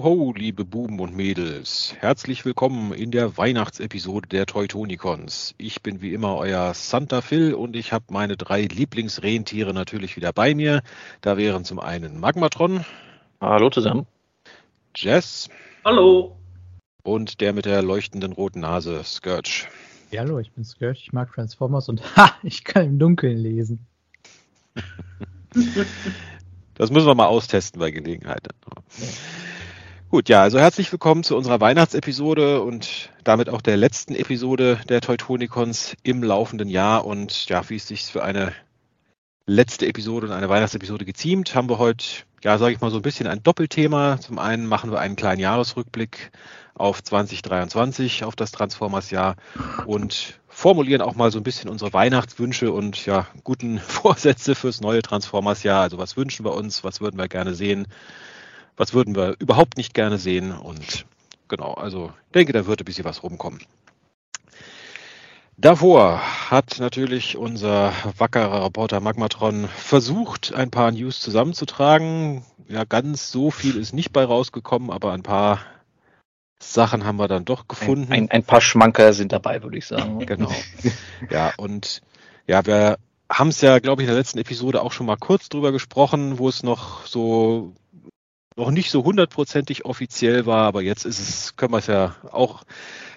Ho, ho, liebe Buben und Mädels. Herzlich willkommen in der Weihnachtsepisode der Teutonicons. Ich bin wie immer euer Santa Phil und ich habe meine drei Lieblingsrentiere natürlich wieder bei mir. Da wären zum einen Magmatron. Hallo zusammen. Jess. Hallo. Und der mit der leuchtenden roten Nase, Scourge. Ja, hallo, ich bin Scourge, ich mag Transformers und ha, ich kann im Dunkeln lesen. Das müssen wir mal austesten bei Gelegenheit. Ja. Gut, ja, also herzlich willkommen zu unserer Weihnachtsepisode und damit auch der letzten Episode der Teutonicons im laufenden Jahr. Und ja, wie es sich für eine letzte Episode und eine Weihnachtsepisode geziemt, haben wir heute, ja, sage ich mal, so ein bisschen ein Doppelthema. Zum einen machen wir einen kleinen Jahresrückblick auf 2023, auf das Transformers-Jahr und formulieren auch mal so ein bisschen unsere Weihnachtswünsche und ja, guten Vorsätze fürs neue Transformers-Jahr. Also was wünschen wir uns, was würden wir gerne sehen, was würden wir überhaupt nicht gerne sehen und genau, also ich denke, da wird ein bisschen was rumkommen. Davor hat natürlich unser wackerer Reporter Magmatron versucht, ein paar News zusammenzutragen. Ja, ganz so viel ist nicht bei rausgekommen, aber ein paar Sachen haben wir dann doch gefunden. Ein, ein, ein paar Schmanker sind dabei, würde ich sagen. Genau. Ja, und ja, wir haben es ja, glaube ich, in der letzten Episode auch schon mal kurz drüber gesprochen, wo es noch so noch nicht so hundertprozentig offiziell war, aber jetzt ist es, können wir es ja auch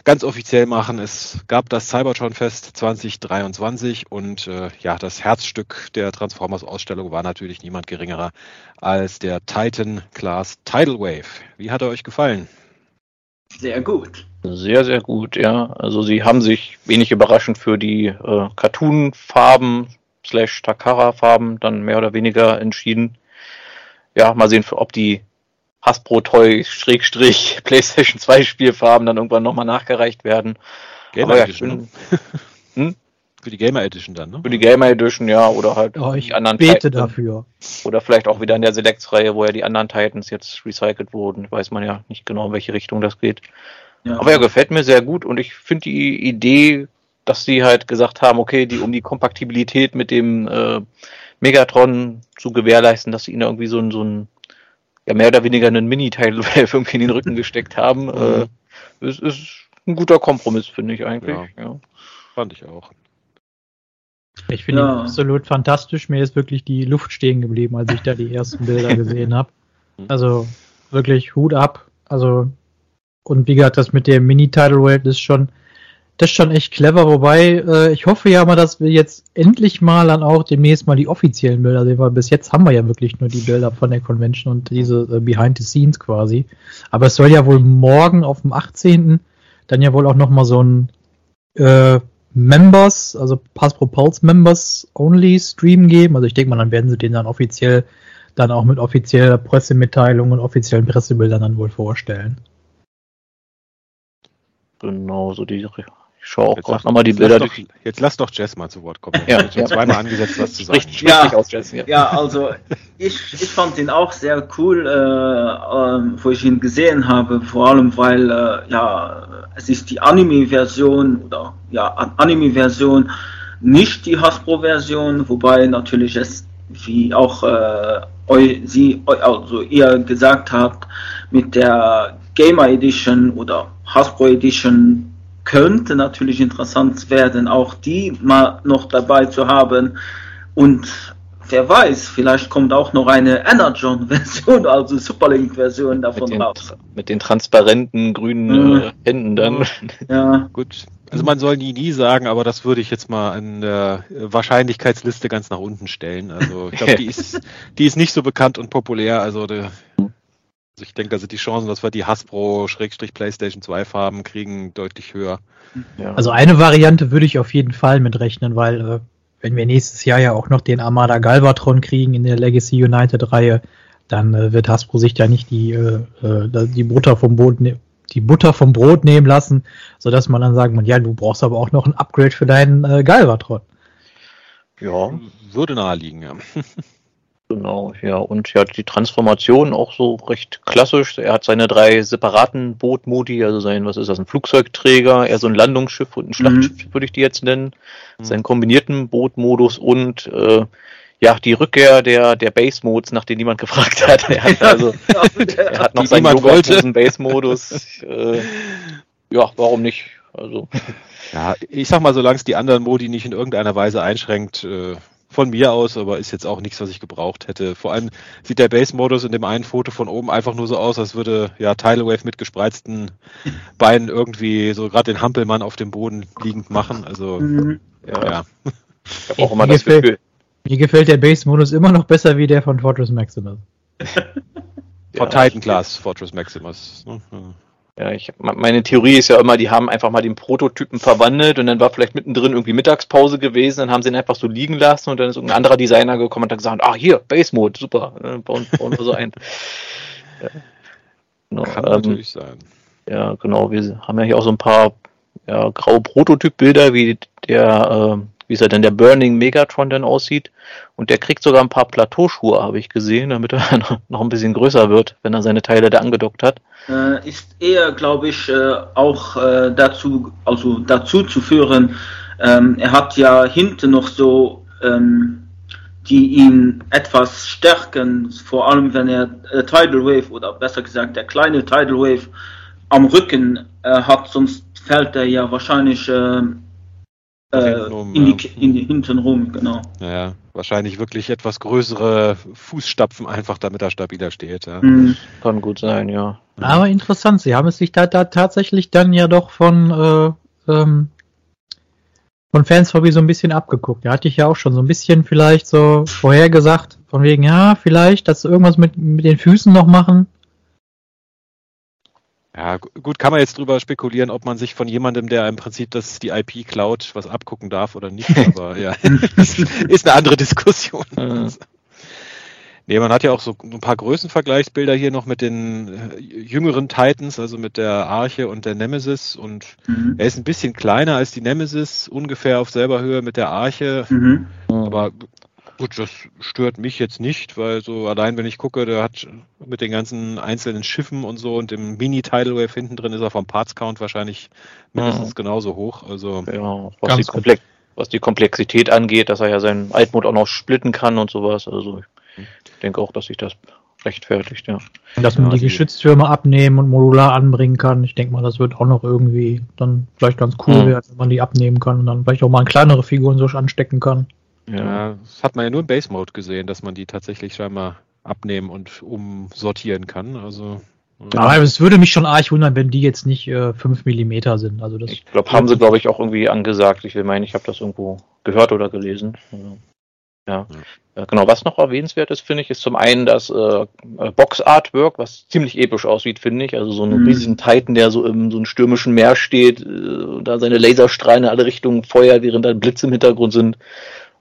ganz offiziell machen. Es gab das Cybertron Fest 2023 und äh, ja, das Herzstück der Transformers Ausstellung war natürlich niemand geringerer als der Titan Class Tidal Wave. Wie hat er euch gefallen? Sehr gut. Sehr, sehr gut, ja. Also sie haben sich wenig überraschend für die äh, Cartoon-Farben slash Takara-Farben dann mehr oder weniger entschieden. Ja, mal sehen, ob die Hasbro Toy Schrägstrich PlayStation 2 Spielfarben dann irgendwann nochmal nachgereicht werden. Gamer ja, Edition. Ne? hm? Für die Gamer Edition dann, ne? Für die Gamer Edition, ja, oder halt oh, ich die anderen bete Titans. dafür. Oder vielleicht auch wieder in der Select-Reihe, wo ja die anderen Titans jetzt recycelt wurden. Weiß man ja nicht genau, in welche Richtung das geht. Ja. Aber ja, gefällt mir sehr gut und ich finde die Idee, dass sie halt gesagt haben, okay, die um die Kompatibilität mit dem äh, Megatron zu gewährleisten, dass sie ihnen irgendwie so ein, so ein ja mehr oder weniger einen Mini-Teil irgendwie in den Rücken gesteckt haben, mhm. äh, ist, ist ein guter Kompromiss, finde ich eigentlich. Ja. ja. Fand ich auch. Ich finde ja. ihn absolut fantastisch. Mir ist wirklich die Luft stehen geblieben, als ich da die ersten Bilder gesehen habe. Also wirklich Hut ab. Also und wie gesagt, das mit der Mini-Title-Welt ist schon, das ist schon echt clever. Wobei äh, ich hoffe ja mal, dass wir jetzt endlich mal dann auch demnächst mal die offiziellen Bilder sehen, weil bis jetzt haben wir ja wirklich nur die Bilder von der Convention und diese äh, Behind the Scenes quasi. Aber es soll ja wohl morgen auf dem 18. dann ja wohl auch noch mal so ein äh, Members, also Passpro Pulse Members Only Stream geben. Also ich denke mal, dann werden sie den dann offiziell, dann auch mit offizieller Pressemitteilung und offiziellen Pressebildern dann wohl vorstellen. Genau, so die ich schaue auch gerade nochmal die Bilder doch, Jetzt lass doch Jess mal zu Wort kommen. ja, ich ja. zweimal angesetzt, was zu sagen. Sprich ja, aus, Jess, ja. ja, also ich, ich fand ihn auch sehr cool, äh, äh, wo ich ihn gesehen habe, vor allem weil äh, ja es ist die Anime-Version oder ja Anime-Version, nicht die Hasbro-Version, wobei natürlich es wie auch äh, eu, sie also ihr gesagt habt mit der Gamer Edition oder Hasbro Edition könnte natürlich interessant werden, auch die mal noch dabei zu haben. Und wer weiß, vielleicht kommt auch noch eine Energon-Version, also Superlink-Version davon mit den, raus. Mit den transparenten grünen mhm. äh, Händen dann. Ja. Gut. Also man soll nie nie sagen, aber das würde ich jetzt mal in der Wahrscheinlichkeitsliste ganz nach unten stellen. Also ich glaube, die ist, die ist nicht so bekannt und populär. Also der, also ich denke, da sind die Chancen, dass wir die Hasbro-PlayStation 2 Farben kriegen, deutlich höher. Ja. Also eine Variante würde ich auf jeden Fall mitrechnen, weil äh, wenn wir nächstes Jahr ja auch noch den Armada Galvatron kriegen in der Legacy United Reihe, dann äh, wird Hasbro sich ja nicht die, äh, äh die Butter vom Brot ne die Butter vom Brot nehmen lassen, sodass man dann sagen kann, ja, du brauchst aber auch noch ein Upgrade für deinen äh, Galvatron. Ja, würde naheliegen, ja. Genau, ja. Und ja, die Transformation auch so recht klassisch. Er hat seine drei separaten Bootmodi, also sein, was ist das, ein Flugzeugträger, eher so ein Landungsschiff und ein Schlachtschiff, mhm. würde ich die jetzt nennen. Mhm. Seinen kombinierten Bootmodus und äh, ja, die Rückkehr der, der Base-Modes, nach denen niemand gefragt hat. Er hat, also, er hat noch seinen Base-Modus. Äh, ja, warum nicht? Also. Ja, ich sag mal, solange es die anderen Modi nicht in irgendeiner Weise einschränkt, äh, von mir aus, aber ist jetzt auch nichts, was ich gebraucht hätte. Vor allem sieht der Base-Modus in dem einen Foto von oben einfach nur so aus, als würde ja Tidal Wave mit gespreizten Beinen irgendwie so gerade den Hampelmann auf dem Boden liegend machen. Also mhm. ja. ja. Ich habe auch immer das Gefühl. Mir gefällt der Base-Modus immer noch besser wie der von Fortress Maximus. von ja, Titan Class Fortress Maximus. Ne? Ja, ich, meine Theorie ist ja immer, die haben einfach mal den Prototypen verwandelt und dann war vielleicht mittendrin irgendwie Mittagspause gewesen, dann haben sie ihn einfach so liegen lassen und dann ist irgendein anderer Designer gekommen und hat gesagt, ah hier, Base Mode, super, äh, bauen, bauen wir so ein. Ja. Genau, Kann ähm, natürlich sein. Ja, genau, wir haben ja hier auch so ein paar ja, graue Prototypbilder, wie der äh, wie er denn der Burning Megatron denn aussieht. Und der kriegt sogar ein paar Plateauschuhe, habe ich gesehen, damit er noch ein bisschen größer wird, wenn er seine Teile da angedockt hat. Äh, ist eher, glaube ich, äh, auch äh, dazu, also dazu zu führen, ähm, er hat ja hinten noch so, ähm, die ihn etwas stärken, vor allem wenn er äh, Tidal Wave oder besser gesagt der kleine Tidal Wave am Rücken äh, hat, sonst fällt er ja wahrscheinlich ähm, äh, in, die, in die hinten rum, genau. Ja, wahrscheinlich wirklich etwas größere Fußstapfen einfach, damit er stabiler steht. Ja. Mhm. Kann gut sein, ja. Aber interessant, sie haben es sich da, da tatsächlich dann ja doch von, äh, ähm, von Fans Hobby so ein bisschen abgeguckt. Da hatte ich ja auch schon so ein bisschen vielleicht so vorhergesagt, von wegen, ja, vielleicht, dass irgendwas mit, mit den Füßen noch machen. Ja, gut, kann man jetzt drüber spekulieren, ob man sich von jemandem, der im Prinzip das die IP klaut, was abgucken darf oder nicht. Aber ja, ist eine andere Diskussion. Nee, man hat ja auch so ein paar Größenvergleichsbilder hier noch mit den äh, jüngeren Titans, also mit der Arche und der Nemesis. Und mhm. er ist ein bisschen kleiner als die Nemesis, ungefähr auf selber Höhe mit der Arche. Mhm. Aber Gut, das stört mich jetzt nicht, weil so allein, wenn ich gucke, der hat mit den ganzen einzelnen Schiffen und so und dem Mini-Tidal Wave hinten drin ist er vom Parts Count wahrscheinlich mindestens mhm. genauso hoch. Also ja, was die, Komplex was die, Komplexität angeht, dass er ja seinen Altmod auch noch splitten kann und sowas. Also ich denke auch, dass sich das rechtfertigt, ja. Dass man ja, die Geschütztürme abnehmen und modular anbringen kann. Ich denke mal, das wird auch noch irgendwie dann vielleicht ganz cool mhm. werden, wenn man die abnehmen kann und dann vielleicht auch mal kleinere Figuren so anstecken kann. Ja, das hat man ja nur im Base Mode gesehen, dass man die tatsächlich scheinbar abnehmen und umsortieren kann. Also aber es würde mich schon arg wundern, wenn die jetzt nicht äh, 5 mm sind. Also das ich glaube, haben sie, glaube ich, auch irgendwie angesagt. Ich will meinen, ich habe das irgendwo gehört oder gelesen. Also, ja. ja. Genau, was noch erwähnenswert ist, finde ich, ist zum einen das äh, Box-Artwork, was ziemlich episch aussieht, finde ich. Also so einen mhm. riesigen Titan, der so im so einem stürmischen Meer steht, äh, da seine Laserstrahlen in alle Richtungen feuert, während da Blitze im Hintergrund sind.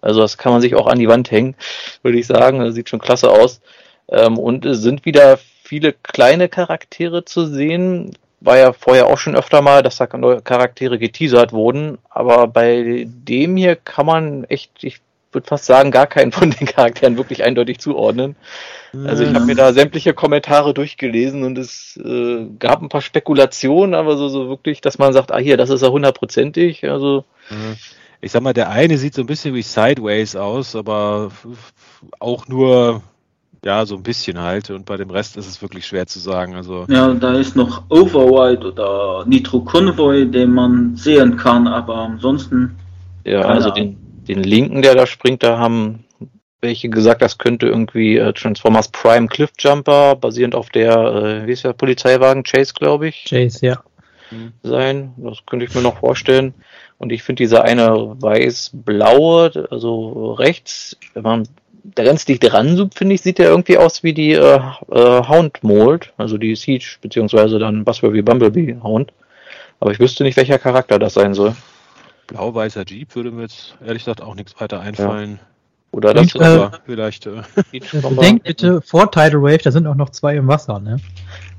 Also das kann man sich auch an die Wand hängen, würde ich sagen. Das sieht schon klasse aus. Ähm, und es sind wieder viele kleine Charaktere zu sehen. War ja vorher auch schon öfter mal, dass da neue Charaktere geteasert wurden. Aber bei dem hier kann man echt, ich würde fast sagen, gar keinen von den Charakteren wirklich eindeutig zuordnen. Also ich habe mir da sämtliche Kommentare durchgelesen und es äh, gab ein paar Spekulationen, aber so, so wirklich, dass man sagt, ah hier, das ist ja hundertprozentig. Also mhm ich sag mal, der eine sieht so ein bisschen wie Sideways aus, aber auch nur ja, so ein bisschen halt. Und bei dem Rest ist es wirklich schwer zu sagen. Also ja, da ist noch Override oder Nitro Convoy, den man sehen kann, aber ansonsten. Ja, also den, den linken, der da springt, da haben welche gesagt, das könnte irgendwie äh, Transformers Prime Cliffjumper, basierend auf der, äh, wie ist der Polizeiwagen? Chase, glaube ich. Chase, ja. Sein. Das könnte ich mir noch vorstellen. Und ich finde dieser eine weiß-blaue, also rechts, wenn man da ganz dicht ranzoomt, finde ich, sieht der irgendwie aus wie die äh, äh, Hound Mold, also die Siege, beziehungsweise dann Buzzworthy Bumblebee Hound. Aber ich wüsste nicht, welcher Charakter das sein soll. Blau-weißer Jeep würde mir jetzt ehrlich gesagt auch nichts weiter einfallen. Ja. Oder das äh, vielleicht. Äh, Denkt bitte vor Tidal Wave, da sind auch noch zwei im Wasser, ne?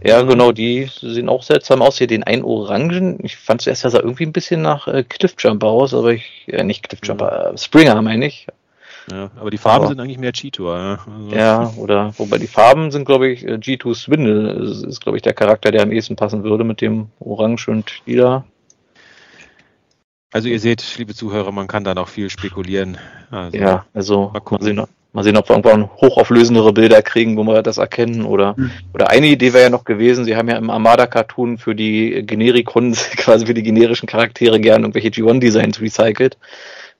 Ja, genau, die sehen auch seltsam aus. Hier den einen Orangen. Ich fand zuerst, er sah irgendwie ein bisschen nach äh, Cliffjumper aus, aber ich, äh, nicht Cliffjumper, äh, Springer meine ich. Ja, aber die Farben aber, sind eigentlich mehr Cheetor. Ja, also. ja, oder, wobei die Farben sind, glaube ich, äh, G2 Swindle ist, ist glaube ich, der Charakter, der am ehesten passen würde mit dem Orange und Lila. Also ihr seht, liebe Zuhörer, man kann da noch viel spekulieren. Also, ja, also mal. Mal, sehen, Mal sehen, ob wir irgendwann hochauflösendere Bilder kriegen, wo wir das erkennen. Oder, mhm. oder eine Idee wäre ja noch gewesen, sie haben ja im Armada-Cartoon für die Generikons, quasi für die generischen Charaktere gern irgendwelche G1-Designs recycelt.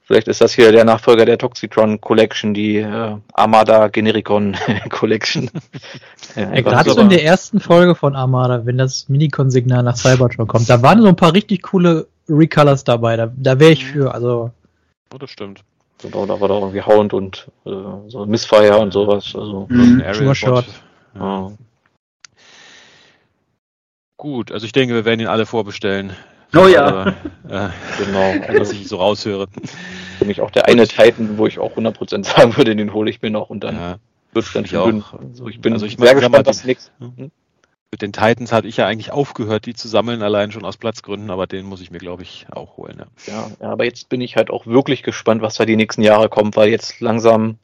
Vielleicht ist das hier der Nachfolger der Toxitron Collection, die äh, Armada Genericon Collection. ja, ja Gerade so in der ersten Folge von Armada, wenn das Minicon-Signal nach Cybertron kommt, da waren so ein paar richtig coole Recolors dabei. Da, da wäre ich mhm. für. Also. Oh, das stimmt. Genau, da war da irgendwie Hound und äh, so Missfire und sowas. Also mhm. Sure Shot. Ja. Gut, also ich denke, wir werden ihn alle vorbestellen. Oh ja. äh, genau, also, was ich so raushöre. Für mich auch der eine Titan, wo ich auch 100% sagen würde, den hole ich mir noch und dann ja. wird es dann ich auch. Also ich bin also ich sehr gespannt, was nächstes. Hm? Mit den Titans hatte ich ja eigentlich aufgehört, die zu sammeln, allein schon aus Platzgründen, aber den muss ich mir, glaube ich, auch holen. Ja. ja. Aber jetzt bin ich halt auch wirklich gespannt, was da die nächsten Jahre kommt, weil jetzt langsam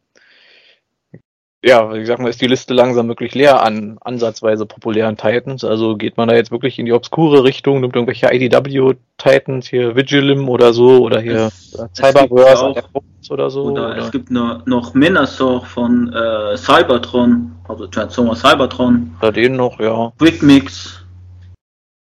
ja, ich sag mal, ist die Liste langsam wirklich leer an ansatzweise populären Titans. Also geht man da jetzt wirklich in die obskure Richtung, nimmt irgendwelche IDW-Titans, hier Vigilim oder so, oder hier Cyberverse oder so. Oder, oder, es gibt noch, noch Menasor von äh, Cybertron, also Transformer Cybertron. Oder den noch, ja. Quick Mix.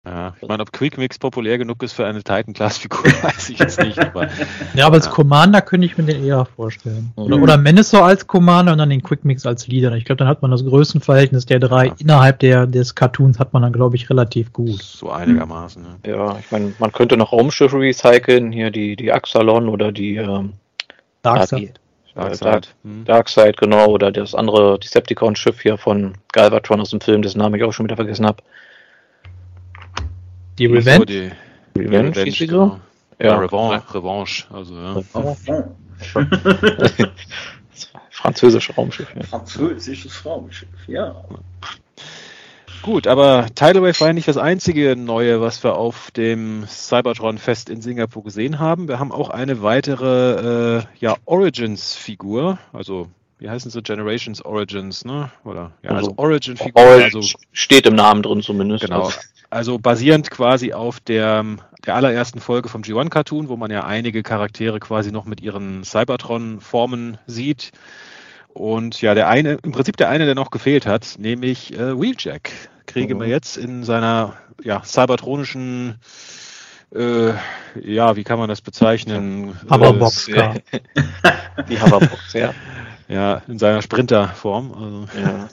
Ja, ich meine, ob Quickmix populär genug ist für eine Titan-Class-Figur, weiß ich jetzt nicht. Aber, ja, aber als ja. Commander könnte ich mir den eher vorstellen. Oder, mhm. oder Menasor als Commander und dann den Quickmix als Leader. Ich glaube, dann hat man das Größenverhältnis der drei ja. innerhalb der, des Cartoons hat man dann, glaube ich, relativ gut. So einigermaßen. Mhm. Ja, ich meine, man könnte noch Raumschiffe recyceln, hier die, die Axalon oder die, ähm, Darkseid. Darkseid. Dark, hm. Darkseid, genau, oder das andere Decepticon-Schiff hier von Galvatron aus dem Film, dessen Namen ich auch schon wieder vergessen habe. Die Revenge? So, die Revenge, Revenge hieß genau. Ja, ja Revanche, Revanche, also ja. Französisches Raumschiff. Ja. Französisches Raumschiff, ja. Gut, aber Tidal Wave war ja nicht das einzige Neue, was wir auf dem Cybertron-Fest in Singapur gesehen haben. Wir haben auch eine weitere äh, ja, Origins-Figur, also wie heißen sie? Generations Origins, ne? Oder ja, also, also Origin-Figur. Also, steht im Namen drin zumindest. Genau. Also basierend quasi auf der, der allerersten Folge vom G1-Cartoon, wo man ja einige Charaktere quasi noch mit ihren Cybertron-Formen sieht. Und ja, der eine, im Prinzip der eine, der noch gefehlt hat, nämlich äh, Wheeljack, kriege mhm. wir jetzt in seiner ja, cybertronischen äh, ja, wie kann man das bezeichnen? Hoverbox, äh, ja. Die Hoverbox, ja. Ja, in seiner Sprinterform. Also. Ja,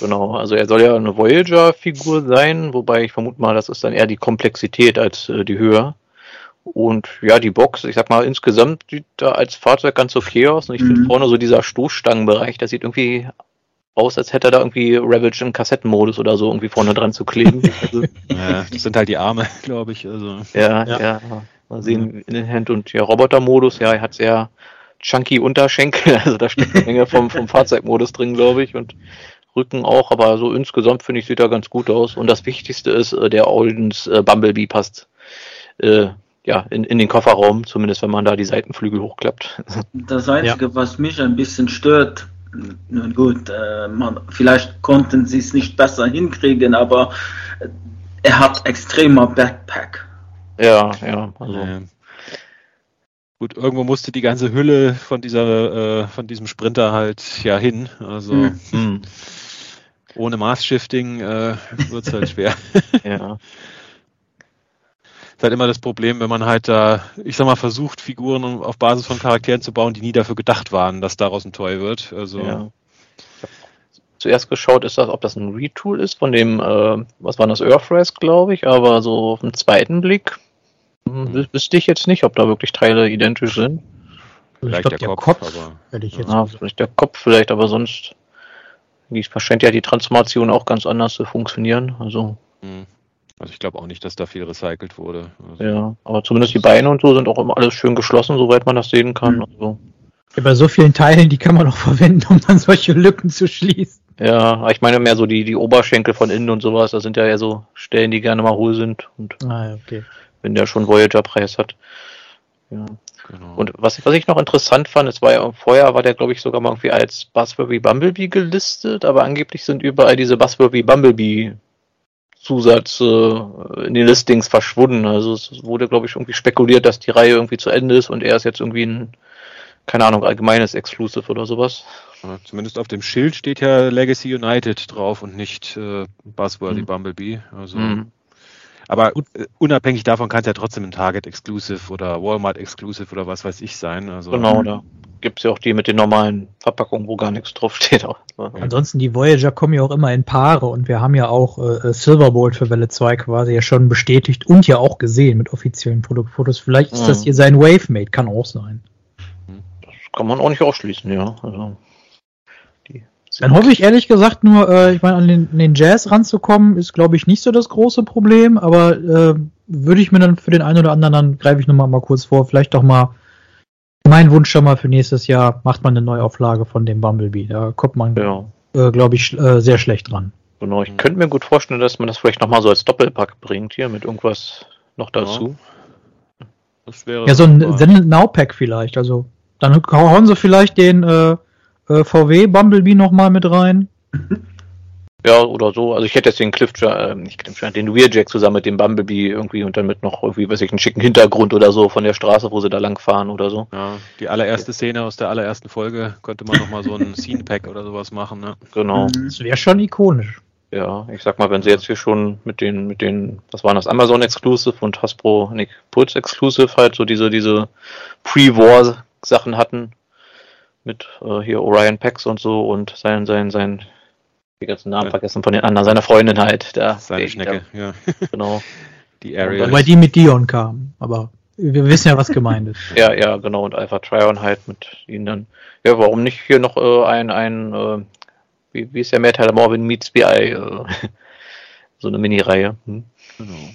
Genau, also er soll ja eine Voyager-Figur sein, wobei ich vermute mal, das ist dann eher die Komplexität als äh, die Höhe. Und ja, die Box, ich sag mal, insgesamt sieht da als Fahrzeug ganz okay aus. Und ich mhm. finde vorne so dieser Stoßstangenbereich, das sieht irgendwie aus, als hätte er da irgendwie Ravage im Kassettenmodus oder so irgendwie vorne dran zu kleben. Also, ja, das sind halt die Arme, glaube ich. Also. Ja, ja, ja. Mal sehen, in den Hand und ja, Robotermodus, ja, er hat sehr chunky Unterschenkel, also da steckt eine Menge vom, vom Fahrzeugmodus drin, glaube ich. Und Rücken auch, aber so insgesamt finde ich, sieht er ganz gut aus. Und das Wichtigste ist, äh, der Oldens äh, Bumblebee passt äh, ja, in, in den Kofferraum, zumindest wenn man da die Seitenflügel hochklappt. Das Einzige, ja. was mich ein bisschen stört, nun gut, äh, man, vielleicht konnten sie es nicht besser hinkriegen, aber er hat extremer Backpack. Ja, ja, also. Ja. Gut, irgendwo musste die ganze Hülle von dieser, äh, von diesem Sprinter halt ja hin. Also. Mhm ohne Maßshifting äh, wird es halt schwer. ja. Ist halt immer das Problem, wenn man halt da, ich sag mal, versucht, Figuren auf Basis von Charakteren zu bauen, die nie dafür gedacht waren, dass daraus ein Toy wird. Also. Ja. Zuerst geschaut, ist das, ob das ein Retool ist von dem, äh, was war das, Earthrise, glaube ich, aber so auf den zweiten Blick hm, wüsste ich jetzt nicht, ob da wirklich Teile identisch sind. Vielleicht glaub, der, der, Kopf, Kopf aber. Ich jetzt ja, vielleicht der Kopf, vielleicht, aber sonst die scheint ja die Transformation auch ganz anders zu funktionieren. Also, hm. also ich glaube auch nicht, dass da viel recycelt wurde. Also ja, aber zumindest die Beine und so sind auch immer alles schön geschlossen, soweit man das sehen kann. Mhm. Also. Ja, bei so vielen Teilen, die kann man auch verwenden, um dann solche Lücken zu schließen. Ja, ich meine mehr so die, die Oberschenkel von innen und sowas, da sind ja eher so Stellen, die gerne mal hohl sind. Und ah, okay. wenn der schon Voyager-Preis hat. Ja. Genau. Und was, was ich noch interessant fand, es war ja vorher war der, glaube ich, sogar mal irgendwie als Buzzworthy Bumblebee gelistet, aber angeblich sind überall diese Buzzworthy Bumblebee Zusatz äh, in den Listings verschwunden. Also es wurde, glaube ich, irgendwie spekuliert, dass die Reihe irgendwie zu Ende ist und er ist jetzt irgendwie ein keine Ahnung, allgemeines Exclusive oder sowas. Ja, zumindest auf dem Schild steht ja Legacy United drauf und nicht äh, Buzzworthy mhm. Bumblebee. Also, mhm. Aber Gut. Äh, unabhängig davon kann es ja trotzdem ein Target Exclusive oder Walmart Exclusive oder was weiß ich sein. Also, genau, da gibt es ja auch die mit den normalen Verpackungen, wo gar nichts drauf steht. Ansonsten, die Voyager kommen ja auch immer in Paare und wir haben ja auch äh, Silverbolt für Welle 2 quasi ja schon bestätigt und ja auch gesehen mit offiziellen Produktfotos. Vielleicht ist mhm. das hier sein Wavemate, kann auch sein. Das kann man auch nicht ausschließen, ja. Also, dann hoffe ich ehrlich gesagt nur, äh, ich meine, an den, an den, Jazz ranzukommen, ist glaube ich nicht so das große Problem, aber äh, würde ich mir dann für den einen oder anderen, dann greife ich nochmal mal kurz vor, vielleicht doch mal mein Wunsch schon mal für nächstes Jahr, macht man eine Neuauflage von dem Bumblebee. Da kommt man, ja. äh, glaube ich, äh, sehr schlecht dran. Genau, ich könnte mir gut vorstellen, dass man das vielleicht nochmal so als Doppelpack bringt hier mit irgendwas noch dazu. Ja, das wäre ja so ein Send Now Pack vielleicht. Also dann hauen sie vielleicht den äh, äh, VW Bumblebee nochmal mit rein. Ja, oder so. Also ich hätte jetzt den Cliff, äh, nicht Cliff, den Wheeljack zusammen mit dem Bumblebee irgendwie und dann mit noch irgendwie, weiß ich, einen schicken Hintergrund oder so von der Straße, wo sie da lang fahren oder so. Ja, die allererste Szene aus der allerersten Folge könnte man nochmal so ein Scene Pack oder sowas machen, ne? Genau. Mhm. Das wäre schon ikonisch. Ja, ich sag mal, wenn sie jetzt hier schon mit den, mit den, was waren das, Amazon Exclusive und Hasbro, Nick Pulse Exclusive halt so diese, diese Pre-War Sachen hatten, mit äh, hier Orion Pax und so und sein, sein, sein, die ganzen Namen ja. vergessen von den anderen, seiner Freundin halt. Der, Seine Schnecke, der, ja. Genau. Die Area. Wobei die mit Dion kam, aber wir wissen ja, was gemeint ist. ja, ja, genau, und Alpha Trion halt mit ihnen dann. Ja, warum nicht hier noch äh, ein, ein äh, wie, wie ist der Mehrteil Morvin Meets BI, äh, so eine Mini-Reihe. Hm? Genau.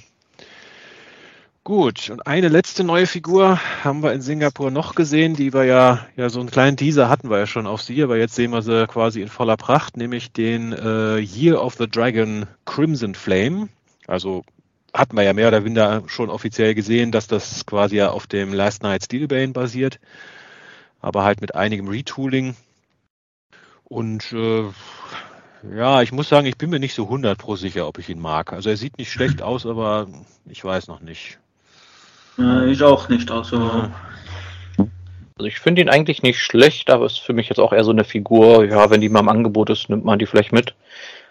Gut, und eine letzte neue Figur haben wir in Singapur noch gesehen, die wir ja, ja so einen kleinen Teaser hatten wir ja schon auf sie, aber jetzt sehen wir sie quasi in voller Pracht, nämlich den äh, Year of the Dragon Crimson Flame. Also hatten wir ja mehr oder weniger schon offiziell gesehen, dass das quasi ja auf dem Last Night Steelbane basiert, aber halt mit einigem Retooling. Und äh, ja, ich muss sagen, ich bin mir nicht so 100 pro sicher, ob ich ihn mag. Also er sieht nicht schlecht aus, aber ich weiß noch nicht. Äh, ich auch nicht, also. Also ich finde ihn eigentlich nicht schlecht, aber ist für mich jetzt auch eher so eine Figur, ja, wenn die mal im Angebot ist, nimmt man die vielleicht mit.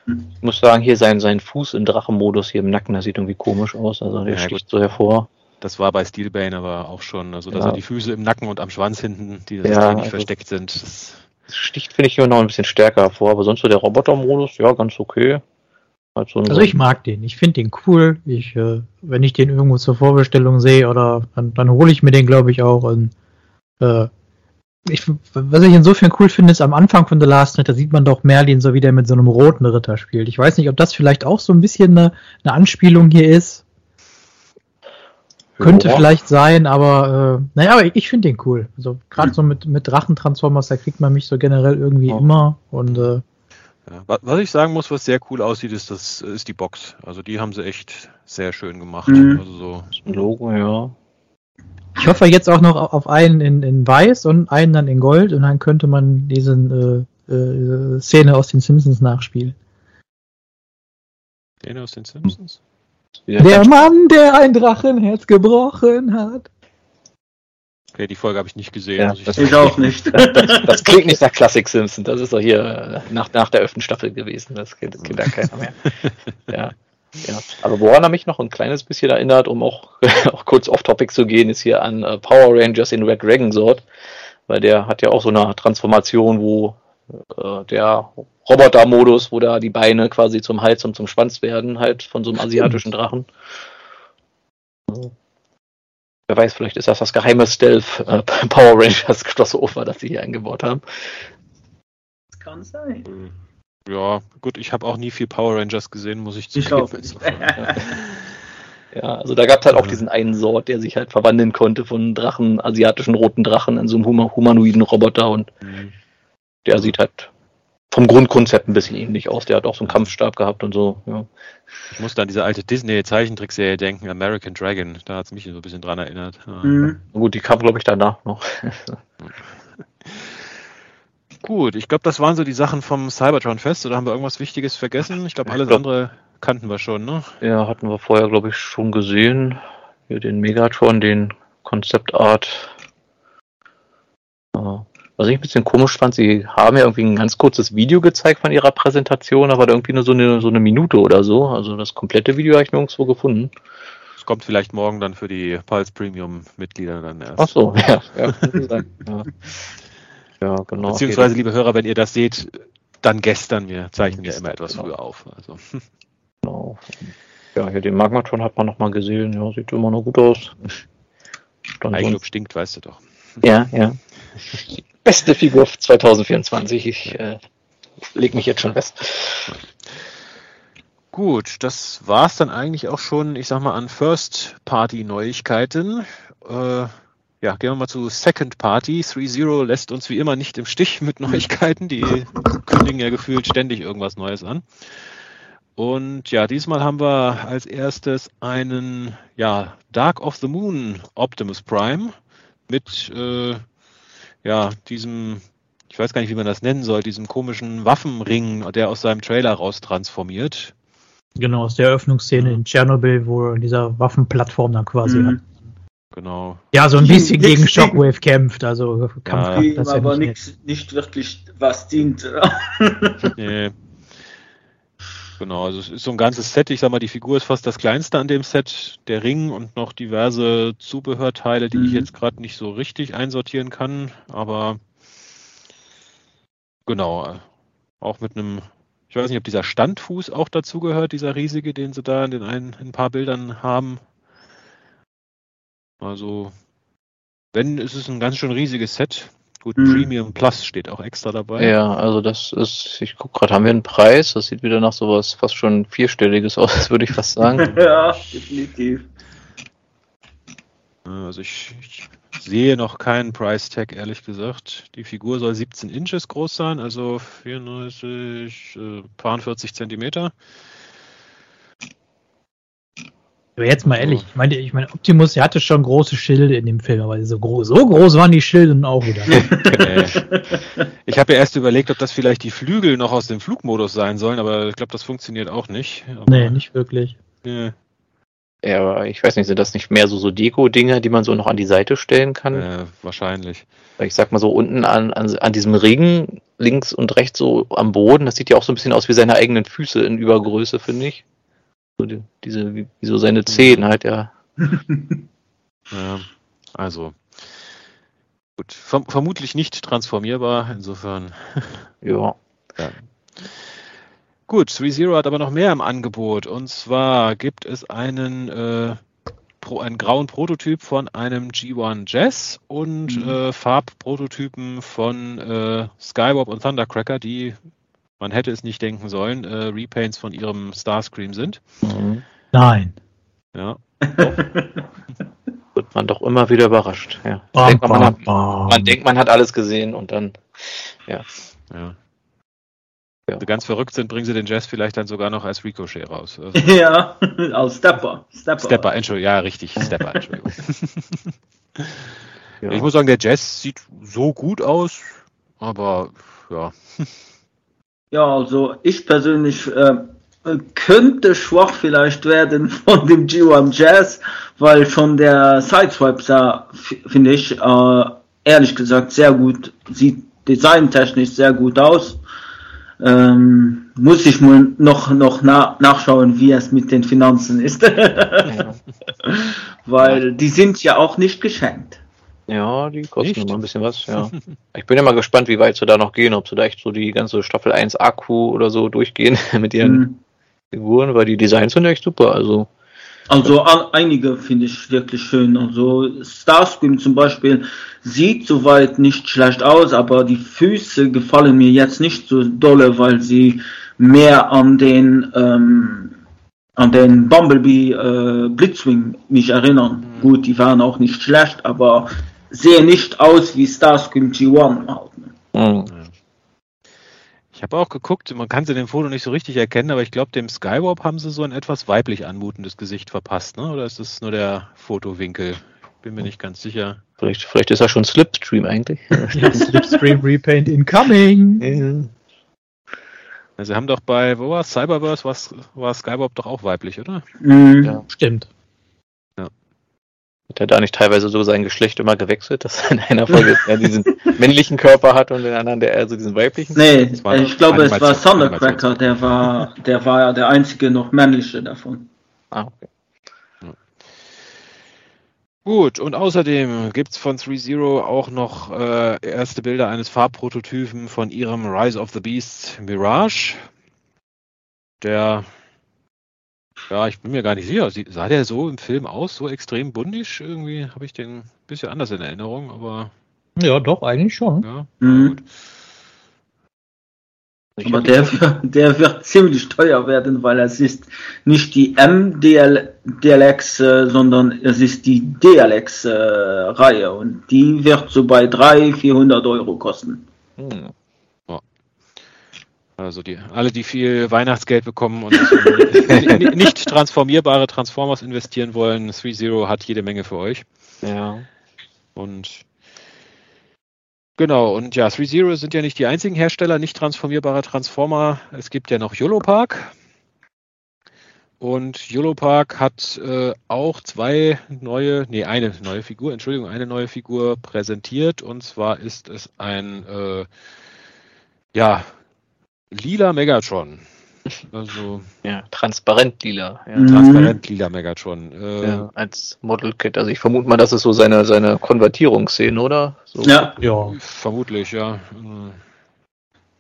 Ich muss sagen, hier sein, sein Fuß im Drachenmodus hier im Nacken, der sieht irgendwie komisch aus, also der ja, sticht gut. so hervor. Das war bei Steelbane aber auch schon, also dass ja. er die Füße im Nacken und am Schwanz hinten, die ja, also versteckt sind. Das sticht, finde ich, hier noch ein bisschen stärker hervor, aber sonst so der Robotermodus, ja, ganz okay. Halt so also ich mag den, ich finde den cool. Ich, äh, wenn ich den irgendwo zur Vorbestellung sehe oder dann, dann hole ich mir den, glaube ich, auch. Und, äh, ich, was ich insofern cool finde, ist am Anfang von The Last Night, da sieht man doch Merlin so, wie der mit so einem roten Ritter spielt. Ich weiß nicht, ob das vielleicht auch so ein bisschen eine, eine Anspielung hier ist. Könnte ja. vielleicht sein, aber äh, naja, aber ich finde den cool. Also gerade so mit, mit Drachentransformers, da kriegt man mich so generell irgendwie oh. immer und äh, ja, was ich sagen muss, was sehr cool aussieht, ist das ist die Box. Also die haben sie echt sehr schön gemacht. Mhm. Also so ein Logo, ja. Ich hoffe jetzt auch noch auf einen in, in Weiß und einen dann in Gold und dann könnte man diese äh, äh, Szene aus den Simpsons nachspielen. Szene aus den Simpsons? Der Mann, der ein Drachenherz gebrochen hat. Okay, die Folge habe ich nicht gesehen. Ja, das ich auch nicht. Das, das, klingt nicht nach Classic Simpson. Das ist doch hier äh, nach, nach der elften Staffel gewesen. Das kennt, das kennt da keiner mehr. Ja. Ja, aber woran er mich noch ein kleines bisschen erinnert, um auch, auch kurz off-topic zu gehen, ist hier an uh, Power Rangers in Red Dragon Sword, weil der hat ja auch so eine Transformation, wo äh, der Roboter-Modus, wo da die Beine quasi zum Hals und zum Schwanz werden, halt von so einem asiatischen Drachen. Wer weiß, vielleicht ist das das geheime Stealth äh, Power Rangers Crossover, das sie hier eingebaut haben. Das kann sein. Hm. Ja, gut, ich habe auch nie viel Power Rangers gesehen, muss ich zugeben. Ich ja, also da gab es halt auch diesen einen Sort, der sich halt verwandeln konnte von Drachen, asiatischen roten Drachen in so einem humanoiden Roboter und mhm. der sieht halt vom Grundkonzept ein bisschen ähnlich aus. Der hat auch so einen Kampfstab gehabt und so. Ja. Ich musste an diese alte Disney-Zeichentrickserie denken, American Dragon. Da hat es mich so ein bisschen dran erinnert. Ja. Mhm. Gut, die kam, glaube ich, danach noch. Gut, ich glaube, das waren so die Sachen vom Cybertron Fest. Oder haben wir irgendwas Wichtiges vergessen? Ich glaube, alles glaub, andere kannten wir schon, ne? Ja, hatten wir vorher, glaube ich, schon gesehen. Hier den Megatron, den Concept Art. Was ich ein bisschen komisch fand, sie haben ja irgendwie ein ganz kurzes Video gezeigt von ihrer Präsentation, aber irgendwie nur so eine, so eine Minute oder so. Also das komplette Video habe ich nirgendwo gefunden. Es kommt vielleicht morgen dann für die Pulse Premium Mitglieder dann erst. Ach so, ja. Ja, ja. ja genau. Beziehungsweise, liebe Hörer, wenn ihr das seht, dann gestern. Wir zeichnen ja immer etwas genau. früher auf. Also. Genau. Ja, hier den Magmatron hat man nochmal gesehen. Ja, sieht immer noch gut aus. Eigenlob stinkt, weißt du doch. Ja, ja. Beste Figur 2024. Ich äh, leg mich jetzt schon fest. Gut, das war's dann eigentlich auch schon, ich sag mal, an First-Party-Neuigkeiten. Äh, ja, gehen wir mal zu Second Party. 3.0 lässt uns wie immer nicht im Stich mit Neuigkeiten. Die kündigen ja gefühlt ständig irgendwas Neues an. Und ja, diesmal haben wir als erstes einen ja, Dark of the Moon Optimus Prime mit äh, ja, diesem, ich weiß gar nicht, wie man das nennen soll, diesem komischen Waffenring, der aus seinem Trailer raus transformiert. Genau, aus der Eröffnungsszene in Tschernobyl, wo er in dieser Waffenplattform dann quasi mhm. hat. Genau. Ja, so ein bisschen gegen Shockwave kämpft, also Kampf. Ja, das aber ja nicht, nicht wirklich was dient. nee. Genau, also es ist so ein ganzes Set. Ich sag mal, die Figur ist fast das kleinste an dem Set. Der Ring und noch diverse Zubehörteile, die mhm. ich jetzt gerade nicht so richtig einsortieren kann. Aber genau, auch mit einem, ich weiß nicht, ob dieser Standfuß auch dazu gehört, dieser riesige, den sie da in den ein, in ein paar Bildern haben. Also, wenn, ist es ein ganz schön riesiges Set. Gut, hm. Premium Plus steht auch extra dabei. Ja, also das ist, ich gucke gerade, haben wir einen Preis? Das sieht wieder nach sowas fast schon vierstelliges aus, würde ich fast sagen. ja, definitiv. Also ich, ich, sehe noch keinen Price Tag, ehrlich gesagt. Die Figur soll 17 Inches groß sein, also 94, äh, 40 Zentimeter. Aber jetzt mal ehrlich, ich meine, ich meine, Optimus, der hatte schon große Schilde in dem Film, aber so groß, so groß waren die Schilde nun auch wieder. ich habe ja erst überlegt, ob das vielleicht die Flügel noch aus dem Flugmodus sein sollen, aber ich glaube, das funktioniert auch nicht. Aber, nee, nicht wirklich. Nee. Ja, aber ich weiß nicht, sind das nicht mehr so, so Deko-Dinger, die man so noch an die Seite stellen kann? Äh, wahrscheinlich. Ich sag mal so unten an, an, an diesem Ring, links und rechts so am Boden, das sieht ja auch so ein bisschen aus wie seine eigenen Füße in Übergröße, finde ich. So die, diese, wie, so seine Zehen halt, ja. ja, also. Gut, verm vermutlich nicht transformierbar, insofern. ja. ja. Gut, ReZero hat aber noch mehr im Angebot. Und zwar gibt es einen, äh, Pro, einen grauen Prototyp von einem G1 Jazz und mhm. äh, Farbprototypen von äh, Skywarp und Thundercracker, die man hätte es nicht denken sollen, äh, Repaints von ihrem Starscream sind. Mhm. Nein. Ja. Wird man doch immer wieder überrascht. Ja. Bam, denkt man, man, hat, man, denkt, man hat alles gesehen und dann, ja. Ja. Wenn sie ganz verrückt sind, bringen sie den Jazz vielleicht dann sogar noch als Ricochet raus. Also ja, als Stepper. Stepper, Stepper Entschuldigung. Ja, richtig, Stepper, Entschuldigung. ja. Ich muss sagen, der Jazz sieht so gut aus, aber ja. Ja, also ich persönlich äh, könnte schwach vielleicht werden von dem G1 Jazz, weil schon der Sideswipe sah, finde ich, äh, ehrlich gesagt sehr gut, sieht designtechnisch sehr gut aus. Ähm, muss ich mal noch, noch na nachschauen, wie es mit den Finanzen ist. weil die sind ja auch nicht geschenkt. Ja, die kosten immer ein bisschen was, ja. Ich bin ja mal gespannt, wie weit sie da noch gehen, ob sie da echt so die ganze Staffel 1 Akku oder so durchgehen mit ihren mhm. Figuren, weil die Designs sind echt super, also. Also einige finde ich wirklich schön. Also Starscream zum Beispiel sieht soweit nicht schlecht aus, aber die Füße gefallen mir jetzt nicht so dolle, weil sie mehr an den ähm, an den Bumblebee äh, Blitzwing mich erinnern. Mhm. Gut, die waren auch nicht schlecht, aber sehe nicht aus wie Starscream G1 halt. Mhm. Ich habe auch geguckt, man kann sie dem Foto nicht so richtig erkennen, aber ich glaube, dem Skywarp haben sie so ein etwas weiblich anmutendes Gesicht verpasst, ne? Oder ist das nur der Fotowinkel? Bin mir nicht ganz sicher. Vielleicht, vielleicht ist er schon Slipstream eigentlich. ja, Slipstream Repaint incoming. Ja. Also haben doch bei, wo war Cyberverse, war Skywarp doch auch weiblich, oder? Mhm. Ja. Stimmt. Hat er da nicht teilweise so sein Geschlecht immer gewechselt, dass er in einer Folge diesen männlichen Körper hat und in der anderen der eher so diesen weiblichen? Nee, ich glaube, es war Thundercracker, der war, der war ja der einzige noch männliche davon. Ah, okay. Gut, und außerdem gibt es von 3.0 auch noch äh, erste Bilder eines Farbprototypen von ihrem Rise of the Beast Mirage. Der, ja, ich bin mir gar nicht sicher, sah der so im Film aus, so extrem bundisch? Irgendwie habe ich den ein bisschen anders in Erinnerung, aber. Ja, doch, eigentlich schon. Ja, mhm. gut. Aber der, der wird ziemlich teuer werden, weil es ist nicht die MDLX, äh, sondern es ist die DLX-Reihe äh, und die wird so bei 300, 400 Euro kosten. Hm. Also die, alle, die viel Weihnachtsgeld bekommen und nicht transformierbare Transformers investieren wollen, 3.0 hat jede Menge für euch. Ja. Und Genau, und ja, 3.0 sind ja nicht die einzigen Hersteller nicht transformierbarer Transformer. Es gibt ja noch YOLO-Park. Und YOLO-Park hat äh, auch zwei neue, nee, eine neue Figur, Entschuldigung, eine neue Figur präsentiert. Und zwar ist es ein, äh, ja, lila Megatron. Also, ja, transparent lila. Ja. Mhm. Transparent lila Megatron. Äh, ja, als Model Kit. Also ich vermute mal, das ist so seine, seine Konvertierungsszene, oder? So. Ja. ja. Vermutlich, ja.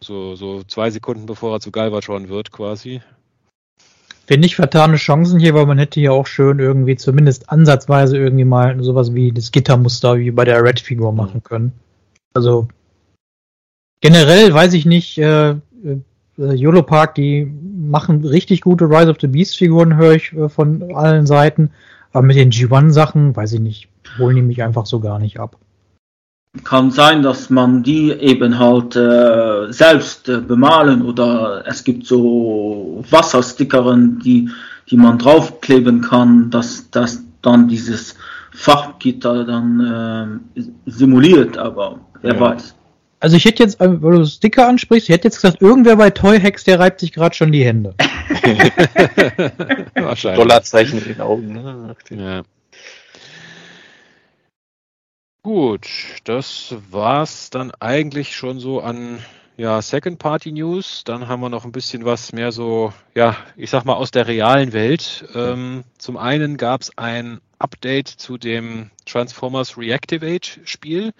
So, so zwei Sekunden bevor er zu Galvatron wird, quasi. Finde ich vertane Chancen hier, weil man hätte ja auch schön irgendwie zumindest ansatzweise irgendwie mal sowas wie das Gittermuster wie bei der Red-Figur machen können. Also generell weiß ich nicht, äh, äh, YOLO Park, die machen richtig gute Rise of the Beast Figuren, höre ich äh, von allen Seiten. Aber mit den G1-Sachen, weiß ich nicht, holen die mich einfach so gar nicht ab. Kann sein, dass man die eben halt äh, selbst äh, bemalen oder es gibt so Wasserstickeren, die, die man draufkleben kann, dass das dann dieses Farbgitter dann äh, simuliert, aber wer ja. weiß. Also ich hätte jetzt, weil du Sticker ansprichst, ich hätte jetzt gesagt, irgendwer bei Toy Hacks, der reibt sich gerade schon die Hände. Wahrscheinlich. Dollarzeichen in den Augen. Ne? Ja. Gut, das war's dann eigentlich schon so an ja, Second Party News. Dann haben wir noch ein bisschen was mehr so, ja, ich sag mal aus der realen Welt. Ähm, zum einen gab es ein Update zu dem Transformers Reactivate Spiel.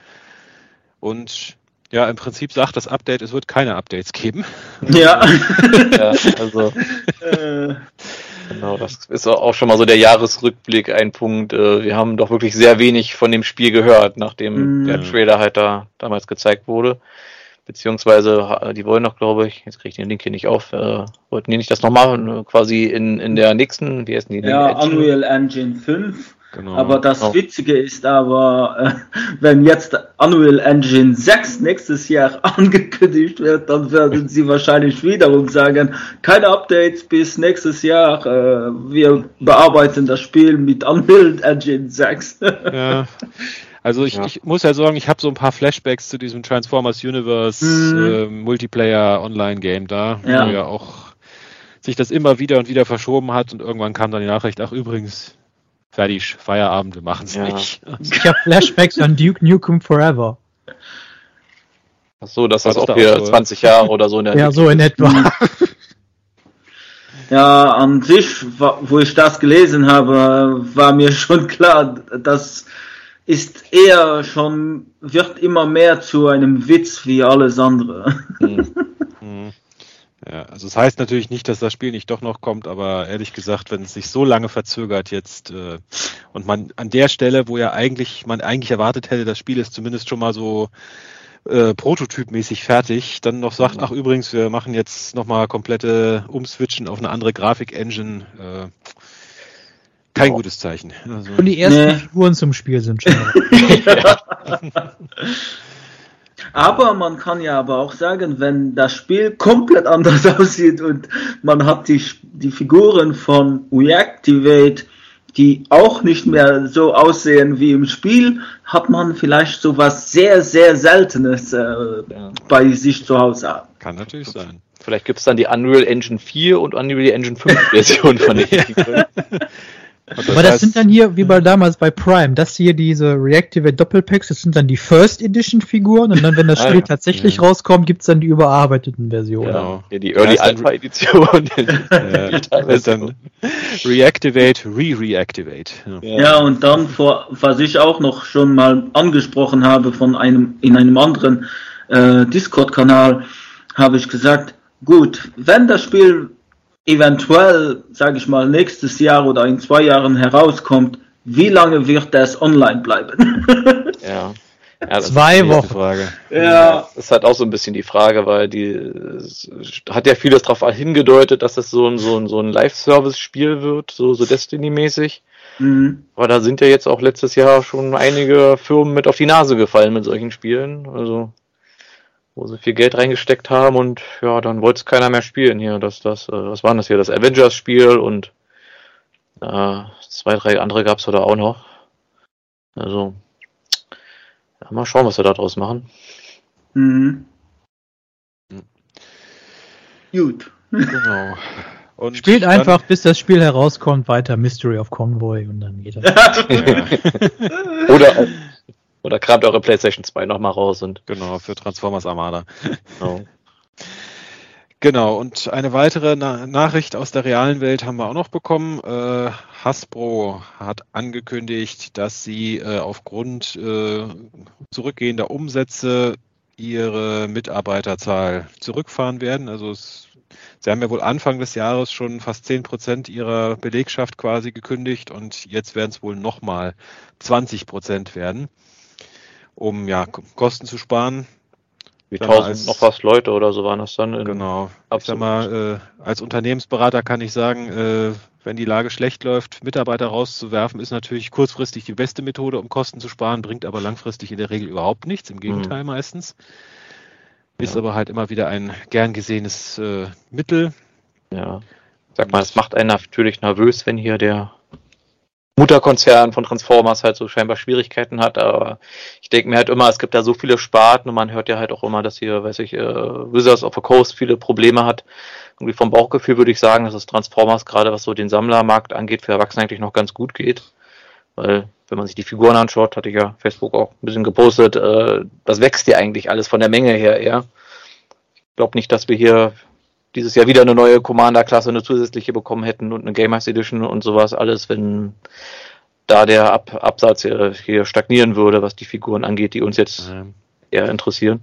Und ja, im Prinzip sagt das Update, es wird keine Updates geben. Ja. ja also. Äh. Genau, das ist auch schon mal so der Jahresrückblick ein Punkt. Äh, wir haben doch wirklich sehr wenig von dem Spiel gehört, nachdem mm. der Trailer halt da damals gezeigt wurde. Beziehungsweise, die wollen noch, glaube ich, jetzt kriege ich den Link hier nicht auf, äh, wollten die nicht das nochmal quasi in, in der nächsten, wie heißt die? Ja, Unreal Engine 5 Genau. Aber das oh. Witzige ist aber, äh, wenn jetzt Unreal Engine 6 nächstes Jahr angekündigt wird, dann werden sie wahrscheinlich wiederum sagen, keine Updates bis nächstes Jahr, äh, wir bearbeiten das Spiel mit Unreal Engine 6. ja. Also ich, ja. ich muss ja sagen, ich habe so ein paar Flashbacks zu diesem Transformers Universe mhm. äh, Multiplayer Online Game da, ja. wo ja auch sich das immer wieder und wieder verschoben hat und irgendwann kam dann die Nachricht, ach übrigens, fertig, Feierabend, wir machen es ja. nicht. Ich habe Flashbacks an Duke Nukem Forever. Ach so, dass das auch hier 20 Jahre oder so in der Ja, so in etwa. Ja, an sich, wo ich das gelesen habe, war mir schon klar, das ist eher schon, wird immer mehr zu einem Witz wie alles andere. Hm. Ja, also es das heißt natürlich nicht, dass das Spiel nicht doch noch kommt, aber ehrlich gesagt, wenn es sich so lange verzögert jetzt äh, und man an der Stelle, wo ja eigentlich man eigentlich erwartet hätte, das Spiel ist zumindest schon mal so äh, prototypmäßig fertig, dann noch sagt, ach übrigens, wir machen jetzt nochmal komplette Umswitchen auf eine andere Grafik-Engine. Äh, kein gutes Zeichen. Also, und die ersten nee. Figuren zum Spiel sind schon. Aber man kann ja aber auch sagen, wenn das Spiel komplett anders aussieht und man hat die, die Figuren von Reactivate, die auch nicht mehr so aussehen wie im Spiel, hat man vielleicht so was sehr, sehr Seltenes äh, ja. bei sich zu Hause. Kann natürlich sein. Vielleicht gibt es dann die Unreal Engine 4 und Unreal Engine 5 Version von den Dann Aber das, das sind dann hier, wie bei damals bei Prime, das hier diese Reactivate Doppelpacks, das sind dann die First Edition Figuren und dann, wenn das ah, Spiel ah, ja. tatsächlich ja. rauskommt, gibt's dann die überarbeiteten Versionen. Genau. Ja, die Early Alpha Edition. dann Reactivate, Re-Reactivate. Ja. ja, und dann, vor, was ich auch noch schon mal angesprochen habe von einem, in einem anderen äh, Discord-Kanal, habe ich gesagt, gut, wenn das Spiel eventuell, sage ich mal, nächstes Jahr oder in zwei Jahren herauskommt, wie lange wird das online bleiben? ja. Ja, Zwei Wochen. Frage. Ja. Das ist halt auch so ein bisschen die Frage, weil die hat ja vieles darauf hingedeutet, dass es so ein, so ein, so ein Live-Service-Spiel wird, so, so Destiny-mäßig. Mhm. Aber da sind ja jetzt auch letztes Jahr schon einige Firmen mit auf die Nase gefallen mit solchen Spielen. Also wo sie viel Geld reingesteckt haben und ja, dann wollte es keiner mehr spielen hier. Das, das, äh, was war das hier? Das Avengers-Spiel und äh, zwei, drei andere gab es da auch noch. Also, ja, mal schauen, was wir daraus machen. Mhm. Gut. Genau. Und Spielt einfach, bis das Spiel herauskommt, weiter Mystery of Convoy und dann geht das. Oder oder kramt eure PlayStation 2 nochmal raus und. Genau, für Transformers Armada. Genau. Genau, und eine weitere Na Nachricht aus der realen Welt haben wir auch noch bekommen. Äh, Hasbro hat angekündigt, dass sie äh, aufgrund äh, zurückgehender Umsätze ihre Mitarbeiterzahl zurückfahren werden. Also es, sie haben ja wohl Anfang des Jahres schon fast 10 Prozent ihrer Belegschaft quasi gekündigt und jetzt werden es wohl nochmal 20 Prozent werden um ja Kosten zu sparen. Wie tausend noch was Leute oder so waren das dann? genau. Ich sag mal, äh, als Unternehmensberater kann ich sagen, äh, wenn die Lage schlecht läuft, Mitarbeiter rauszuwerfen, ist natürlich kurzfristig die beste Methode, um Kosten zu sparen, bringt aber langfristig in der Regel überhaupt nichts, im Gegenteil mhm. meistens. Ist ja. aber halt immer wieder ein gern gesehenes äh, Mittel. Ja. Sag mal, es macht einen natürlich nervös, wenn hier der Mutterkonzern von Transformers halt so scheinbar Schwierigkeiten hat, aber ich denke mir halt immer, es gibt da so viele Sparten und man hört ja halt auch immer, dass hier, weiß ich, äh, Wizards of the Coast viele Probleme hat. Irgendwie vom Bauchgefühl würde ich sagen, dass es Transformers gerade was so den Sammlermarkt angeht, für Erwachsene eigentlich noch ganz gut geht. Weil, wenn man sich die Figuren anschaut, hatte ich ja Facebook auch ein bisschen gepostet, äh, das wächst ja eigentlich alles von der Menge her eher. Ich glaube nicht, dass wir hier dieses Jahr wieder eine neue Commander-Klasse, eine zusätzliche bekommen hätten und eine Gamers Edition und sowas alles, wenn da der Ab Absatz hier stagnieren würde, was die Figuren angeht, die uns jetzt ja. eher interessieren.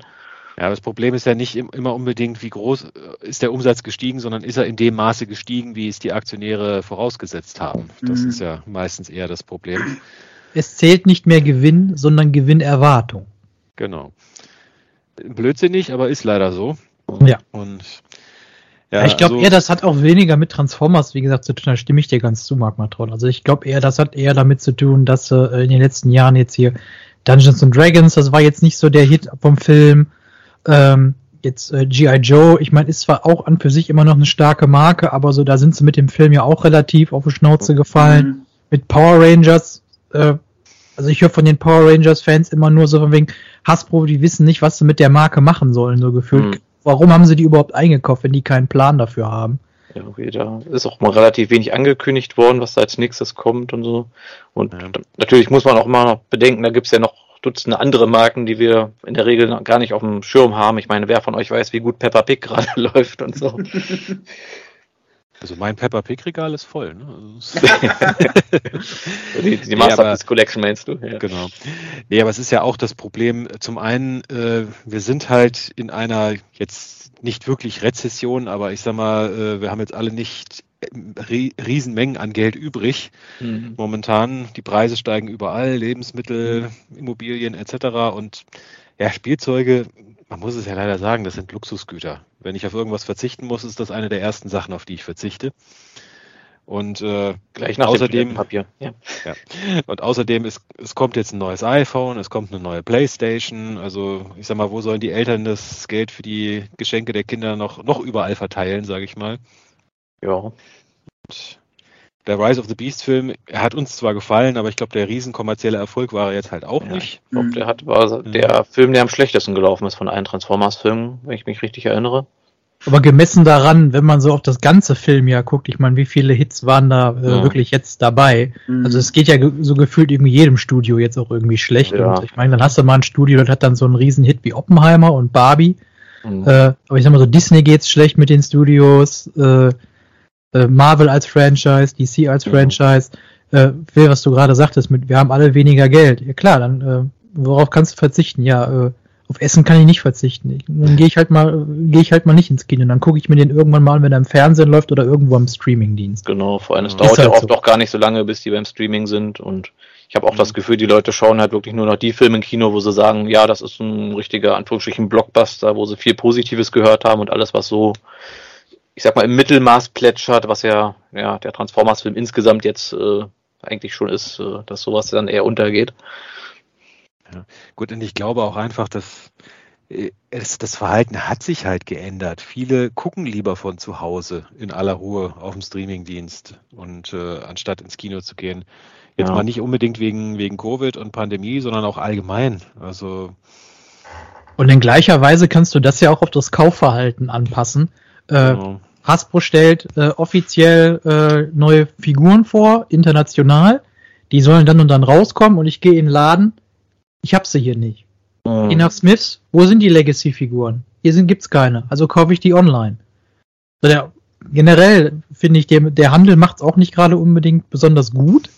Ja, das Problem ist ja nicht immer unbedingt, wie groß äh, ist der Umsatz gestiegen, sondern ist er in dem Maße gestiegen, wie es die Aktionäre vorausgesetzt haben. Das mhm. ist ja meistens eher das Problem. Es zählt nicht mehr Gewinn, sondern Gewinnerwartung. Genau. Blödsinnig, aber ist leider so. Ja. Und ja, ich glaube also, eher, das hat auch weniger mit Transformers, wie gesagt, zu tun. Da stimme ich dir ganz zu, Mark Matron. Also ich glaube eher, das hat eher damit zu tun, dass äh, in den letzten Jahren jetzt hier Dungeons and Dragons, das war jetzt nicht so der Hit vom Film. Ähm, jetzt äh, G.I. Joe, ich meine, ist zwar auch an für sich immer noch eine starke Marke, aber so, da sind sie mit dem Film ja auch relativ auf die Schnauze gefallen. Mhm. Mit Power Rangers, äh, also ich höre von den Power Rangers Fans immer nur so von wegen Hasbro, die wissen nicht, was sie mit der Marke machen sollen, so gefühlt. Mhm warum haben sie die überhaupt eingekauft, wenn die keinen Plan dafür haben? Ja, okay, da ist auch mal relativ wenig angekündigt worden, was da als nächstes kommt und so. Und ja. natürlich muss man auch mal noch bedenken, da gibt's ja noch Dutzende andere Marken, die wir in der Regel gar nicht auf dem Schirm haben. Ich meine, wer von euch weiß, wie gut Peppa Pig gerade läuft und so. Also mein Peppa Pig Regal ist voll. Ne? Also die, die Masterpiece nee, Collection meinst du? Ja. Genau. Nee, aber es ist ja auch das Problem. Zum einen, äh, wir sind halt in einer jetzt nicht wirklich Rezession, aber ich sag mal, äh, wir haben jetzt alle nicht äh, Riesenmengen an Geld übrig. Mhm. Momentan die Preise steigen überall, Lebensmittel, Immobilien etc. Und ja, Spielzeuge man muss es ja leider sagen, das sind Luxusgüter. Wenn ich auf irgendwas verzichten muss, ist das eine der ersten Sachen, auf die ich verzichte. Und äh, gleich nach außerdem Papier. Ja. ja. Und außerdem ist, es kommt jetzt ein neues iPhone, es kommt eine neue PlayStation. Also ich sag mal, wo sollen die Eltern das Geld für die Geschenke der Kinder noch noch überall verteilen, sage ich mal. Ja. Und der Rise of the Beast Film, er hat uns zwar gefallen, aber ich glaube, der riesen kommerzielle Erfolg war er jetzt halt auch ja, nicht. Ich glaube, der hat, war der Film, der am schlechtesten gelaufen ist von allen Transformers-Filmen, wenn ich mich richtig erinnere. Aber gemessen daran, wenn man so auf das ganze Filmjahr guckt, ich meine, wie viele Hits waren da äh, ja. wirklich jetzt dabei? Mhm. Also es geht ja ge so gefühlt irgendwie jedem Studio jetzt auch irgendwie schlecht. Ja. Und ich meine, dann hast du mal ein Studio, das hat dann so einen riesen Hit wie Oppenheimer und Barbie. Mhm. Äh, aber ich sag mal so, Disney geht's schlecht mit den Studios, äh, äh, Marvel als Franchise, DC als mhm. Franchise. Äh, Phil, was du gerade sagtest, mit wir haben alle weniger Geld. Ja klar, dann äh, worauf kannst du verzichten? Ja, äh, auf Essen kann ich nicht verzichten. Dann gehe ich halt mal, gehe ich halt mal nicht ins Kino. Dann gucke ich mir den irgendwann mal, wenn er im Fernsehen läuft oder irgendwo am Streamingdienst. Genau, vor allem es dauert halt ja oft so. auch gar nicht so lange, bis die beim Streaming sind und ich habe auch mhm. das Gefühl, die Leute schauen halt wirklich nur noch die Filme im Kino, wo sie sagen, ja, das ist ein richtiger, Anführungsstrichen, Blockbuster, wo sie viel Positives gehört haben und alles, was so, ich sag mal, im Mittelmaß plätschert, was ja, ja, der Transformers-Film insgesamt jetzt äh, eigentlich schon ist, äh, dass sowas dann eher untergeht. Ja. Gut, und ich glaube auch einfach, dass äh, es, das Verhalten hat sich halt geändert. Viele gucken lieber von zu Hause in aller Ruhe auf dem Streamingdienst und äh, anstatt ins Kino zu gehen. Jetzt ja. mal nicht unbedingt wegen, wegen Covid und Pandemie, sondern auch allgemein. Also und in gleicher Weise kannst du das ja auch auf das Kaufverhalten anpassen. Äh, genau. Hasbro stellt äh, offiziell äh, neue Figuren vor, international. Die sollen dann und dann rauskommen und ich gehe in den Laden ich hab sie hier nicht. Mhm. Geh nach Smiths, wo sind die Legacy-Figuren? Hier sind, gibt's keine, also kaufe ich die online. So der, generell finde ich, der, der Handel macht's auch nicht gerade unbedingt besonders gut.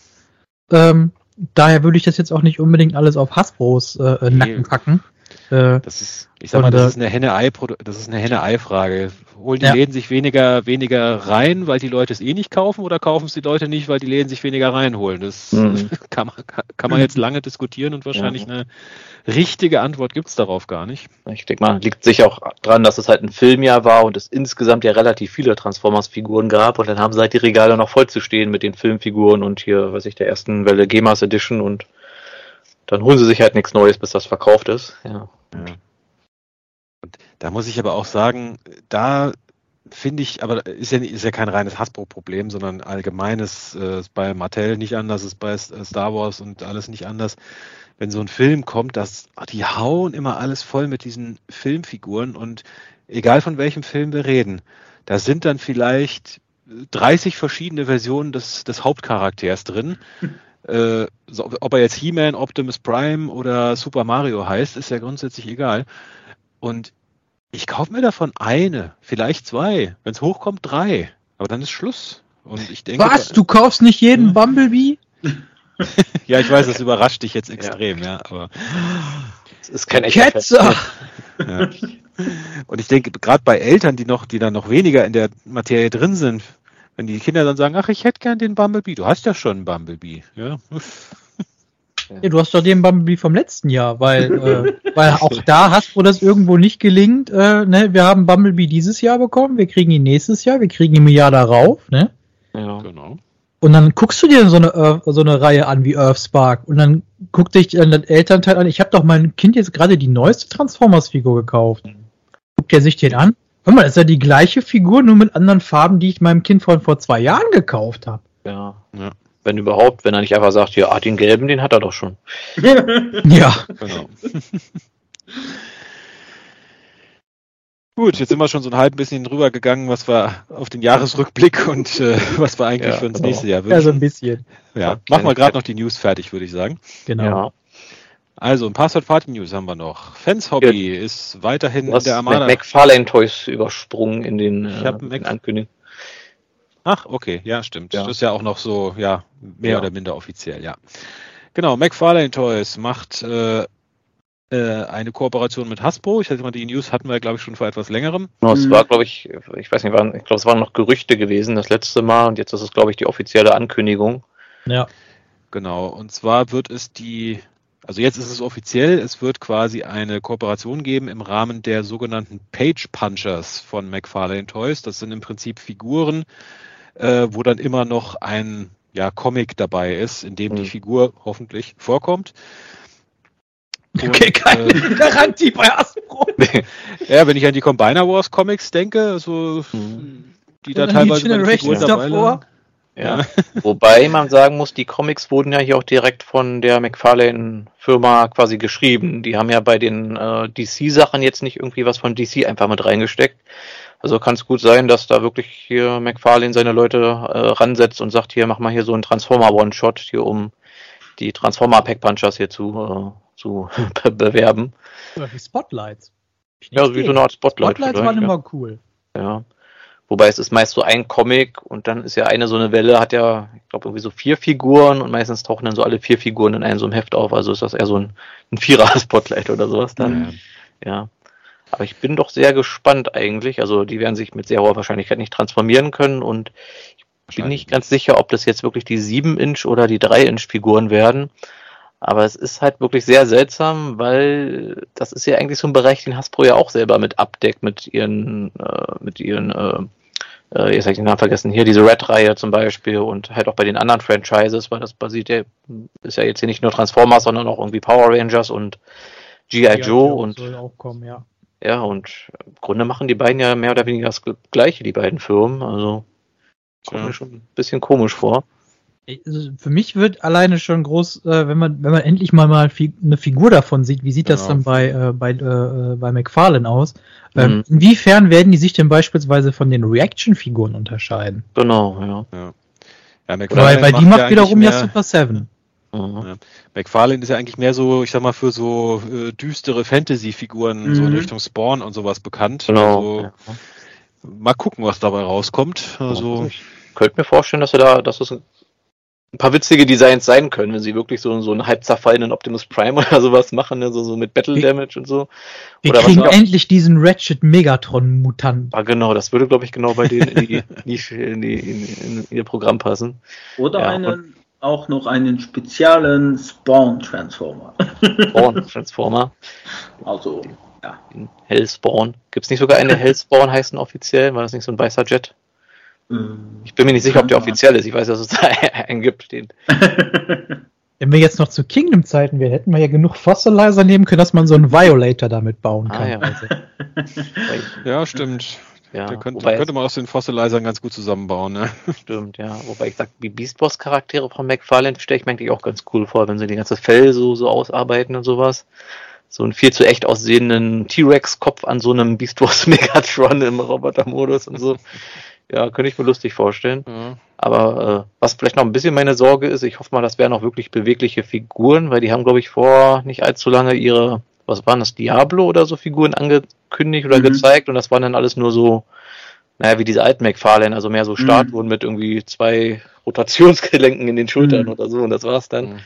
Ähm, daher würde ich das jetzt auch nicht unbedingt alles auf Hasbros äh, Nacken packen. Äh, das ist, ich sag mal, das ist eine Henne-Ei, das ist eine Henne-Ei-Frage. Holen die ja. Läden sich weniger, weniger rein, weil die Leute es eh nicht kaufen, oder kaufen es die Leute nicht, weil die Läden sich weniger reinholen? Das mhm. kann, man, kann man jetzt lange diskutieren und wahrscheinlich ja. eine richtige Antwort gibt es darauf gar nicht. Ich denke mal, liegt sicher auch dran, dass es halt ein Filmjahr war und es insgesamt ja relativ viele Transformers-Figuren gab und dann haben sie halt die Regale noch voll zu stehen mit den Filmfiguren und hier, weiß ich, der ersten Welle Gemas Edition und dann holen sie sich halt nichts Neues, bis das verkauft ist. Ja. Ja. Und da muss ich aber auch sagen, da finde ich, aber ist ja, ist ja kein reines Hasbro-Problem, sondern allgemeines, äh, bei Mattel nicht anders, ist bei Star Wars und alles nicht anders. Wenn so ein Film kommt, das, die hauen immer alles voll mit diesen Filmfiguren und egal von welchem Film wir reden, da sind dann vielleicht 30 verschiedene Versionen des, des Hauptcharakters drin. Äh, so, ob er jetzt He-Man, Optimus Prime oder Super Mario heißt, ist ja grundsätzlich egal. Und ich kaufe mir davon eine, vielleicht zwei, wenn es hochkommt drei. Aber dann ist Schluss. Und ich denke, Was? Du kaufst nicht jeden Bumblebee? ja, ich weiß, das überrascht dich jetzt extrem, ja, ja aber es ist kein Ketzer. ja. Und ich denke, gerade bei Eltern, die noch, die dann noch weniger in der Materie drin sind, wenn die Kinder dann sagen, ach, ich hätte gern den Bumblebee. Du hast ja schon einen Bumblebee. Ja. Ja, du hast doch den Bumblebee vom letzten Jahr, weil, äh, weil auch da hast, wo das irgendwo nicht gelingt, äh, ne, wir haben Bumblebee dieses Jahr bekommen, wir kriegen ihn nächstes Jahr, wir kriegen ihn im Jahr darauf, ne? Ja, genau. Und dann guckst du dir so eine, Earth, so eine Reihe an wie Earthspark und dann guckt dich dann dein Elternteil an. Ich habe doch meinem Kind jetzt gerade die neueste Transformers-Figur gekauft. Guckt er sich den an? Hör mal, das ist ja die gleiche Figur, nur mit anderen Farben, die ich meinem Kind vor, vor zwei Jahren gekauft habe. Ja, ja. Wenn überhaupt, wenn er nicht einfach sagt, ja, ah, den gelben, den hat er doch schon. ja. Genau. Gut, jetzt sind wir schon so ein halb bisschen drüber gegangen, was wir auf den Jahresrückblick und äh, was wir eigentlich ja, für uns genau. nächste Jahr wünschen. Ja, so ein bisschen. Ja, machen wir gerade noch die News fertig, würde ich sagen. Genau. Ja. Also, ein Passwort Party News haben wir noch. Fans Hobby ja. ist weiterhin in der Armada. McFarlane Toys übersprungen in den ich äh, Mac Ankündigungen. Ach, okay, ja, stimmt. Ja. Das ist ja auch noch so, ja, mehr ja. oder minder offiziell, ja. Genau, McFarlane Toys macht äh, äh, eine Kooperation mit Hasbro. Ich hatte mal, die News hatten wir, glaube ich, schon vor etwas längerem. No, es war, glaube ich, ich weiß nicht, waren, ich glaube, es waren noch Gerüchte gewesen das letzte Mal und jetzt ist es, glaube ich, die offizielle Ankündigung. Ja. Genau, und zwar wird es die also jetzt ist es offiziell, es wird quasi eine Kooperation geben im Rahmen der sogenannten Page Punchers von McFarlane Toys. Das sind im Prinzip Figuren, äh, wo dann immer noch ein ja, Comic dabei ist, in dem mhm. die Figur hoffentlich vorkommt. Und, okay, keine äh, Garantie bei Hasbro. ja, wenn ich an die Combiner Wars Comics denke, so mhm. die da teilweise die Figuren dabei davor. Ja. Wobei man sagen muss, die Comics wurden ja hier auch direkt von der McFarlane-Firma quasi geschrieben. Die haben ja bei den äh, DC-Sachen jetzt nicht irgendwie was von DC einfach mit reingesteckt, Also kann es gut sein, dass da wirklich hier McFarlane seine Leute äh, ransetzt und sagt, hier mach mal hier so einen Transformer One-Shot hier, um die Transformer Pack Punchers hier zu, äh, zu bewerben. Oder wie Spotlights. Ja, wie so eine Art Spotlight. Spotlights waren ja. immer cool. Ja. Wobei es ist meist so ein Comic und dann ist ja eine so eine Welle, hat ja, ich glaube, irgendwie so vier Figuren und meistens tauchen dann so alle vier Figuren in einem so einem Heft auf. Also ist das eher so ein, ein Vierer-Spotlight oder sowas dann. Ja. ja. Aber ich bin doch sehr gespannt eigentlich. Also die werden sich mit sehr hoher Wahrscheinlichkeit nicht transformieren können und ich bin nicht ganz sicher, ob das jetzt wirklich die 7-Inch oder die 3-Inch-Figuren werden. Aber es ist halt wirklich sehr seltsam, weil das ist ja eigentlich so ein Bereich, den Hasbro ja auch selber mit abdeckt, mit ihren, äh, mit ihren, äh, äh, jetzt habe ich den Namen vergessen, hier diese Red-Reihe zum Beispiel und halt auch bei den anderen Franchises, weil das basiert ja, ist ja jetzt hier nicht nur Transformers, sondern auch irgendwie Power Rangers und G.I. Joe und. Soll auch kommen, ja. Ja, und im Grunde machen die beiden ja mehr oder weniger das Gleiche, die beiden Firmen, also kommt ja. mir schon ein bisschen komisch vor. Also für mich wird alleine schon groß, äh, wenn man wenn man endlich mal mal fi eine Figur davon sieht, wie sieht das genau. dann bei äh, bei äh, bei McFarlane aus? Ähm, mhm. Inwiefern werden die sich denn beispielsweise von den Reaction-Figuren unterscheiden? Genau, ja. ja. ja weil, weil die macht ja wiederum ja Super Seven. Mhm. Ja. McFarlane ist ja eigentlich mehr so, ich sag mal, für so äh, düstere Fantasy-Figuren, mhm. so in Richtung Spawn und sowas bekannt. Genau. Also, ja. Mal gucken, was dabei rauskommt. Also, ich könnte mir vorstellen, dass er da, dass es ein paar witzige Designs sein können, wenn sie wirklich so, so einen halb zerfallenen Optimus Prime oder sowas machen, ne? so, so mit Battle Damage und so. Wir oder kriegen endlich diesen Ratchet Megatron Mutant. Ah, genau, das würde, glaube ich, genau bei denen in, die, in, die, in, in, in, ihr Programm passen. Oder ja, einen, auch noch einen speziellen Spawn Transformer. Spawn Transformer. Also, ja. Hellspawn. Gibt es nicht sogar eine Hellspawn heißen offiziell? War das nicht so ein weißer Jet? Ähm, ich bin mir nicht sicher, ob der offiziell ist. Ich weiß, dass es da einen gibt. Den. Wenn wir jetzt noch zu Kingdom-Zeiten wären, hätten wir ja genug Fossilizer nehmen können, dass man so einen Violator damit bauen kann. Ah, ja. Also. ja, stimmt. Ja, der könnte, wobei könnte man aus den Fossilizern ganz gut zusammenbauen. Ne? Stimmt, ja. Wobei ich sage, die Beast Boss Charaktere von McFarlane stelle ich mir eigentlich auch ganz cool vor, wenn sie die ganze Fell so, so ausarbeiten und sowas. So einen viel zu echt aussehenden T-Rex-Kopf an so einem Beast Boss Megatron im Roboter-Modus und so. Ja, könnte ich mir lustig vorstellen. Mhm. Aber äh, was vielleicht noch ein bisschen meine Sorge ist, ich hoffe mal, das wären auch wirklich bewegliche Figuren, weil die haben, glaube ich, vor nicht allzu lange ihre, was waren das, Diablo oder so Figuren angekündigt oder mhm. gezeigt und das waren dann alles nur so, naja, wie diese alten McFarlane, also mehr so mhm. Statuen mhm. mit irgendwie zwei Rotationsgelenken in den Schultern mhm. oder so und das war's dann. Mhm.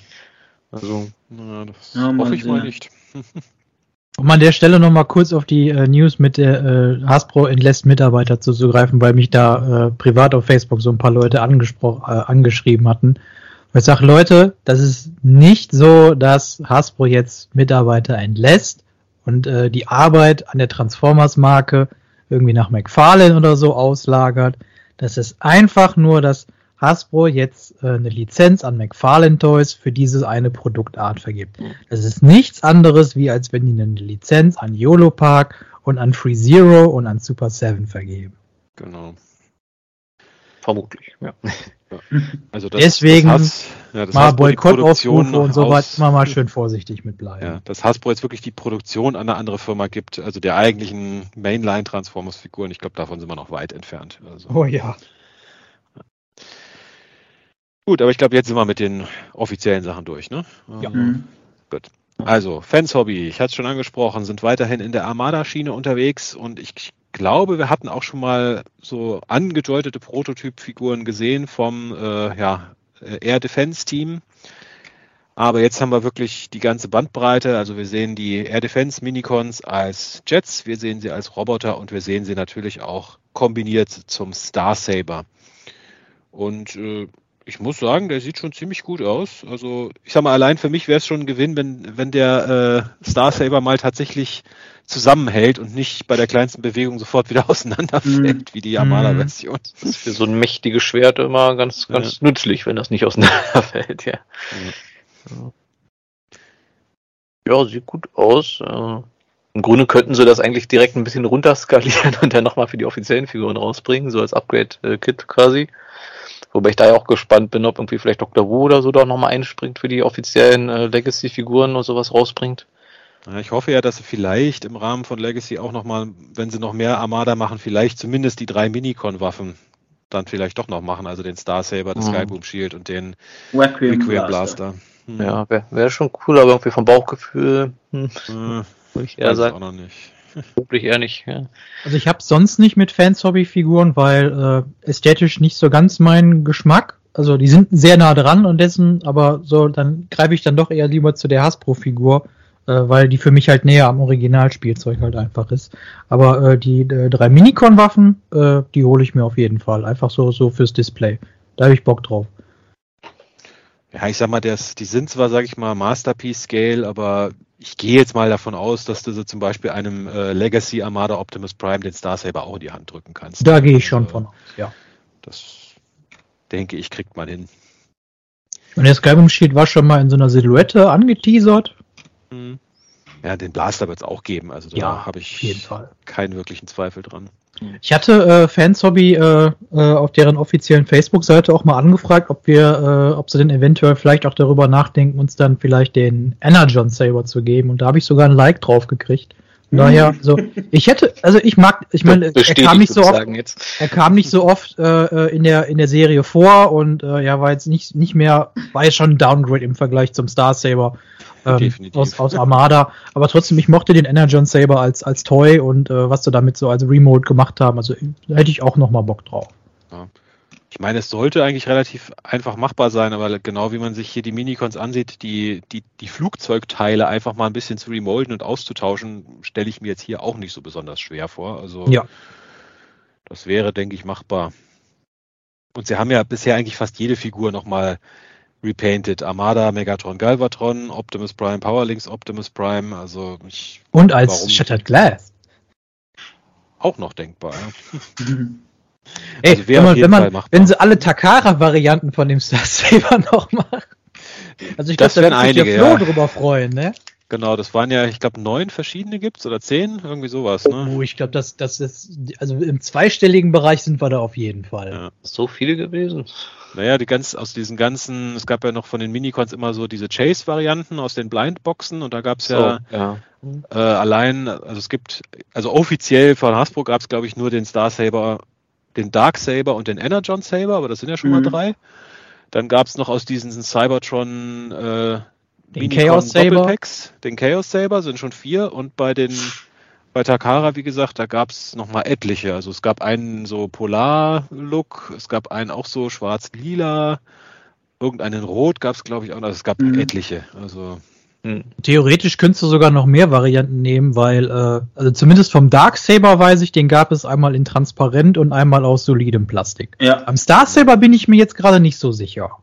Also, ja, das ja, hoffe ich mal nicht. Um an der Stelle nochmal kurz auf die äh, News mit äh, Hasbro entlässt Mitarbeiter zuzugreifen, weil mich da äh, privat auf Facebook so ein paar Leute angesprochen, äh, angeschrieben hatten. Und ich sage, Leute, das ist nicht so, dass Hasbro jetzt Mitarbeiter entlässt und äh, die Arbeit an der Transformers-Marke irgendwie nach McFarlane oder so auslagert. Das ist einfach nur, dass Hasbro jetzt äh, eine Lizenz an McFarlane Toys für diese eine Produktart vergibt. Das ist nichts anderes, wie als wenn die eine Lizenz an YOLO Park und an Free Zero und an Super 7 vergeben. Genau. Vermutlich, ja. Also das, Deswegen das Has, ja, das mal Boykottaufrufe und so weiter, mal, mal schön vorsichtig mit bleiben. Ja, dass Hasbro jetzt wirklich die Produktion an eine andere Firma gibt, also der eigentlichen Mainline-Transformers-Figuren, ich glaube, davon sind wir noch weit entfernt. Also. Oh ja. Gut, aber ich glaube, jetzt sind wir mit den offiziellen Sachen durch, ne? Ja. Mhm. Gut. Also, Fans Hobby, ich hatte es schon angesprochen, sind weiterhin in der Armada-Schiene unterwegs und ich glaube, wir hatten auch schon mal so angedeutete Prototypfiguren gesehen vom äh, ja, Air Defense Team. Aber jetzt haben wir wirklich die ganze Bandbreite. Also wir sehen die Air Defense Minicons als Jets, wir sehen sie als Roboter und wir sehen sie natürlich auch kombiniert zum Star Saber. Und äh, ich muss sagen, der sieht schon ziemlich gut aus. Also ich sag mal, allein für mich wäre es schon ein Gewinn, wenn, wenn der äh, Star Saber mal tatsächlich zusammenhält und nicht bei der kleinsten Bewegung sofort wieder auseinanderfällt, mm. wie die Yamada-Version. Das ist für so ein mächtiges Schwert immer ganz, ganz ja. nützlich, wenn das nicht auseinanderfällt, ja. ja. Ja, sieht gut aus. Äh, Im Grunde könnten sie das eigentlich direkt ein bisschen runterskalieren und dann nochmal für die offiziellen Figuren rausbringen, so als Upgrade-Kit quasi. Wobei ich da ja auch gespannt bin, ob irgendwie vielleicht Dr. Wu oder so da nochmal einspringt für die offiziellen äh, Legacy-Figuren und sowas rausbringt. Ja, ich hoffe ja, dass sie vielleicht im Rahmen von Legacy auch nochmal, wenn sie noch mehr Armada machen, vielleicht zumindest die drei Minicon-Waffen dann vielleicht doch noch machen, also den Star Saber, das mhm. Skyboom Shield und den Requiem, Requiem Blaster. Blaster. Hm. Ja, wäre wär schon cool, aber irgendwie vom Bauchgefühl hm, hm, würde ich eher sagen. Auch noch nicht. Wirklich eher nicht, ja. Also ich habe sonst nicht mit Fans-Hobby-Figuren, weil äh, ästhetisch nicht so ganz mein Geschmack. Also die sind sehr nah dran und dessen, aber so, dann greife ich dann doch eher lieber zu der Hasbro-Figur, äh, weil die für mich halt näher am Originalspielzeug halt einfach ist. Aber äh, die äh, drei Minicon-Waffen, äh, die hole ich mir auf jeden Fall. Einfach so, so fürs Display. Da habe ich Bock drauf. Ja, ich sag mal, das, die sind zwar, sag ich mal, Masterpiece-Scale, aber ich gehe jetzt mal davon aus, dass du so zum Beispiel einem äh, Legacy Armada Optimus Prime den Star Saber auch in die Hand drücken kannst. Da gehe ich schon also, von aus, ja. Das denke ich, kriegt man hin. Und der Skyrim Shield war schon mal in so einer Silhouette angeteasert. Mhm. Ja, den Blaster wird es auch geben, also da ja, habe ich keinen wirklichen Zweifel dran. Ich hatte äh, Fans Hobby äh, äh, auf deren offiziellen Facebook-Seite auch mal angefragt, ob wir, äh, ob sie denn eventuell vielleicht auch darüber nachdenken, uns dann vielleicht den Energon Saber zu geben. Und da habe ich sogar ein Like drauf gekriegt. Von daher, so, ich hätte, also ich mag, ich meine, er kam nicht so oft, er kam nicht so oft äh, in der in der Serie vor und äh, ja, war jetzt nicht nicht mehr, war ja schon ein Downgrade im Vergleich zum Star Saber ähm, aus, aus Armada. Aber trotzdem, ich mochte den Energon Saber als, als Toy und äh, was sie damit so als Remote gemacht haben. Also da hätte ich auch nochmal Bock drauf. Ja. Ich meine, es sollte eigentlich relativ einfach machbar sein, aber genau wie man sich hier die Minicons ansieht, die, die, die Flugzeugteile einfach mal ein bisschen zu remolden und auszutauschen, stelle ich mir jetzt hier auch nicht so besonders schwer vor. Also ja. das wäre, denke ich, machbar. Und sie haben ja bisher eigentlich fast jede Figur nochmal repainted. Armada, Megatron, Galvatron, Optimus Prime, Powerlinks, Optimus Prime. Also ich, Und als warum, Shattered Glass. Auch noch denkbar. Ja. Ey, also wenn, man, wenn, man, wenn sie alle Takara-Varianten von dem Star Saber noch machen. Also ich glaube, da wird sich der Flo ja. drüber freuen, ne? Genau, das waren ja, ich glaube, neun verschiedene gibt's oder zehn, irgendwie sowas, ne? Oh, ich glaube, das, das ist, also im zweistelligen Bereich sind wir da auf jeden Fall. Ja. So viele gewesen? Naja, die ganz, aus diesen ganzen, es gab ja noch von den Minicons immer so diese Chase-Varianten aus den Blindboxen und da gab's so, ja, ja. Äh, allein, also es gibt, also offiziell von Hasbro gab's glaube ich, nur den Star Saber, den Dark Saber und den Energon Saber, aber das sind ja schon mhm. mal drei. Dann gab's noch aus diesen Cybertron äh, den Chaos Saber. Den Chaos Saber sind schon vier und bei den bei Takara, wie gesagt, da gab es nochmal etliche. Also es gab einen so Polar-Look, es gab einen auch so schwarz-lila, irgendeinen Rot gab es, glaube ich, auch. Also es gab mhm. etliche. Also hm. Theoretisch könntest du sogar noch mehr Varianten nehmen, weil, äh, also zumindest vom Dark Saber weiß ich, den gab es einmal in transparent und einmal aus solidem Plastik. Ja. Am Star Saber bin ich mir jetzt gerade nicht so sicher.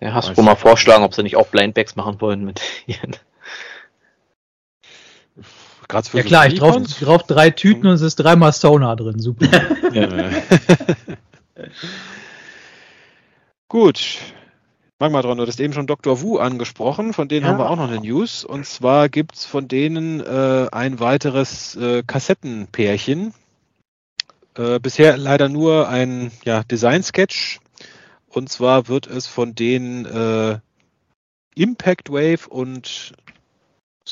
Ja, hast du mal vorschlagen, ob sie nicht auch Blindbacks machen wollen mit ihren. Ja klar, ich drauf, drauf drei Tüten und es ist dreimal Sonar drin. Super. Gut. Magmatron, du hast eben schon Dr. Wu angesprochen, von denen ja. haben wir auch noch eine News. Und zwar gibt es von denen äh, ein weiteres äh, Kassettenpärchen. Äh, bisher leider nur ein ja, Design-Sketch und zwar wird es von den äh, Impact Wave und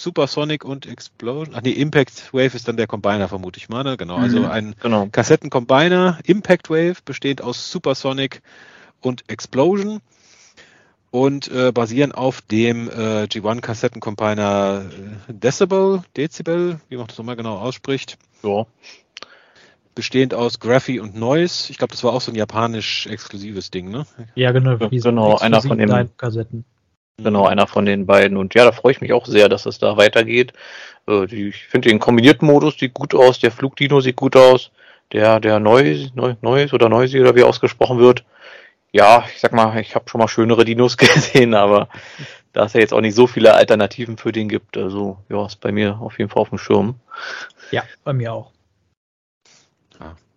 Supersonic und Explosion. Ach nee, Impact Wave ist dann der Combiner, vermute ich mal. Ne? Genau, also mhm, ein genau. Kassetten-Combiner, Impact Wave, besteht aus Supersonic und Explosion und äh, basieren auf dem äh, G1 Kassetten-Combiner äh, Decibel, Dezibel, wie man das nochmal genau ausspricht. Ja bestehend aus Graphy und Noise. Ich glaube, das war auch so ein japanisch exklusives Ding, ne? Ja, genau. Genau, einer von den Kassetten. Genau, einer von den beiden. Und ja, da freue ich mich auch sehr, dass es da weitergeht. Äh, ich finde den kombinierten Modus sieht gut aus, der Flugdino sieht gut aus, der, der Noise, Noise oder Noisy oder wie ausgesprochen wird. Ja, ich sag mal, ich habe schon mal schönere Dinos gesehen, aber da es ja jetzt auch nicht so viele Alternativen für den gibt, also ja, ist bei mir auf jeden Fall auf dem Schirm. Ja, bei mir auch.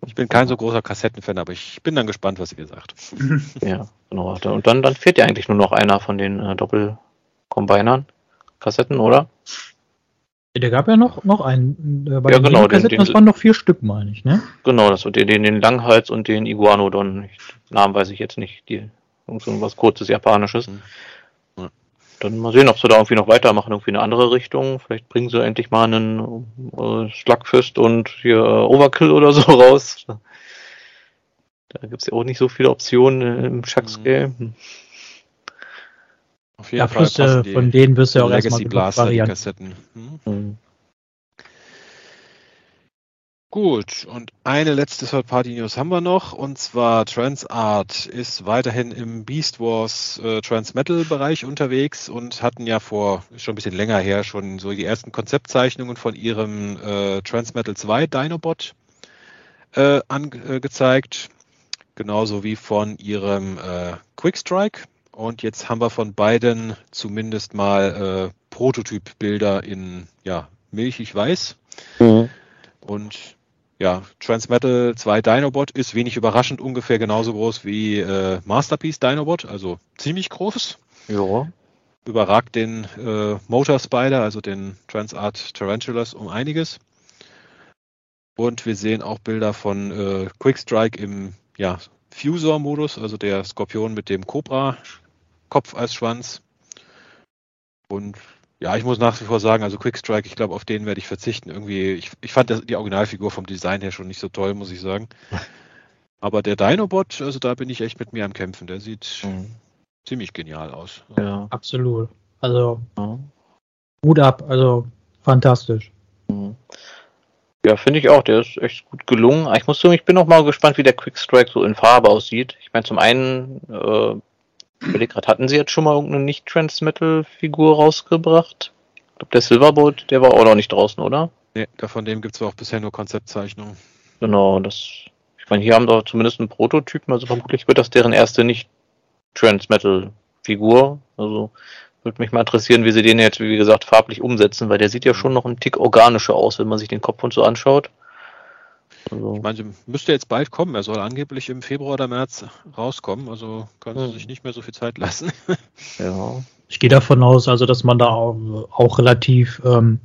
Ich bin kein so großer Kassettenfan, aber ich bin dann gespannt, was ihr sagt. Ja, genau. Und dann, dann fehlt ja eigentlich nur noch einer von den äh, Doppel-Combinern. Kassetten, oder? Der gab ja noch, noch einen. Äh, bei ja, den genau. Den, den, das waren noch vier Stück, meine ich, ne? Genau, das den, den, den Langhals und den Iguanodon. Namen weiß ich jetzt nicht. Die, irgendwas kurzes Japanisches. Dann mal sehen, ob sie da irgendwie noch weitermachen, irgendwie eine andere Richtung. Vielleicht bringen sie endlich mal einen äh, Slugfist und hier äh, Overkill oder so raus. Da gibt's ja auch nicht so viele Optionen im Chucks-Game. Mhm. Auf jeden ja, Fall plus, äh, von denen wirst du ja auch erstmal Blaster, die Kassetten. Hm? Mhm. Gut, und eine letzte Third-Party-News haben wir noch, und zwar Transart ist weiterhin im Beast Wars äh, Transmetal-Bereich unterwegs und hatten ja vor, schon ein bisschen länger her, schon so die ersten Konzeptzeichnungen von ihrem äh, Transmetal 2 Dinobot äh, angezeigt, genauso wie von ihrem äh, Quickstrike. Und jetzt haben wir von beiden zumindest mal äh, Prototypbilder in ja, milchig weiß. Mhm. Und ja, Transmetal 2 Dinobot ist wenig überraschend ungefähr genauso groß wie äh, Masterpiece Dinobot, also ziemlich groß. Ja. Überragt den äh, Motor Spider, also den Transart Tarantulas, um einiges. Und wir sehen auch Bilder von äh, Quickstrike im ja, Fusor-Modus, also der Skorpion mit dem Cobra-Kopf als Schwanz. Und ja, ich muss nach wie vor sagen, also Quickstrike, ich glaube, auf den werde ich verzichten. Irgendwie, ich, ich fand das, die Originalfigur vom Design her schon nicht so toll, muss ich sagen. Aber der Dinobot, also da bin ich echt mit mir am Kämpfen. Der sieht mhm. ziemlich genial aus. Ja, absolut. Also, ja. Hut ab, also fantastisch. Mhm. Ja, finde ich auch. Der ist echt gut gelungen. Ich muss sagen, ich bin noch mal gespannt, wie der Quickstrike so in Farbe aussieht. Ich meine, zum einen äh, überlege gerade, hatten sie jetzt schon mal irgendeine Nicht-Transmetal-Figur rausgebracht? Ich glaube, der Silverboat, der war auch noch nicht draußen, oder? Nee, von dem gibt es auch bisher nur Konzeptzeichnungen. Genau, das. Ich meine, hier haben doch zumindest einen Prototypen, also vermutlich wird das deren erste Nicht-Transmetal-Figur. Also würde mich mal interessieren, wie sie den jetzt, wie gesagt, farblich umsetzen, weil der sieht ja schon noch ein Tick organischer aus, wenn man sich den Kopf und so anschaut. Also ich meine, müsste jetzt bald kommen. Er soll angeblich im Februar oder März rauskommen. Also können sie hm. sich nicht mehr so viel Zeit lassen. ja. Ich gehe davon aus, also dass man da auch, auch relativ ähm,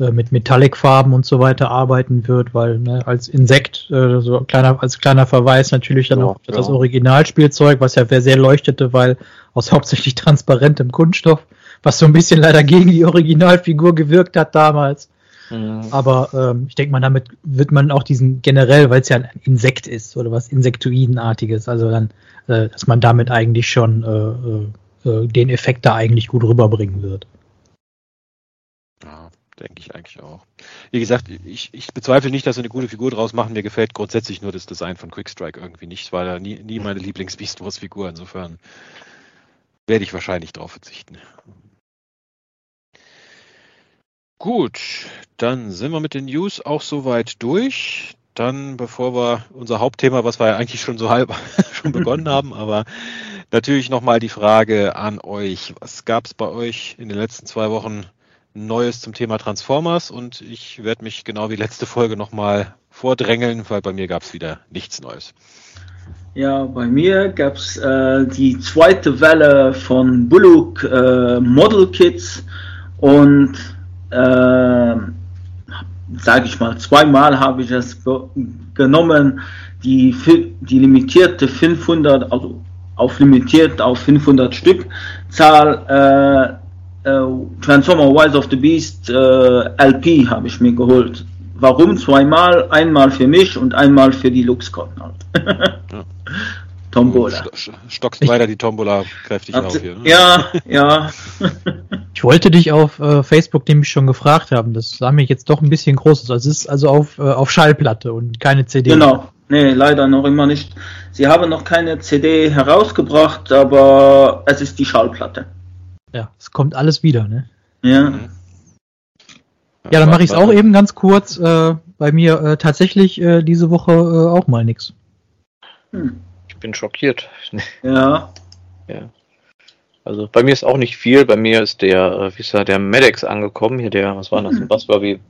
äh, mit Metallic-Farben und so weiter arbeiten wird, weil ne, als Insekt, äh, so kleiner, als kleiner Verweis natürlich dann ja, auch ja. das Originalspielzeug, was ja sehr leuchtete, weil aus hauptsächlich transparentem Kunststoff, was so ein bisschen leider gegen die Originalfigur gewirkt hat damals. Mhm. Aber ähm, ich denke mal, damit wird man auch diesen generell, weil es ja ein Insekt ist oder was Insektoidenartiges, also dann, äh, dass man damit eigentlich schon äh, äh, den Effekt da eigentlich gut rüberbringen wird. Ja, denke ich eigentlich auch. Wie gesagt, ich, ich bezweifle nicht, dass sie eine gute Figur draus machen. Mir gefällt grundsätzlich nur das Design von Quickstrike irgendwie nicht. War da nie, nie meine Lieblings-Beast Wars-Figur. Insofern werde ich wahrscheinlich drauf verzichten. Gut, dann sind wir mit den News auch soweit durch. Dann, bevor wir unser Hauptthema, was wir ja eigentlich schon so halb schon begonnen haben, aber natürlich nochmal die Frage an euch. Was gab es bei euch in den letzten zwei Wochen Neues zum Thema Transformers? Und ich werde mich genau wie letzte Folge nochmal vordrängeln, weil bei mir gab es wieder nichts Neues. Ja, bei mir gab es äh, die zweite Welle von Bullock äh, Model Kits und sage ich mal, zweimal habe ich es genommen, die, die limitierte 500, also auf limitiert auf 500 Stück Zahl äh, äh, Transformer Wise of the Beast äh, LP habe ich mir geholt. Warum zweimal? Einmal für mich und einmal für die LuxCon halt. ja. Tombola. stockst weiter die Tombola kräftig auf hier. Ne? Ja, ja. ich wollte dich auf äh, Facebook nämlich schon gefragt haben. Das sah mir jetzt doch ein bisschen groß aus. Also es ist also auf, äh, auf Schallplatte und keine CD. Genau. Nee, leider noch immer nicht. Sie haben noch keine CD herausgebracht, aber es ist die Schallplatte. Ja, es kommt alles wieder, ne? Ja. Mhm. Ja, dann mache ich es auch eben ganz kurz. Äh, bei mir äh, tatsächlich äh, diese Woche äh, auch mal nix. Hm bin schockiert. Ja. ja. Also bei mir ist auch nicht viel. Bei mir ist der, äh, wie ist der, der Medex angekommen. Hier der, was war das, ein Buzzbuggy?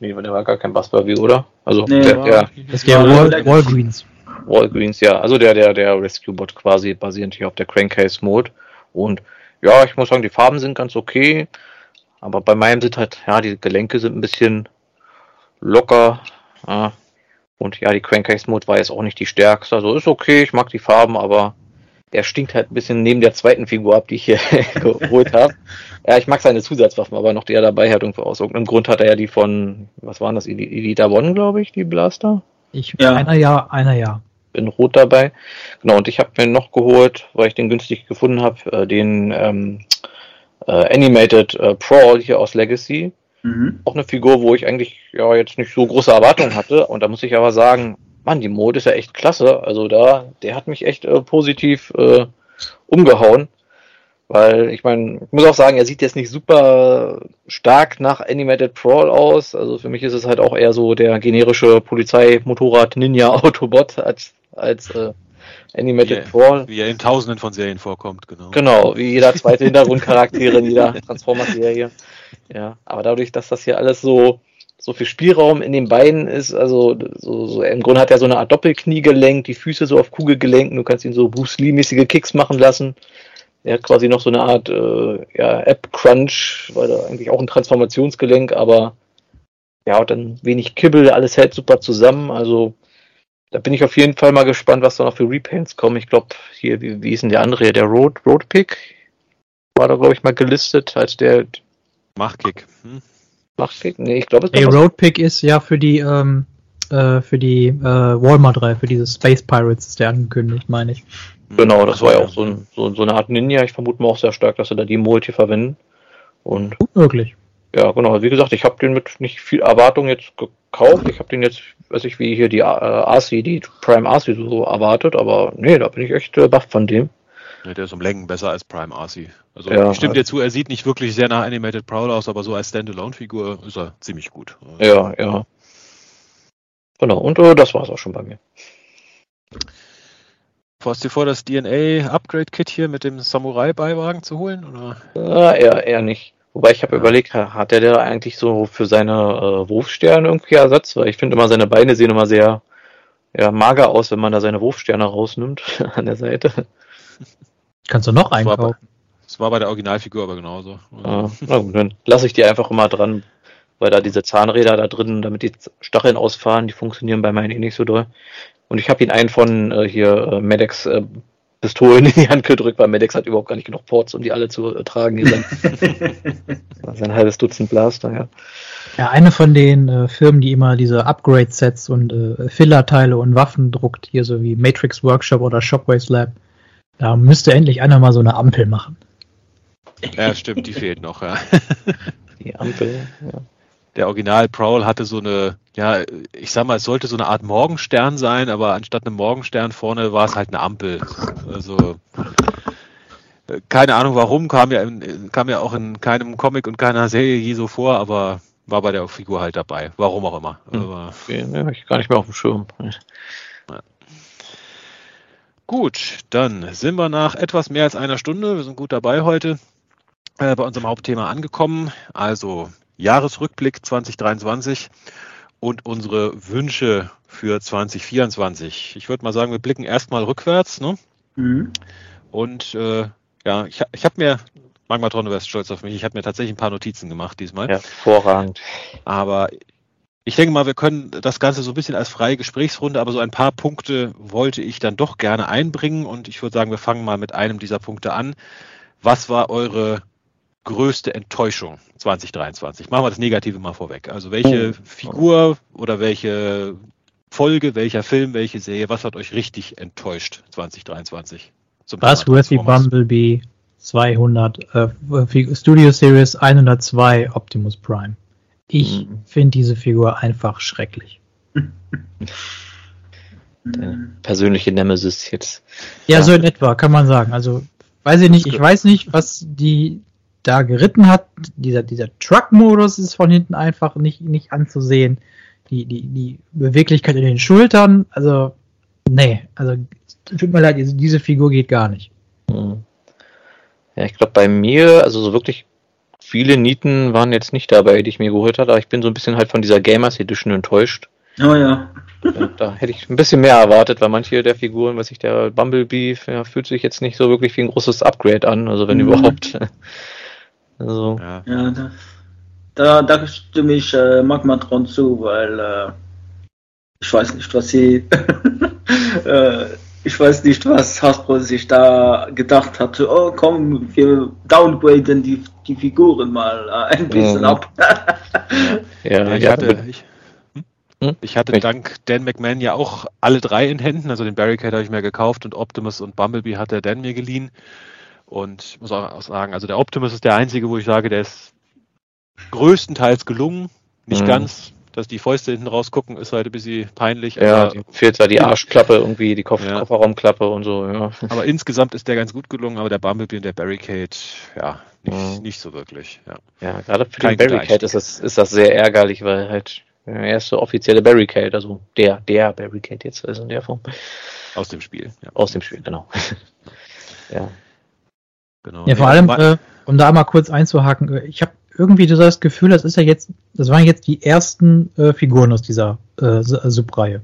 Nee, der war gar kein Buzzbuggy, oder? Also nee, der, der, das der Wall, Walgreens. Walgreens, ja. Also der, der, der Rescue-Bot quasi basierend hier auf der Crankcase-Mode. Und ja, ich muss sagen, die Farben sind ganz okay. Aber bei meinem sind halt, ja, die Gelenke sind ein bisschen locker. Ja, und ja, die Crankcase Mode war jetzt auch nicht die stärkste. Also ist okay, ich mag die Farben, aber der stinkt halt ein bisschen neben der zweiten Figur ab, die ich hier geholt habe. Ja, ich mag seine Zusatzwaffen, aber noch die er dabei hat irgendwo aus irgendeinem Grund hat er ja die von, was waren das, Elita One, glaube ich, die Blaster? Ich, ja. einer ja, einer ja. Bin rot dabei. Genau, und ich habe mir noch geholt, weil ich den günstig gefunden habe, äh, den ähm, äh, Animated äh, Prawl hier aus Legacy. Mhm. Auch eine Figur, wo ich eigentlich ja jetzt nicht so große Erwartungen hatte. Und da muss ich aber sagen, Mann, die Mode ist ja echt klasse. Also da, der hat mich echt äh, positiv äh, umgehauen. Weil ich meine, ich muss auch sagen, er sieht jetzt nicht super stark nach Animated Prawl aus. Also für mich ist es halt auch eher so der generische Polizei-Motorrad-Ninja-Autobot als, als äh, Animated wie, Prawl. Wie er in tausenden von Serien vorkommt, genau. Genau, wie jeder zweite Hintergrundcharakter in jeder Transformers-Serie. Ja, aber dadurch, dass das hier alles so so viel Spielraum in den Beinen ist. Also so, so, im Grunde hat er so eine Art Doppelkniegelenk, die Füße so auf Kugelgelenken. Du kannst ihn so Bruce Lee-mäßige Kicks machen lassen. Er hat quasi noch so eine Art äh, ja, App-Crunch, weil er eigentlich auch ein Transformationsgelenk, aber ja, und dann wenig Kibbel, alles hält super zusammen. Also da bin ich auf jeden Fall mal gespannt, was da noch für Repaints kommen. Ich glaube, hier, wie, wie ist denn der andere? Der Road, Roadpick war da, glaube ich, mal gelistet als der Machkick. Hm? Machkick? Nee, ich glaube, es ist hey, Roadpick ist ja für die, ähm, äh, für die äh, Walmart-Reihe, für diese Space Pirates ist der angekündigt, meine ich. Genau, das war ja auch so, ein, so, so, eine Art Ninja. Ich vermute mal auch sehr stark, dass sie da die Multi verwenden. Und möglich. Ja, genau. Wie gesagt, ich habe den mit nicht viel Erwartung jetzt gekauft. Ich habe den jetzt, weiß ich, wie hier die äh, AC, die Prime AC so erwartet, aber nee, da bin ich echt äh, baff von dem. Der ist um Längen besser als Prime AC. Also ja, ich stimme dir zu, er sieht nicht wirklich sehr nach Animated Prowl aus, aber so als Standalone-Figur ist er ziemlich gut. Ja, ja. Genau, und äh, das war's auch schon bei mir. Hast du vor, das DNA-Upgrade-Kit hier mit dem Samurai-Beiwagen zu holen? Oder? Äh, eher, eher nicht. Wobei ich habe ja. überlegt, hat der da eigentlich so für seine äh, Wurfsterne irgendwie Ersatz? Weil ich finde immer, seine Beine sehen immer sehr ja, mager aus, wenn man da seine Wurfsterne rausnimmt an der Seite. Kannst du noch einkaufen? Das war bei der Originalfigur aber genauso. Ah, na gut, dann lasse ich die einfach immer dran, weil da diese Zahnräder da drin, damit die Stacheln ausfahren, die funktionieren bei meinen eh nicht so doll. Und ich habe ihn einen von äh, hier äh, Medex äh, Pistolen in die Hand gedrückt, weil Medex hat überhaupt gar nicht genug Ports, um die alle zu äh, tragen. Sein, sein halbes Dutzend Blaster, ja. Ja, eine von den äh, Firmen, die immer diese Upgrade-Sets und äh, Filler-Teile und Waffen druckt, hier so wie Matrix Workshop oder Shockways Lab, da müsste endlich einer mal so eine Ampel machen. Ja, stimmt, die fehlt noch, ja. Die Ampel, ja der Original Prowl hatte so eine, ja, ich sag mal, es sollte so eine Art Morgenstern sein, aber anstatt einem Morgenstern vorne war es halt eine Ampel. Also keine Ahnung warum, kam ja, in, kam ja auch in keinem Comic und keiner Serie je so vor, aber war bei der Figur halt dabei. Warum auch immer. Hm. Aber, okay, ne, ich gar nicht mehr auf dem Schirm. Ja. Gut, dann sind wir nach etwas mehr als einer Stunde, wir sind gut dabei heute, äh, bei unserem Hauptthema angekommen. Also Jahresrückblick 2023 und unsere Wünsche für 2024. Ich würde mal sagen, wir blicken erstmal rückwärts. Ne? Mhm. Und äh, ja, ich, ich habe mir, Magmatron, du wärst stolz auf mich, ich habe mir tatsächlich ein paar Notizen gemacht diesmal. Hervorragend. Aber ich denke mal, wir können das Ganze so ein bisschen als freie Gesprächsrunde, aber so ein paar Punkte wollte ich dann doch gerne einbringen und ich würde sagen, wir fangen mal mit einem dieser Punkte an. Was war eure größte Enttäuschung 2023? Machen wir das Negative mal vorweg. Also welche oh. Figur oder welche Folge, welcher Film, welche Serie, was hat euch richtig enttäuscht 2023? Buzzworthy Bumblebee 200, äh, Studio Series 102 Optimus Prime. Ich mhm. finde diese Figur einfach schrecklich. Deine persönliche Nemesis jetzt. Ja, ja, so in etwa, kann man sagen. Also, weiß ich nicht, ich weiß nicht, was die da geritten hat. Dieser, dieser Truck-Modus ist von hinten einfach nicht, nicht anzusehen. Die, die, die Beweglichkeit in den Schultern, also, nee, also, tut mir leid, diese Figur geht gar nicht. Hm. Ja, ich glaube, bei mir, also so wirklich viele Nieten waren jetzt nicht dabei, die ich mir geholt habe, aber ich bin so ein bisschen halt von dieser Gamers Edition enttäuscht. Oh ja. da hätte ich ein bisschen mehr erwartet, weil manche der Figuren, was ich der Bumblebee, ja, fühlt sich jetzt nicht so wirklich wie ein großes Upgrade an, also wenn mhm. überhaupt. Also. Ja, ja da, da, da stimme ich äh, Magmatron zu, weil äh, ich weiß nicht, was sie. äh, ich weiß nicht, was Hasbro sich da gedacht hatte. Oh, komm, wir downgraden die, die Figuren mal äh, ein bisschen mhm. ab. ja, ich hatte, ich, hm? ich hatte dank Dan McMahon ja auch alle drei in Händen. Also den Barricade habe ich mir gekauft und Optimus und Bumblebee hat der Dan mir geliehen. Und ich muss auch sagen, also der Optimus ist der einzige, wo ich sage, der ist größtenteils gelungen. Nicht mhm. ganz, dass die Fäuste hinten rausgucken, ist halt ein bisschen peinlich. Ja, fehlt da die Arschklappe irgendwie, die Kopf ja. Kofferraumklappe und so, ja. Aber insgesamt ist der ganz gut gelungen, aber der Bumblebee und der Barricade, ja, nicht, mhm. nicht so wirklich, ja. Ja, gerade für Kein den Barricade ist das, ist das sehr ärgerlich, weil halt der erste offizielle Barricade, also der, der Barricade jetzt, also in der Form. Aus dem Spiel, ja. Aus dem Spiel, genau. ja. Genau. Ja, vor allem, äh, um da mal kurz einzuhaken, äh, ich habe irgendwie das Gefühl, das ist ja jetzt, das waren jetzt die ersten äh, Figuren aus dieser äh, äh, Subreihe.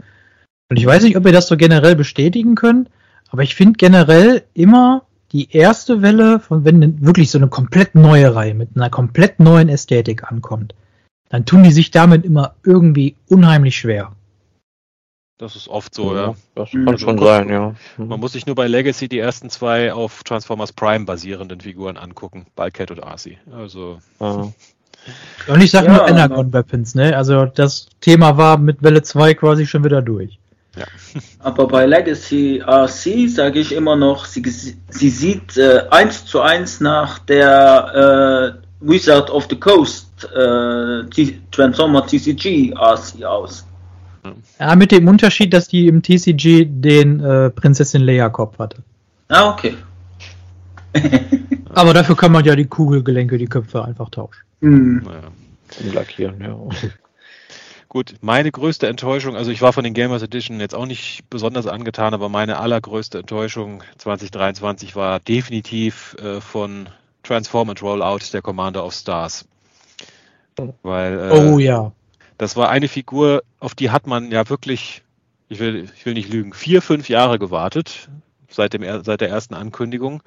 Und ich weiß nicht, ob ihr das so generell bestätigen könnt, aber ich finde generell immer die erste Welle von, wenn wirklich so eine komplett neue Reihe mit einer komplett neuen Ästhetik ankommt, dann tun die sich damit immer irgendwie unheimlich schwer. Das ist oft so, ja. ja. Das kann mhm. schon sein, ja. Man muss sich nur bei Legacy die ersten zwei auf Transformers Prime basierenden Figuren angucken, Balket und Arcee. Also. Ah. Und ich sag ja, nur Energon Weapons, ne? Also das Thema war mit Welle 2 quasi schon wieder durch. Ja. Aber bei Legacy RC sage ich immer noch, sie, sie sieht äh, eins zu eins nach der äh, Wizard of the Coast äh, Transformer TCG RC aus. Ja, mit dem Unterschied, dass die im TCG den äh, Prinzessin Leia Kopf hatte. Ah, okay. Aber dafür kann man ja die Kugelgelenke, die Köpfe einfach tauschen. Mhm. Ja. Lackieren, ja. Gut, meine größte Enttäuschung, also ich war von den Gamers Edition jetzt auch nicht besonders angetan, aber meine allergrößte Enttäuschung 2023 war definitiv äh, von Transform and Rollout der Commander of Stars. Weil, äh, oh ja. Das war eine Figur, auf die hat man ja wirklich, ich will, ich will nicht lügen, vier, fünf Jahre gewartet, seit, dem, seit der ersten Ankündigung.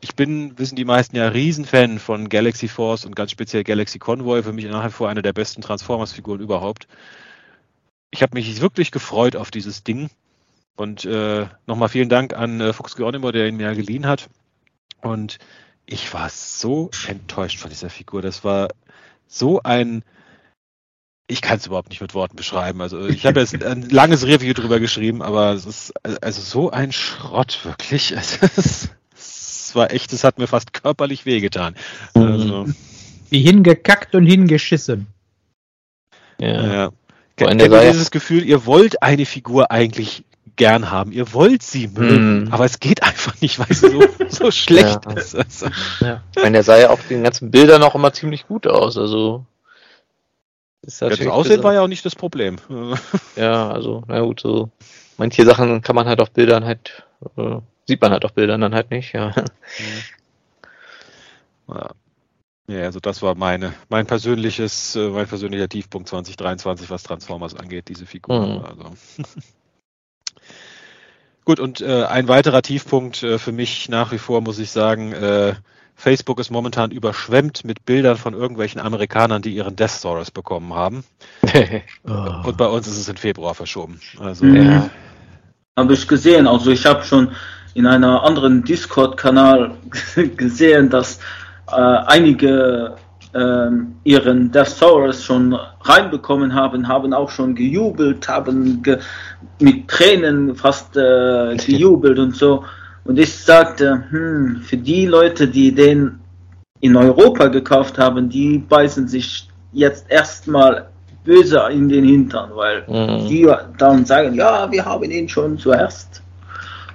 Ich bin, wissen die meisten ja, Riesenfan von Galaxy Force und ganz speziell Galaxy Convoy. Für mich nach wie vor eine der besten Transformers-Figuren überhaupt. Ich habe mich wirklich gefreut auf dieses Ding. Und äh, nochmal vielen Dank an äh, Fuchs Geronimo, der ihn mir geliehen hat. Und ich war so enttäuscht von dieser Figur. Das war so ein ich kann es überhaupt nicht mit Worten beschreiben. Also ich habe jetzt ein langes Review drüber geschrieben, aber es ist also so ein Schrott wirklich. Es, war echt, es hat mir fast körperlich wehgetan. Mhm. Also, Wie hingekackt und hingeschissen. Ja. ja. Kennt ihr dieses Gefühl, ihr wollt eine Figur eigentlich gern haben, ihr wollt sie mögen, mm. aber es geht einfach nicht, weil sie so, so schlecht ja. ist. Also. Ja. Ich meine, der sah ja auf den ganzen Bildern auch immer ziemlich gut aus. Also ist ja, das Aussehen war ja auch nicht das Problem. ja, also, na gut, so manche Sachen kann man halt auf Bildern halt, äh, sieht man halt auf Bildern dann halt nicht, ja. ja. Ja, also das war meine, mein persönliches, äh, mein persönlicher Tiefpunkt 2023, was Transformers angeht, diese Figur. Mhm. Also. Gut, und äh, ein weiterer Tiefpunkt äh, für mich nach wie vor, muss ich sagen, äh, Facebook ist momentan überschwemmt mit Bildern von irgendwelchen Amerikanern, die ihren Death Saurus bekommen haben. oh. Und bei uns ist es in Februar verschoben. Also, mhm. ja. Habe ich gesehen. Also ich habe schon in einer anderen Discord-Kanal gesehen, dass äh, einige äh, ihren Death Saurus schon reinbekommen haben, haben auch schon gejubelt, haben ge mit Tränen fast äh, gejubelt und so. Und ich sagte, hm, für die Leute, die den in Europa gekauft haben, die beißen sich jetzt erstmal böse in den Hintern, weil mhm. die dann sagen, ja, wir haben ihn schon zuerst.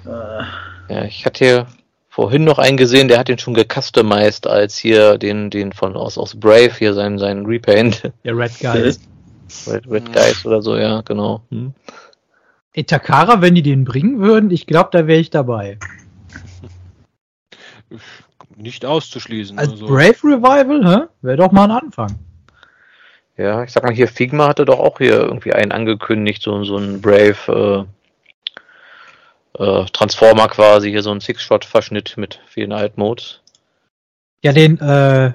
Äh, ja, ich hatte hier vorhin noch einen gesehen, der hat ihn schon gecustomized als hier den, den von aus, aus Brave, hier seinen, seinen Repaint. Der Red Guys. Red, Red Guys oder so, ja, genau. Hm. Etakara, wenn die den bringen würden, ich glaube, da wäre ich dabei nicht auszuschließen. Als also. Brave Revival, hä? Wäre doch mal ein Anfang. Ja, ich sag mal hier, Figma hatte doch auch hier irgendwie einen angekündigt, so, so ein Brave äh, äh, Transformer quasi, hier so ein Six-Shot-Verschnitt mit vielen Alt-Modes. Ja, den äh,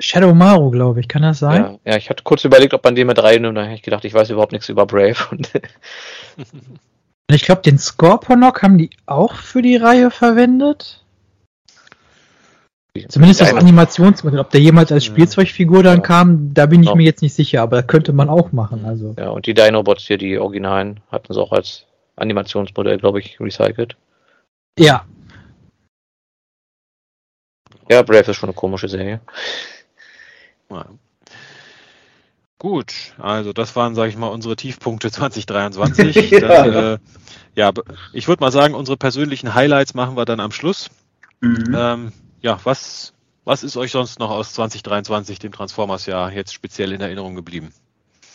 Shadow Maru, glaube ich, kann das sein? Ja, ja, ich hatte kurz überlegt, ob man den mit reinnimmt, dann habe ich gedacht, ich weiß überhaupt nichts über Brave. Ich glaube, den Scorponok haben die auch für die Reihe verwendet. Zumindest das Animationsmodell. Ob der jemals als Spielzeugfigur dann ja. kam, da bin ich ja. mir jetzt nicht sicher, aber könnte man auch machen. Also. Ja, und die Dinobots hier, die Originalen, hatten sie auch als Animationsmodell, glaube ich, recycelt. Ja. Ja, Brave ist schon eine komische Serie. Ja. Gut, also das waren, sage ich mal, unsere Tiefpunkte 2023. ja. Dann, äh, ja, ich würde mal sagen, unsere persönlichen Highlights machen wir dann am Schluss. Mhm. Ähm, ja, was, was ist euch sonst noch aus 2023, dem Transformers-Jahr, jetzt speziell in Erinnerung geblieben?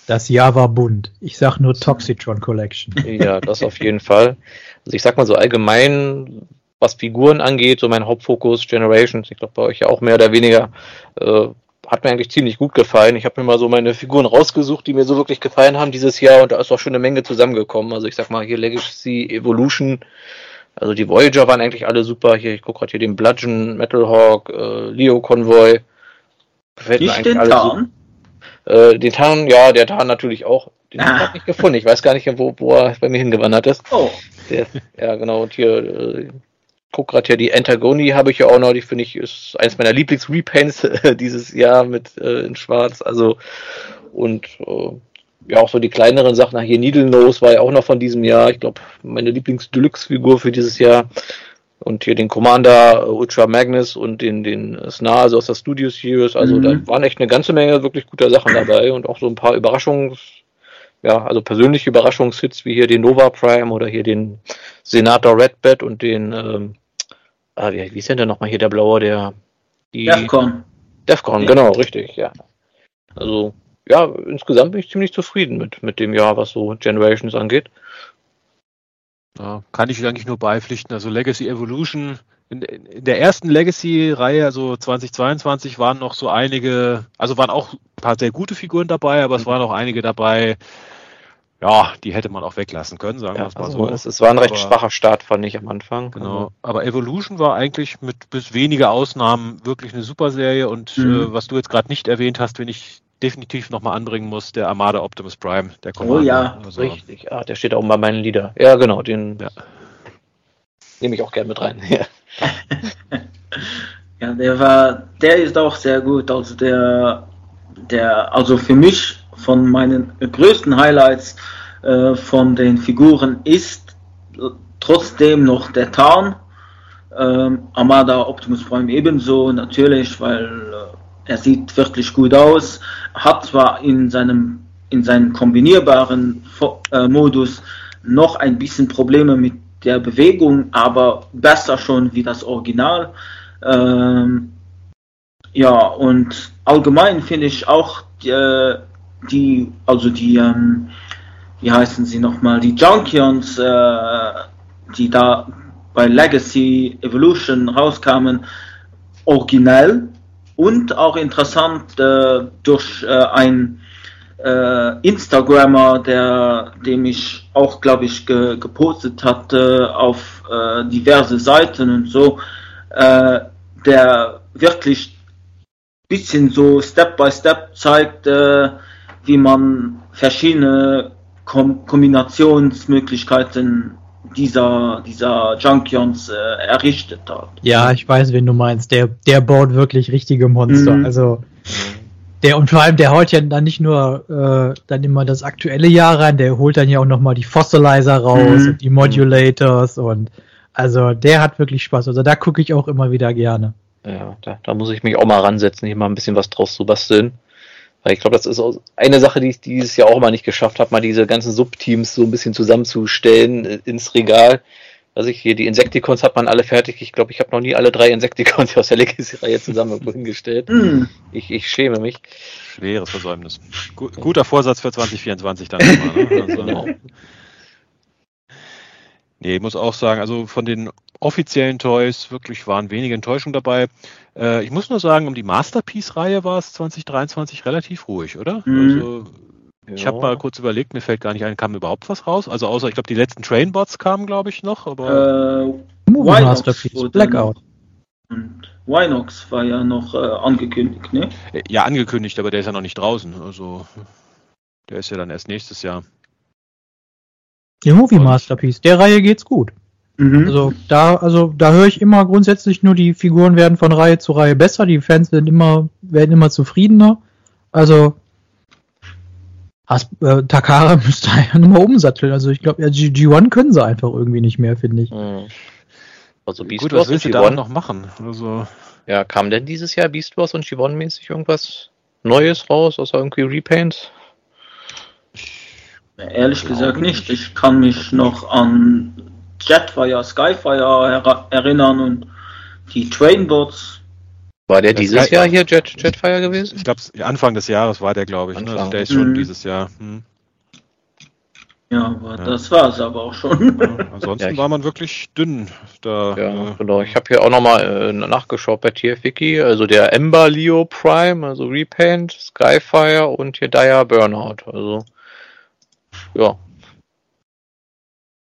Das Jahr war bunt. Ich sag nur Toxitron Collection. Ja, das auf jeden Fall. Also ich sag mal so allgemein, was Figuren angeht, so mein Hauptfokus Generations, ich glaube bei euch ja auch mehr oder weniger, äh, hat mir eigentlich ziemlich gut gefallen. Ich habe mir mal so meine Figuren rausgesucht, die mir so wirklich gefallen haben dieses Jahr und da ist auch schon eine Menge zusammengekommen. Also ich sag mal hier Legacy Evolution, also die Voyager waren eigentlich alle super. Hier, ich gucke gerade hier den Bludgeon, Metalhawk, äh, Leo Convoy. Gefällt Nicht den Tarn? Äh, den Tarn, ja, der Tarn natürlich auch. Den ah. habe ich nicht gefunden. Ich weiß gar nicht, wo, wo er bei mir hingewandert ist. Oh. Der, ja, genau. Und hier, äh, guck gerade hier, die Antagoni habe ich ja auch noch. Die finde ich ist eines meiner Lieblings-Repaints äh, dieses Jahr mit äh, in Schwarz. Also, und äh, ja, auch so die kleineren Sachen. Hier Needle Nose war ja auch noch von diesem Jahr. Ich glaube, meine Lieblings-Deluxe-Figur für dieses Jahr. Und hier den Commander uh, Ultra Magnus und den, den Snar, also aus der Studio Series. Also mhm. da waren echt eine ganze Menge wirklich guter Sachen dabei und auch so ein paar Überraschungs, ja, also persönliche Überraschungshits wie hier den Nova Prime oder hier den Senator Redbed und den, ähm, ah, wie, wie ist denn der nochmal hier der Blaue, der, die, Defcon. Defcon, genau, richtig, ja. Also, ja, insgesamt bin ich ziemlich zufrieden mit, mit dem Jahr, was so Generations angeht. Ja, kann ich eigentlich nur beipflichten. Also Legacy Evolution, in, in der ersten Legacy-Reihe, also 2022, waren noch so einige, also waren auch ein paar sehr gute Figuren dabei, aber es waren auch einige dabei, ja, die hätte man auch weglassen können, sagen ja, wir es mal also so. Es, es, war ein recht aber, schwacher Start, fand ich am Anfang. Genau. Also. Aber Evolution war eigentlich mit bis wenige Ausnahmen wirklich eine super Serie und mhm. äh, was du jetzt gerade nicht erwähnt hast, wenn ich definitiv nochmal anbringen muss, der Armada Optimus Prime, der Commander. Oh ja, also, richtig. Ah, der steht auch bei meinen Lieder. Ja, genau, den ja. Nehme ich auch gern mit rein. Ja. ja, der war, der ist auch sehr gut. Also der, der, also für mich von meinen größten Highlights äh, von den Figuren ist trotzdem noch der Tarn. Ähm, Armada Optimus Prime ebenso, natürlich, weil äh, er sieht wirklich gut aus, hat zwar in seinem, in seinem kombinierbaren äh, Modus noch ein bisschen Probleme mit der Bewegung, aber besser schon wie das Original. Ähm, ja, und allgemein finde ich auch die, äh, die also die, ähm, wie heißen sie nochmal, die Junkions, äh, die da bei Legacy Evolution rauskamen, originell und auch interessant äh, durch äh, ein äh, Instagrammer, der, dem ich auch, glaube ich, ge gepostet hatte auf äh, diverse Seiten und so, äh, der wirklich bisschen so Step by Step zeigt, äh, wie man verschiedene Kom Kombinationsmöglichkeiten dieser, dieser Junkions äh, errichtet hat. Ja, ich weiß, wen du meinst. Der, der baut wirklich richtige Monster. Mhm. Also der und vor allem der haut ja dann nicht nur äh, dann immer das aktuelle Jahr rein, der holt dann ja auch nochmal die Fossilizer raus mhm. und die Modulators und also der hat wirklich Spaß. Also da gucke ich auch immer wieder gerne. Ja, da, da muss ich mich auch mal ransetzen, hier mal ein bisschen was draus zu basteln. Weil ich glaube, das ist eine Sache, die ich dieses Jahr auch mal nicht geschafft habe, mal diese ganzen Subteams so ein bisschen zusammenzustellen äh, ins Regal. Also ich hier, die Insecticons hat man alle fertig. Ich glaube, ich habe noch nie alle drei Insecticons aus der Legacy-Reihe zusammen hingestellt. Mm. Ich, ich schäme mich. Schweres Versäumnis. guter Vorsatz für 2024 dann immer. Ne? Also, genau. Nee, ich muss auch sagen, also von den offiziellen Toys wirklich waren wenige Enttäuschungen dabei. Äh, ich muss nur sagen, um die Masterpiece-Reihe war es 2023 relativ ruhig, oder? Mhm. Also ich habe mal kurz überlegt, mir fällt gar nicht ein, kam überhaupt was raus? Also außer, ich glaube, die letzten Trainbots kamen, glaube ich, noch, aber. Äh, Masterpiece, Blackout. Und Winox war ja noch äh, angekündigt, ne? Äh, ja, angekündigt, aber der ist ja noch nicht draußen. Also der ist ja dann erst nächstes Jahr. Die Movie Masterpiece, der Reihe geht's gut. Mhm. Also da, also da höre ich immer grundsätzlich nur, die Figuren werden von Reihe zu Reihe besser, die Fans werden immer, werden immer zufriedener. Also Has, äh, Takara müsste einfach nur mal umsatteln. Also ich glaube, ja, G1 können sie einfach irgendwie nicht mehr, finde ich. Mhm. Also Beast Gut, Wars was willst du da noch machen? Also ja, kam denn dieses Jahr Beast Wars und G1 mäßig irgendwas Neues raus, außer irgendwie Repaints? Ehrlich gesagt nicht. Ich kann mich noch an Jetfire, Skyfire erinnern und die Trainbots. War der dieses Jahr hier Jet, Jetfire gewesen? Ich glaube, Anfang des Jahres war der, glaube ich. Ne? Also der ist schon mhm. dieses Jahr. Hm. Ja, aber ja. das war es aber auch schon. Ja, ansonsten ja, war man wirklich dünn. Da, ja, äh, genau. Ich habe hier auch nochmal äh, nachgeschaut bei TFWiki. Also der Ember Leo Prime, also Repaint, Skyfire und hier Dire Burnout. Also, ja,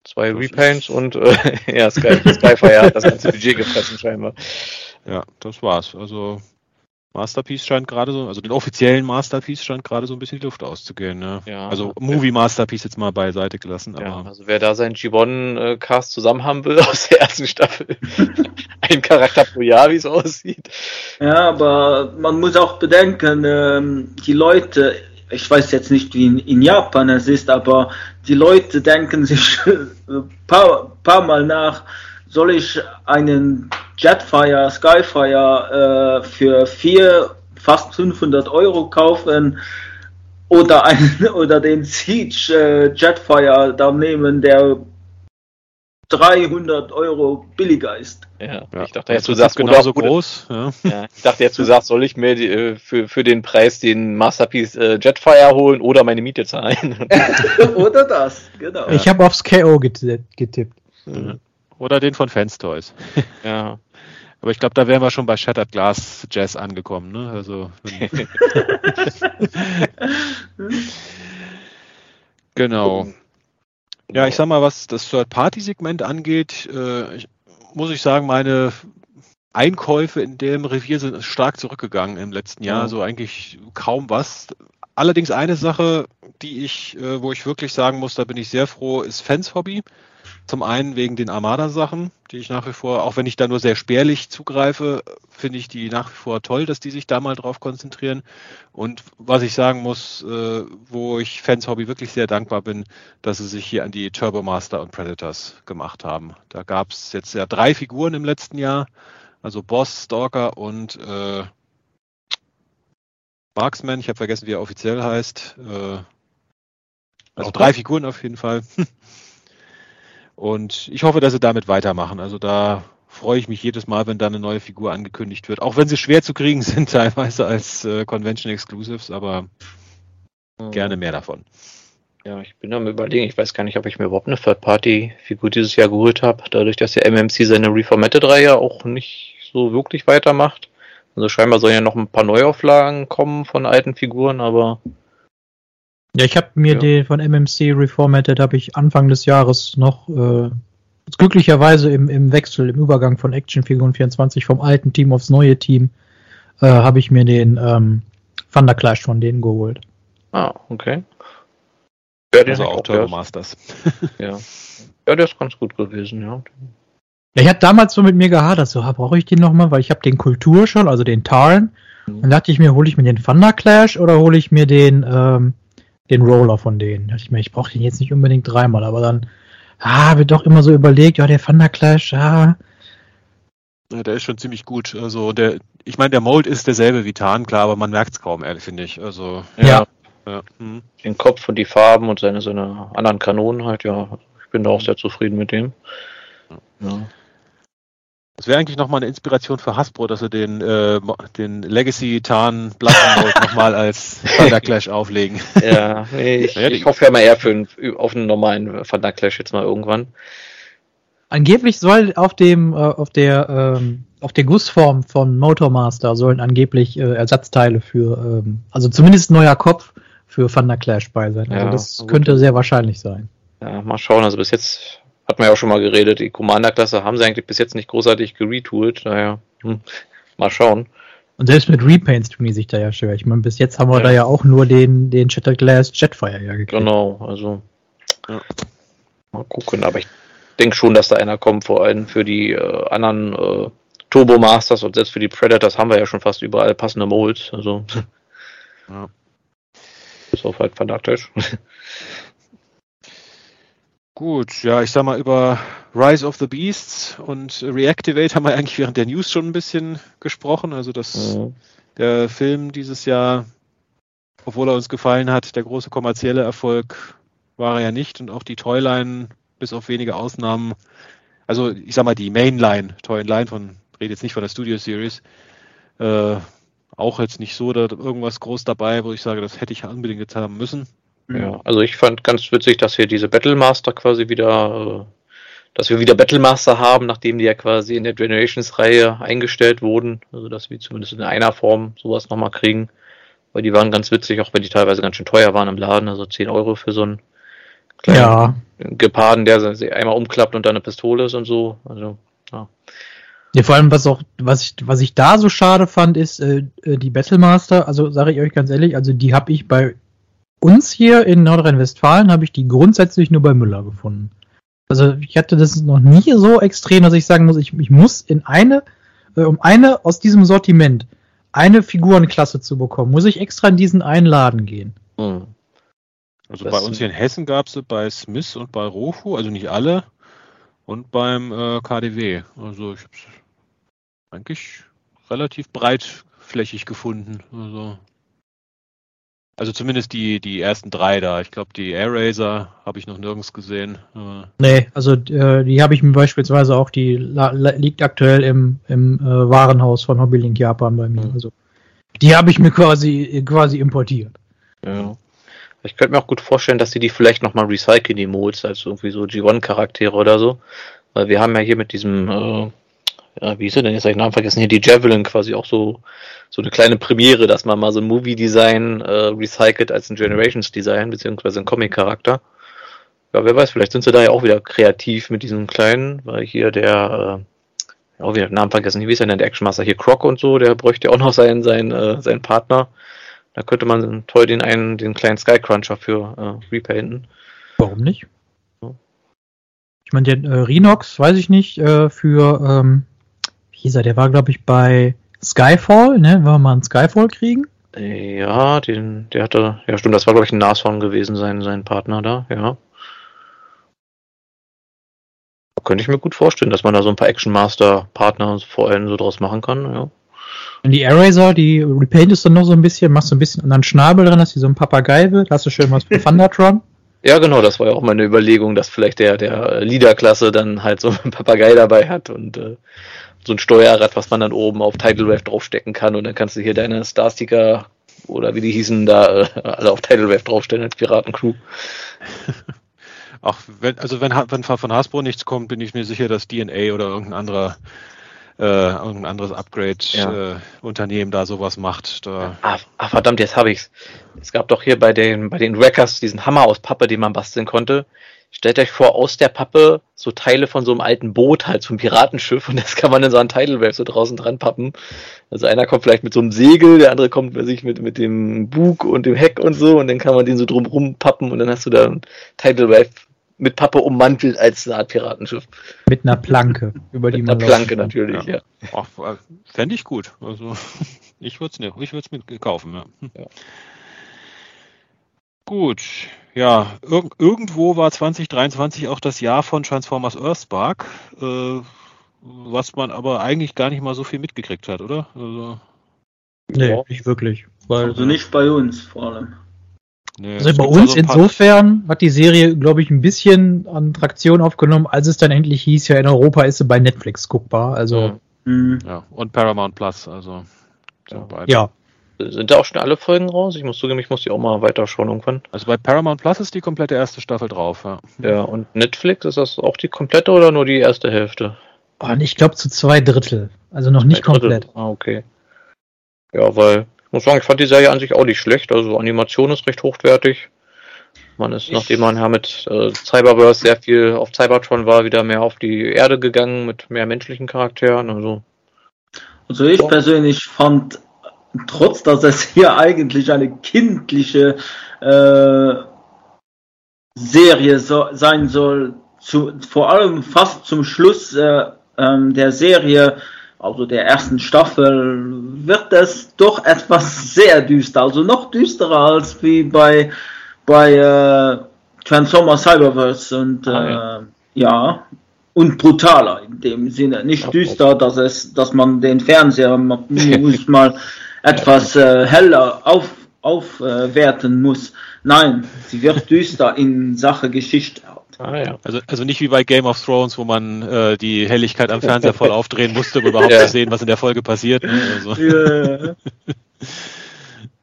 Zwei Repaints und äh, ja, Sky, Skyfire hat das ganze Budget gefressen scheinbar. Ja, das war's. Also Masterpiece scheint gerade so, also den offiziellen Masterpiece scheint gerade so ein bisschen die Luft auszugehen. Ne? Ja, also Movie Masterpiece jetzt mal beiseite gelassen. Ja, aber also wer da seinen Gibbon-Cast zusammen haben will aus der ersten Staffel, ein Charakter pro Jahr, wie es aussieht. Ja, aber man muss auch bedenken, ähm, die Leute ich weiß jetzt nicht, wie in, in, Japan es ist, aber die Leute denken sich ein paar, paar Mal nach, soll ich einen Jetfire, Skyfire äh, für vier, fast 500 Euro kaufen oder, einen, oder den Siege äh, Jetfire da nehmen, der 300 Euro billiger ist. Ja, ja. ich dachte jetzt, du sagst genauso groß. Ja. ja. ich dachte jetzt, du sagst, soll ich mir die, äh, für, für den Preis den Masterpiece äh, Jetfire holen oder meine Miete zahlen? oder das, genau. Ich habe aufs KO getippt. Mhm. Oder den von Fans Toys. ja. Aber ich glaube, da wären wir schon bei Shattered Glass Jazz angekommen. Ne? Also, genau. Ja, ich sag mal, was das Third-Party-Segment angeht, äh, ich, muss ich sagen, meine Einkäufe in dem Revier sind stark zurückgegangen im letzten Jahr. Ja. Also eigentlich kaum was. Allerdings eine Sache, die ich, äh, wo ich wirklich sagen muss, da bin ich sehr froh, ist Fans Hobby. Zum einen wegen den Armada-Sachen, die ich nach wie vor, auch wenn ich da nur sehr spärlich zugreife, finde ich die nach wie vor toll, dass die sich da mal drauf konzentrieren. Und was ich sagen muss, äh, wo ich Fans Hobby wirklich sehr dankbar bin, dass sie sich hier an die Turbomaster und Predators gemacht haben. Da gab es jetzt ja drei Figuren im letzten Jahr, also Boss, Stalker und äh, Marksman. Ich habe vergessen, wie er offiziell heißt. Äh, also drei Figuren auf jeden Fall. Und ich hoffe, dass sie damit weitermachen. Also da freue ich mich jedes Mal, wenn da eine neue Figur angekündigt wird. Auch wenn sie schwer zu kriegen sind, teilweise als äh, Convention Exclusives, aber mhm. gerne mehr davon. Ja, ich bin am überlegen, ich weiß gar nicht, ob ich mir überhaupt eine Third-Party-Figur dieses Jahr geholt habe, dadurch, dass der MMC seine Reformatted-Reihe auch nicht so wirklich weitermacht. Also scheinbar sollen ja noch ein paar Neuauflagen kommen von alten Figuren, aber ja, ich habe mir ja. den von MMC Reformatted habe ich Anfang des Jahres noch äh, glücklicherweise im, im Wechsel, im Übergang von Action Figuren 24 vom alten Team aufs neue Team äh, habe ich mir den ähm, Thunder Clash von denen geholt. Ah, okay. Ja, der also auch Turbo Masters. ja. ja, der ist ganz gut gewesen, ja. Ja, ich hatte damals so mit mir gehadert, so, brauche ich den nochmal, weil ich habe den Kultur schon, also den Tarn. Mhm. Dann dachte ich mir, hole ich mir den Thunder Clash oder hole ich mir den ähm, den Roller von denen. Da dachte ich mir, ich brauche den jetzt nicht unbedingt dreimal, aber dann ah, habe ich doch immer so überlegt, ja, der Thunder Clash, ja. ja. Der ist schon ziemlich gut. Also der, ich meine, der Mold ist derselbe wie Tarn, klar, aber man merkt es kaum, ehrlich, finde ich. Also ja. ja. Hm. Den Kopf und die Farben und seine, seine anderen Kanonen halt, ja. Ich bin da auch sehr zufrieden mit dem. Ja. Das wäre eigentlich nochmal eine Inspiration für Hasbro, dass sie den, äh, den Legacy Tarn Blood nochmal als Thunder Clash auflegen. Ja, ich, ja, ich hoffe ja mal eher für einen, auf einen normalen Thunder Clash jetzt mal irgendwann. Angeblich soll auf dem, äh, auf der, ähm, auf der Gussform von Motormaster sollen angeblich äh, Ersatzteile für, ähm, also zumindest neuer Kopf für Thunder Clash bei sein. Also ja, das gut. könnte sehr wahrscheinlich sein. Ja, mal schauen. Also bis jetzt hat man ja auch schon mal geredet, die Commander-Klasse haben sie eigentlich bis jetzt nicht großartig geretoolt, daher hm, mal schauen. Und selbst mit Repaints tun die sich da ja schwer. Ich meine, bis jetzt haben wir ja. da ja auch nur den, den Shattered Glass Jetfire ja gekriegt. Genau, also. Ja. Mal gucken, aber ich denke schon, dass da einer kommt, vor allem für die äh, anderen äh, Turbo Masters und selbst für die Predators haben wir ja schon fast überall passende Molds. Also ja. ist auch halt fanatisch. Gut, ja, ich sag mal, über Rise of the Beasts und Reactivate haben wir eigentlich während der News schon ein bisschen gesprochen. Also, dass mhm. der Film dieses Jahr, obwohl er uns gefallen hat, der große kommerzielle Erfolg war er ja nicht und auch die Toyline, bis auf wenige Ausnahmen, also ich sag mal, die Mainline, Toyline von, rede jetzt nicht von der Studio Series, äh, auch jetzt nicht so da irgendwas groß dabei, wo ich sage, das hätte ich unbedingt jetzt haben müssen. Ja, also ich fand ganz witzig, dass hier diese Battlemaster quasi wieder, äh, dass wir wieder Battlemaster haben, nachdem die ja quasi in der Generations-Reihe eingestellt wurden. Also dass wir zumindest in einer Form sowas nochmal kriegen. Weil die waren ganz witzig, auch wenn die teilweise ganz schön teuer waren im Laden, also 10 Euro für so einen kleinen ja. Geparden, der sich einmal umklappt und dann eine Pistole ist und so. Also, ja. Ja, vor allem, was auch, was ich, was ich da so schade fand, ist äh, äh die Battlemaster, also sage ich euch ganz ehrlich, also die habe ich bei uns hier in Nordrhein-Westfalen habe ich die grundsätzlich nur bei Müller gefunden. Also ich hatte das noch nie so extrem, dass ich sagen muss, ich, ich muss in eine, äh, um eine aus diesem Sortiment eine Figurenklasse zu bekommen, muss ich extra in diesen einen Laden gehen. Hm. Also das bei uns hier in Hessen gab es bei Smith und bei Rofu, also nicht alle, und beim äh, KDW. Also ich habe es eigentlich relativ breitflächig gefunden. Also also zumindest die, die ersten drei da. Ich glaube, die Air Racer habe ich noch nirgends gesehen. nee, also äh, die habe ich mir beispielsweise auch, die liegt aktuell im, im äh, Warenhaus von Hobbylink Japan bei mir. Mhm. Also die habe ich mir quasi, quasi importiert. Ja. Ich könnte mir auch gut vorstellen, dass sie die vielleicht nochmal recyceln, die Modes, als irgendwie so G1-Charaktere oder so. Weil wir haben ja hier mit diesem äh, ja, wie ist er denn jetzt, hab ich Namen vergessen, hier die Javelin quasi auch so, so eine kleine Premiere, dass man mal so ein Movie-Design äh, recycelt als ein Generations-Design, beziehungsweise ein Comic-Charakter. Ja, wer weiß, vielleicht sind sie da ja auch wieder kreativ mit diesem kleinen, weil hier der, äh, auch wieder den Namen vergessen, wie ist er denn, der Actionmaster hier, Croc und so, der bräuchte auch noch seinen, seinen, äh, seinen Partner. Da könnte man toll den einen, den kleinen Skycruncher für äh, repainten. Warum nicht? Ich meine, der äh, Rhinox, weiß ich nicht, äh, für ähm, hieß er? Der war, glaube ich, bei Skyfall, ne? Wollen wir mal einen Skyfall kriegen? Ja, den, der hatte, ja stimmt, das war, glaube ich, ein Nashorn gewesen, sein, sein Partner da, ja. Könnte ich mir gut vorstellen, dass man da so ein paar Action Master Partner vor allem so draus machen kann, ja. Und die Eraser, die repaintest du noch so ein bisschen, machst so ein bisschen anderen Schnabel drin, dass die so ein Papagei wird, hast du schön was für Thundertron. Ja, genau, das war ja auch meine Überlegung, dass vielleicht der, der Leader-Klasse dann halt so ein Papagei dabei hat und äh, so ein Steuerrad, was man dann oben auf Tidal Wave draufstecken kann und dann kannst du hier deine Starsticker oder wie die hießen da äh, alle auf Tidal Wave draufstellen als Piratencrew. Auch wenn, also wenn, wenn von Hasbro nichts kommt, bin ich mir sicher, dass DNA oder irgendein anderer äh, irgendein anderes Upgrade-Unternehmen ja. äh, da sowas macht. Da. Ah, ah, verdammt, jetzt habe ich's. Es gab doch hier bei den bei den Wreckers diesen Hammer aus Pappe, den man basteln konnte. Stellt euch vor, aus der Pappe so Teile von so einem alten Boot, halt so ein Piratenschiff, und das kann man in so einen Tidal Wave so draußen dran pappen. Also einer kommt vielleicht mit so einem Segel, der andere kommt bei sich mit, mit dem Bug und dem Heck und so, und dann kann man den so drumrum pappen und dann hast du da ein Tidal Wave mit Pappe ummantelt als eine Art Piratenschiff. Mit einer Planke, über die mit man. Mit einer Planke natürlich, ja. ja. Ach, fände ich gut. Also ich würde es ne, ich würde es mit kaufen, ja. ja. Gut, ja, ir irgendwo war 2023 auch das Jahr von Transformers Earthspark, äh, was man aber eigentlich gar nicht mal so viel mitgekriegt hat, oder? Also, nee, ja. nicht wirklich. Weil, also nicht bei uns vor allem. Nee, also bei uns also insofern hat die Serie, glaube ich, ein bisschen an Traktion aufgenommen, als es dann endlich hieß, ja in Europa ist sie bei Netflix guckbar. Also mhm. ja und Paramount Plus, also ja. ja. Sind da auch schon alle Folgen raus? Ich muss zugeben, ich muss die auch mal weiterschauen irgendwann. Also bei Paramount Plus ist die komplette erste Staffel drauf, ja. Ja, und Netflix, ist das auch die komplette oder nur die erste Hälfte? Oh, ich glaube zu zwei Drittel. Also noch nicht komplett. Ah, okay. Ja, weil, ich muss sagen, ich fand die Serie an sich auch nicht schlecht. Also Animation ist recht hochwertig. Man ist, ich nachdem man ja mit äh, Cyberverse sehr viel auf Cybertron war, wieder mehr auf die Erde gegangen mit mehr menschlichen Charakteren. Also, also ich so. persönlich fand trotz dass es hier eigentlich eine kindliche äh, Serie so, sein soll, zu, vor allem fast zum Schluss äh, ähm, der Serie, also der ersten Staffel, wird es doch etwas sehr düster, also noch düsterer als wie bei, bei äh, Transformers Cyberverse und ah, ja. Äh, ja. und brutaler in dem Sinne. Nicht düster, dass es, dass man den Fernseher muss mal etwas äh, heller auf, aufwerten muss. Nein, sie wird düster in Sache Geschichte. Ah, ja. also, also nicht wie bei Game of Thrones, wo man äh, die Helligkeit am Fernseher voll aufdrehen musste, um überhaupt ja. zu sehen, was in der Folge passiert. Ne? Also. Ja.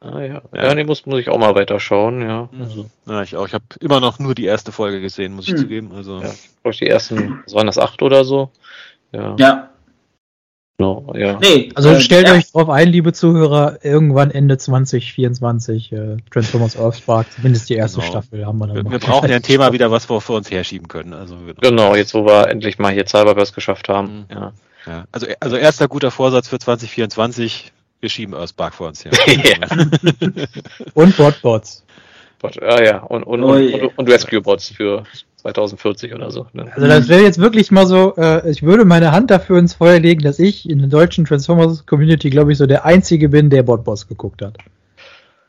ah ja, ja, nee, muss, muss ich auch mal weiterschauen, ja. Also. Ja, ich auch. Ich habe immer noch nur die erste Folge gesehen, muss ich hm. zugeben. Also. Ja, die ersten, was waren das, acht oder so? Ja. ja. No, ja. Nee, also äh, stellt ja. euch drauf ein, liebe Zuhörer, irgendwann Ende 2024 äh, Transformers Earthspark, zumindest die erste genau. Staffel haben wir dann. Wir, wir brauchen ja ein Thema wieder, was wir vor uns herschieben können. Also genau, jetzt wo wir endlich mal hier Cyberverse geschafft haben. Mhm. Ja. ja. Also, also erster guter Vorsatz für 2024, wir schieben Earthspark vor uns her. und Botbots. Bot, ja, ja, und, und, und, und, und Rescue-Bots für 2040 oder so. Ne? Also das wäre jetzt wirklich mal so, äh, ich würde meine Hand dafür ins Feuer legen, dass ich in der deutschen Transformers Community, glaube ich, so der Einzige bin, der Botboss geguckt hat.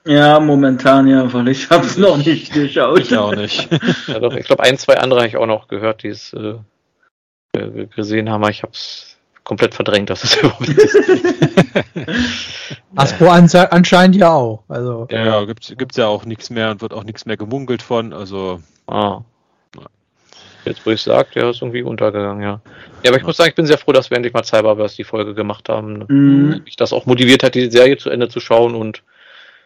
Ja, momentan ja, weil ich habe es noch nicht geschaut. Ich auch nicht. ja, doch, ich glaube, ein, zwei andere habe ich auch noch gehört, die es äh, gesehen haben, aber ich habe es komplett verdrängt, dass es überhaupt ist. Aspro anscheinend ja auch. Also. Ja, ja gibt es ja auch nichts mehr und wird auch nichts mehr gemunkelt von. Also. Ah. Jetzt, wo ich sage, der ist irgendwie untergegangen, ja. Ja, aber ich muss sagen, ich bin sehr froh, dass wir endlich mal Cyberverse die Folge gemacht haben. Mhm. Mich das auch motiviert hat, die Serie zu Ende zu schauen und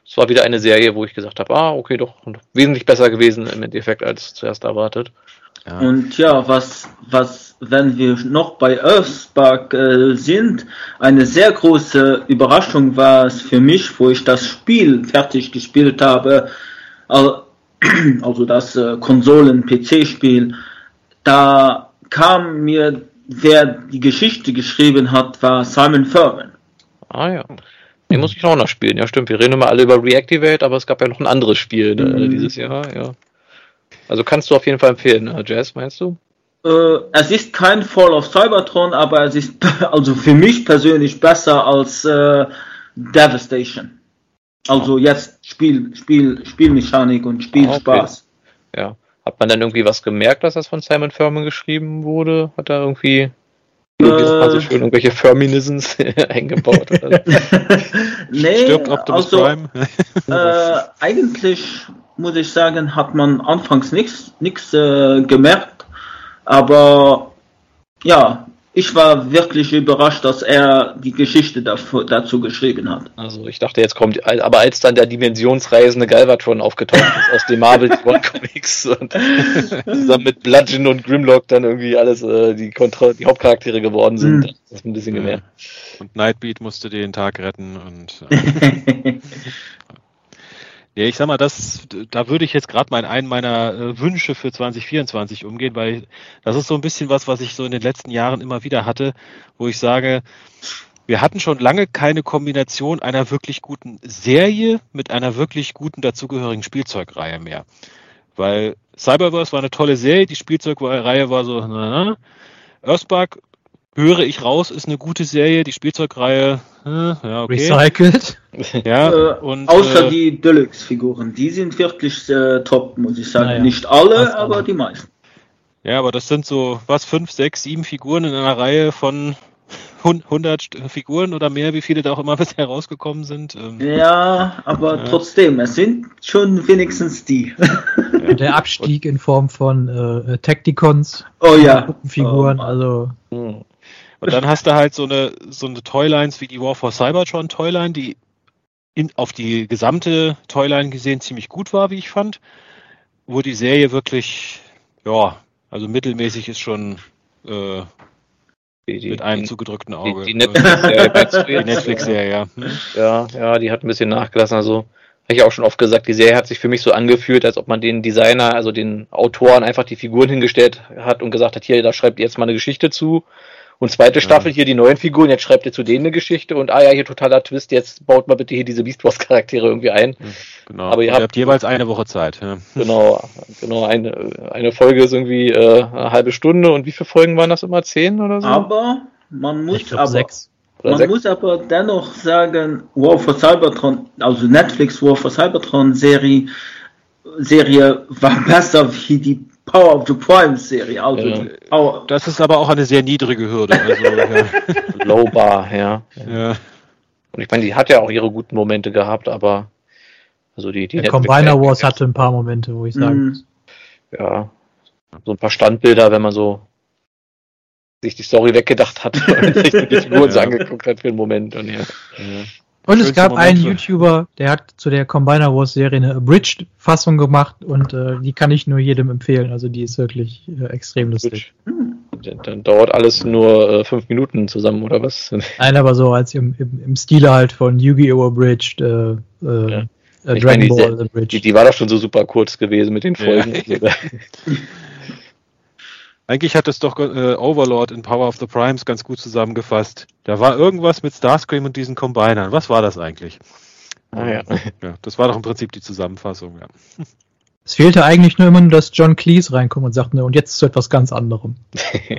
es war wieder eine Serie, wo ich gesagt habe, ah, okay, doch wesentlich besser gewesen im Endeffekt als zuerst erwartet. Ja. Und ja, was, was, wenn wir noch bei Earthspark äh, sind, eine sehr große Überraschung war es für mich, wo ich das Spiel fertig gespielt habe, also das äh, Konsolen-PC-Spiel, da kam mir, wer die Geschichte geschrieben hat, war Simon Furman. Ah ja. Den muss ich auch noch spielen. Ja, stimmt. Wir reden immer alle über Reactivate, aber es gab ja noch ein anderes Spiel ne, mhm. dieses Jahr. Ja. Also kannst du auf jeden Fall empfehlen, ne? Jazz, meinst du? Äh, es ist kein Fall of Cybertron, aber es ist also für mich persönlich besser als äh, Devastation. Also jetzt Spiel, Spiel, Spielmechanik und Spielspaß. Ah, okay. Ja. Hat man dann irgendwie was gemerkt, dass das von Simon Furman geschrieben wurde? Hat er irgendwie äh, so schön irgendwelche Feminisms eingebaut? Oder? nee, Stirbt Optimus also, Prime? äh, eigentlich muss ich sagen, hat man anfangs nichts äh, gemerkt, aber ja, ich war wirklich überrascht, dass er die Geschichte dazu geschrieben hat. Also ich dachte, jetzt kommt, aber als dann der dimensionsreisende Galvatron aufgetaucht ist aus dem Marvel Comics und zusammen mit Bludgeon und Grimlock dann irgendwie alles äh, die, Kontro die Hauptcharaktere geworden sind, mhm. das ist ein bisschen gemerkt. Und Nightbeat musste den Tag retten und äh, Ja, ich sag mal, das, da würde ich jetzt gerade mal in einen meiner äh, Wünsche für 2024 umgehen, weil das ist so ein bisschen was, was ich so in den letzten Jahren immer wieder hatte, wo ich sage, wir hatten schon lange keine Kombination einer wirklich guten Serie mit einer wirklich guten dazugehörigen Spielzeugreihe mehr. Weil Cyberverse war eine tolle Serie, die Spielzeugreihe war so, na, na. Earthspark höre ich raus, ist eine gute Serie, die Spielzeugreihe, äh, ja, okay. Recycelt. Ja, äh, und, außer äh, die Deluxe-Figuren, die sind wirklich äh, top, muss ich sagen. Ja. Nicht alle, aber die meisten. Ja, aber das sind so, was, fünf, sechs, sieben Figuren in einer Reihe von 100 Figuren oder mehr, wie viele da auch immer bisher rausgekommen sind. Ähm, ja, aber ja. trotzdem, es sind schon wenigstens die. Ja. Der Abstieg in Form von äh, Tacticons, oh ja, Figuren, oh, also. Und dann hast du halt so eine, so eine Toylines wie die War for Cybertron Toyline, die in, auf die gesamte Toyline gesehen ziemlich gut war, wie ich fand. Wo die Serie wirklich, ja, also mittelmäßig ist schon äh, die, die, mit einem die, zugedrückten Auge. Die, Netflix-Serie, Netflix ja. Hm. Ja, ja, die hat ein bisschen nachgelassen. Also, habe ich auch schon oft gesagt, die Serie hat sich für mich so angefühlt, als ob man den Designer, also den Autoren einfach die Figuren hingestellt hat und gesagt hat, hier, da schreibt ihr jetzt mal eine Geschichte zu Und zweite Staffel hier die neuen Figuren, jetzt schreibt ihr zu denen eine Geschichte und ah ja, hier totaler Twist, jetzt baut mal bitte hier diese Beast Wars Charaktere irgendwie ein. Genau. Aber ihr habt, ihr habt, jeweils eine Woche Zeit. Ja. Genau, genau. Eine, eine Folge ist irgendwie äh, eine halbe Stunde und wie viele Folgen waren das immer? Zehn oder so? Aber man muss glaub, aber sechs. Man sechs? muss aber dennoch sagen, War for Cybertron, also Netflix War for Cybertron Serie, Serie war besser wie die Power of the Prime Serie. Also ja. Das ist aber auch eine sehr niedrige Hürde. Also, ja. Low Bar, ja. ja. Und ich meine, die hat ja auch ihre guten Momente gehabt, aber also die, die Der Combiner Wars hatte ein paar Momente, wo ich sagen muss. Mhm. Ja, so ein paar Standbilder, wenn man so sich die Story weggedacht hat und sich die Figuren so angeguckt hat für einen Moment. Und ja. Und es gab einen YouTuber, der hat zu der Combiner Wars Serie eine Abridged-Fassung gemacht und äh, die kann ich nur jedem empfehlen. Also die ist wirklich äh, extrem lustig. Dann, dann, dauert alles nur äh, fünf Minuten zusammen, oder was? Nein, aber so als im, im, im Stile halt von Yu-Gi-Oh! Abridged, äh, äh, ja. äh, Dragon meine, Ball Abridged. Die, die, war doch schon so super kurz gewesen mit den Folgen. Ja. Eigentlich hat es doch äh, Overlord in Power of the Primes ganz gut zusammengefasst. Da war irgendwas mit Starscream und diesen Combinern. Was war das eigentlich? Ah, ja. ja. Das war doch im Prinzip die Zusammenfassung, ja. Es fehlte eigentlich nur immer nur, dass John Cleese reinkommt und sagt, ne, und jetzt zu etwas ganz anderem.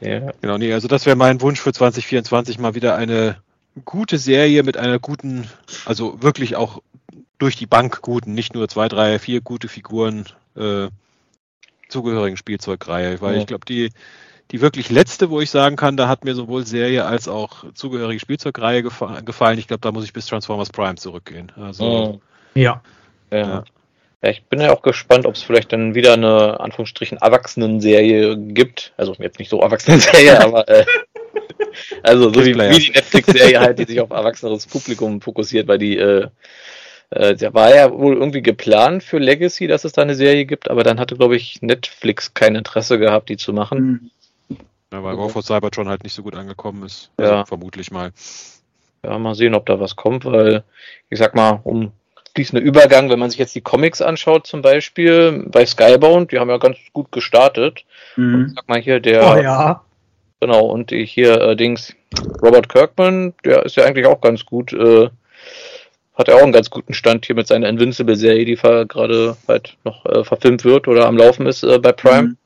ja. Genau, nee, also das wäre mein Wunsch für 2024 mal wieder eine gute Serie mit einer guten, also wirklich auch durch die Bank guten, nicht nur zwei, drei, vier gute Figuren, äh, zugehörigen Spielzeugreihe, weil ja. ich glaube, die, die wirklich letzte, wo ich sagen kann, da hat mir sowohl Serie als auch zugehörige Spielzeugreihe gefa gefallen. Ich glaube, da muss ich bis Transformers Prime zurückgehen. Also, ja. ja. ja. Ja, ich bin ja auch gespannt, ob es vielleicht dann wieder eine Anführungsstrichen Erwachsenen-Serie gibt. Also jetzt nicht so Erwachsenen-Serie, aber äh, also so wie, wie die Netflix-Serie halt, die sich auf erwachseneres Publikum fokussiert, weil die äh, äh, der war ja wohl irgendwie geplant für Legacy, dass es da eine Serie gibt, aber dann hatte, glaube ich, Netflix kein Interesse gehabt, die zu machen. Ja, weil War for Cybertron halt nicht so gut angekommen ist. Also ja. Vermutlich mal. Ja, mal sehen, ob da was kommt, weil, ich sag mal, um fließender Übergang, wenn man sich jetzt die Comics anschaut, zum Beispiel bei Skybound, die haben ja ganz gut gestartet. Mhm. Sag mal hier der. Oh ja. Genau, und hier äh, Dings Robert Kirkman, der ist ja eigentlich auch ganz gut äh, hat er auch einen ganz guten Stand hier mit seiner Invincible-Serie, die gerade halt noch äh, verfilmt wird oder am Laufen ist äh, bei Prime. Mhm.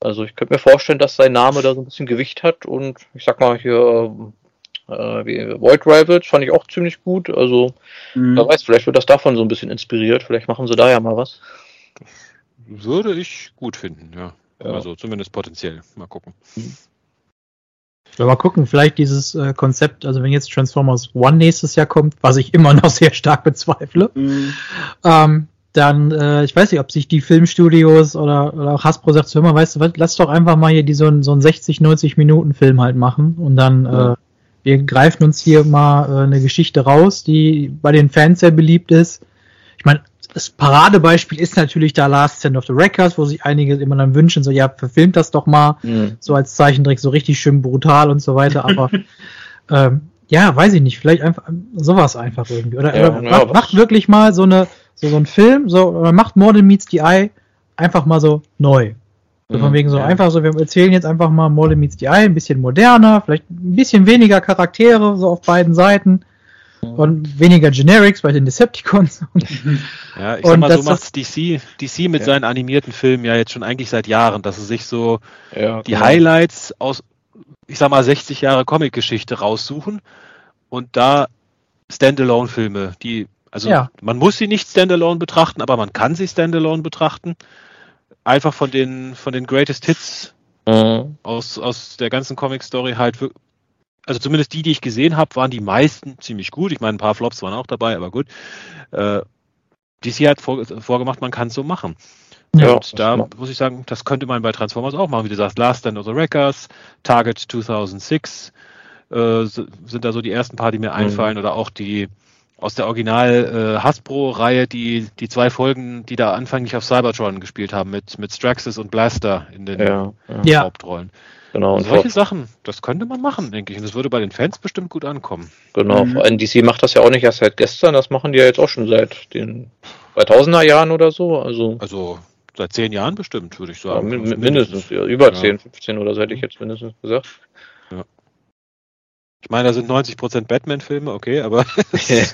Also ich könnte mir vorstellen, dass sein Name da so ein bisschen Gewicht hat und ich sag mal hier äh, wie Void Rivals fand ich auch ziemlich gut. Also mhm. wer weiß, vielleicht wird das davon so ein bisschen inspiriert. Vielleicht machen sie da ja mal was. Würde ich gut finden, ja. ja. Also zumindest potenziell. Mal gucken. Mhm. Ja, mal gucken, vielleicht dieses äh, Konzept, also wenn jetzt Transformers One nächstes Jahr kommt, was ich immer noch sehr stark bezweifle, mhm. ähm, dann, äh, ich weiß nicht, ob sich die Filmstudios oder, oder auch Hasbro sagt, hör mal, weißt du was, lass doch einfach mal hier die, so, so einen 60, 90 Minuten Film halt machen und dann, mhm. äh, wir greifen uns hier mal äh, eine Geschichte raus, die bei den Fans sehr beliebt ist. Das Paradebeispiel ist natürlich da Last Stand of the Records, wo sich einige immer dann wünschen, so, ja, verfilmt das doch mal, mhm. so als Zeichentrick, so richtig schön brutal und so weiter, aber ähm, ja, weiß ich nicht, vielleicht einfach sowas einfach irgendwie. Oder, ja, oder ja, macht, macht, wirklich mal so eine, so, so ein Film, so, oder macht Model Meets the Eye einfach mal so neu. So von mhm, wegen so ja. einfach so, wir erzählen jetzt einfach mal Model Meets the Eye, ein bisschen moderner, vielleicht ein bisschen weniger Charaktere, so auf beiden Seiten und weniger Generics bei den Decepticons. ja, ich sag mal, so macht DC, DC mit ja. seinen animierten Filmen ja jetzt schon eigentlich seit Jahren, dass sie sich so ja, die genau. Highlights aus, ich sag mal, 60 Jahre Comic-Geschichte raussuchen und da Standalone-Filme, die, also ja. man muss sie nicht Standalone betrachten, aber man kann sie Standalone betrachten. Einfach von den, von den Greatest Hits mhm. aus, aus der ganzen Comic-Story halt also zumindest die, die ich gesehen habe, waren die meisten ziemlich gut. Ich meine, ein paar Flops waren auch dabei, aber gut. Äh, DC hat vor, vorgemacht, man kann es so machen. Ja, und da muss ich sagen, das könnte man bei Transformers auch machen, wie du sagst, Last Stand of the Records, Target 2006 äh, sind da so die ersten paar, die mir mhm. einfallen, oder auch die aus der Original äh, Hasbro-Reihe, die, die zwei Folgen, die da anfänglich auf Cybertron gespielt haben, mit, mit Straxus und Blaster in den ja, ja. Hauptrollen. Genau. Und solche Sachen, das könnte man machen, denke ich. Und das würde bei den Fans bestimmt gut ankommen. Genau. Mhm. Vor allem DC macht das ja auch nicht erst seit gestern, das machen die ja jetzt auch schon seit den 2000er Jahren oder so. Also, also seit zehn Jahren bestimmt, würde ich sagen. Ja, mindestens, mindestens, ja. Über ja. 10, 15 oder so hätte ich jetzt mindestens gesagt. Ja. Ich meine, da sind 90% Batman-Filme, okay, aber.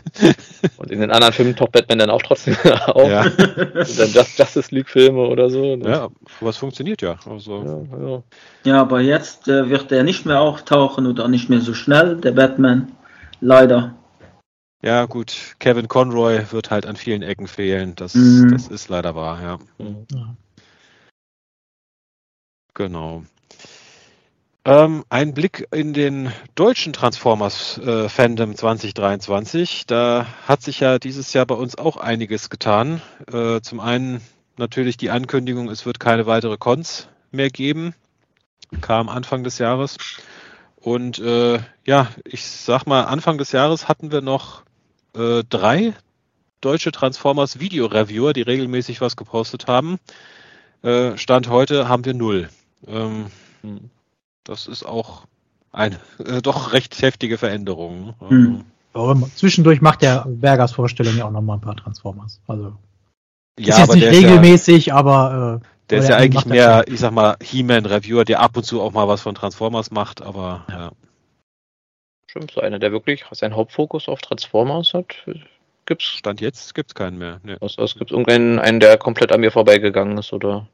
und in den anderen Filmen taucht Batman dann auch trotzdem auf. Ja. Und dann Just, Justice League-Filme oder so. Ja, aber es funktioniert ja. Also. Ja, ja. ja aber jetzt äh, wird er nicht mehr auftauchen oder nicht mehr so schnell, der Batman. Leider. Ja, gut, Kevin Conroy wird halt an vielen Ecken fehlen. Das, mhm. das ist leider wahr, ja. Mhm. Genau. Ähm, ein Blick in den deutschen Transformers-Fandom äh, 2023. Da hat sich ja dieses Jahr bei uns auch einiges getan. Äh, zum einen natürlich die Ankündigung, es wird keine weitere Cons mehr geben. Kam Anfang des Jahres. Und äh, ja, ich sag mal, Anfang des Jahres hatten wir noch äh, drei deutsche Transformers Video-Reviewer, die regelmäßig was gepostet haben. Äh, Stand heute haben wir null. Ähm, hm. Das ist auch eine äh, doch recht heftige Veränderung. Hm. Also, zwischendurch macht der Bergers Vorstellung ja auch noch mal ein paar Transformers. Also ja, ist jetzt nicht regelmäßig, ja, aber äh, der ist ja eigentlich mehr, ich sag mal, He-Man-Reviewer, der ab und zu auch mal was von Transformers macht, aber ja. ja. Stimmt, so einer, der wirklich seinen Hauptfokus auf Transformers hat, gibt's. Stand jetzt gibt's keinen mehr. Nee. Es, es gibt irgendeinen, einen, der komplett an mir vorbeigegangen ist oder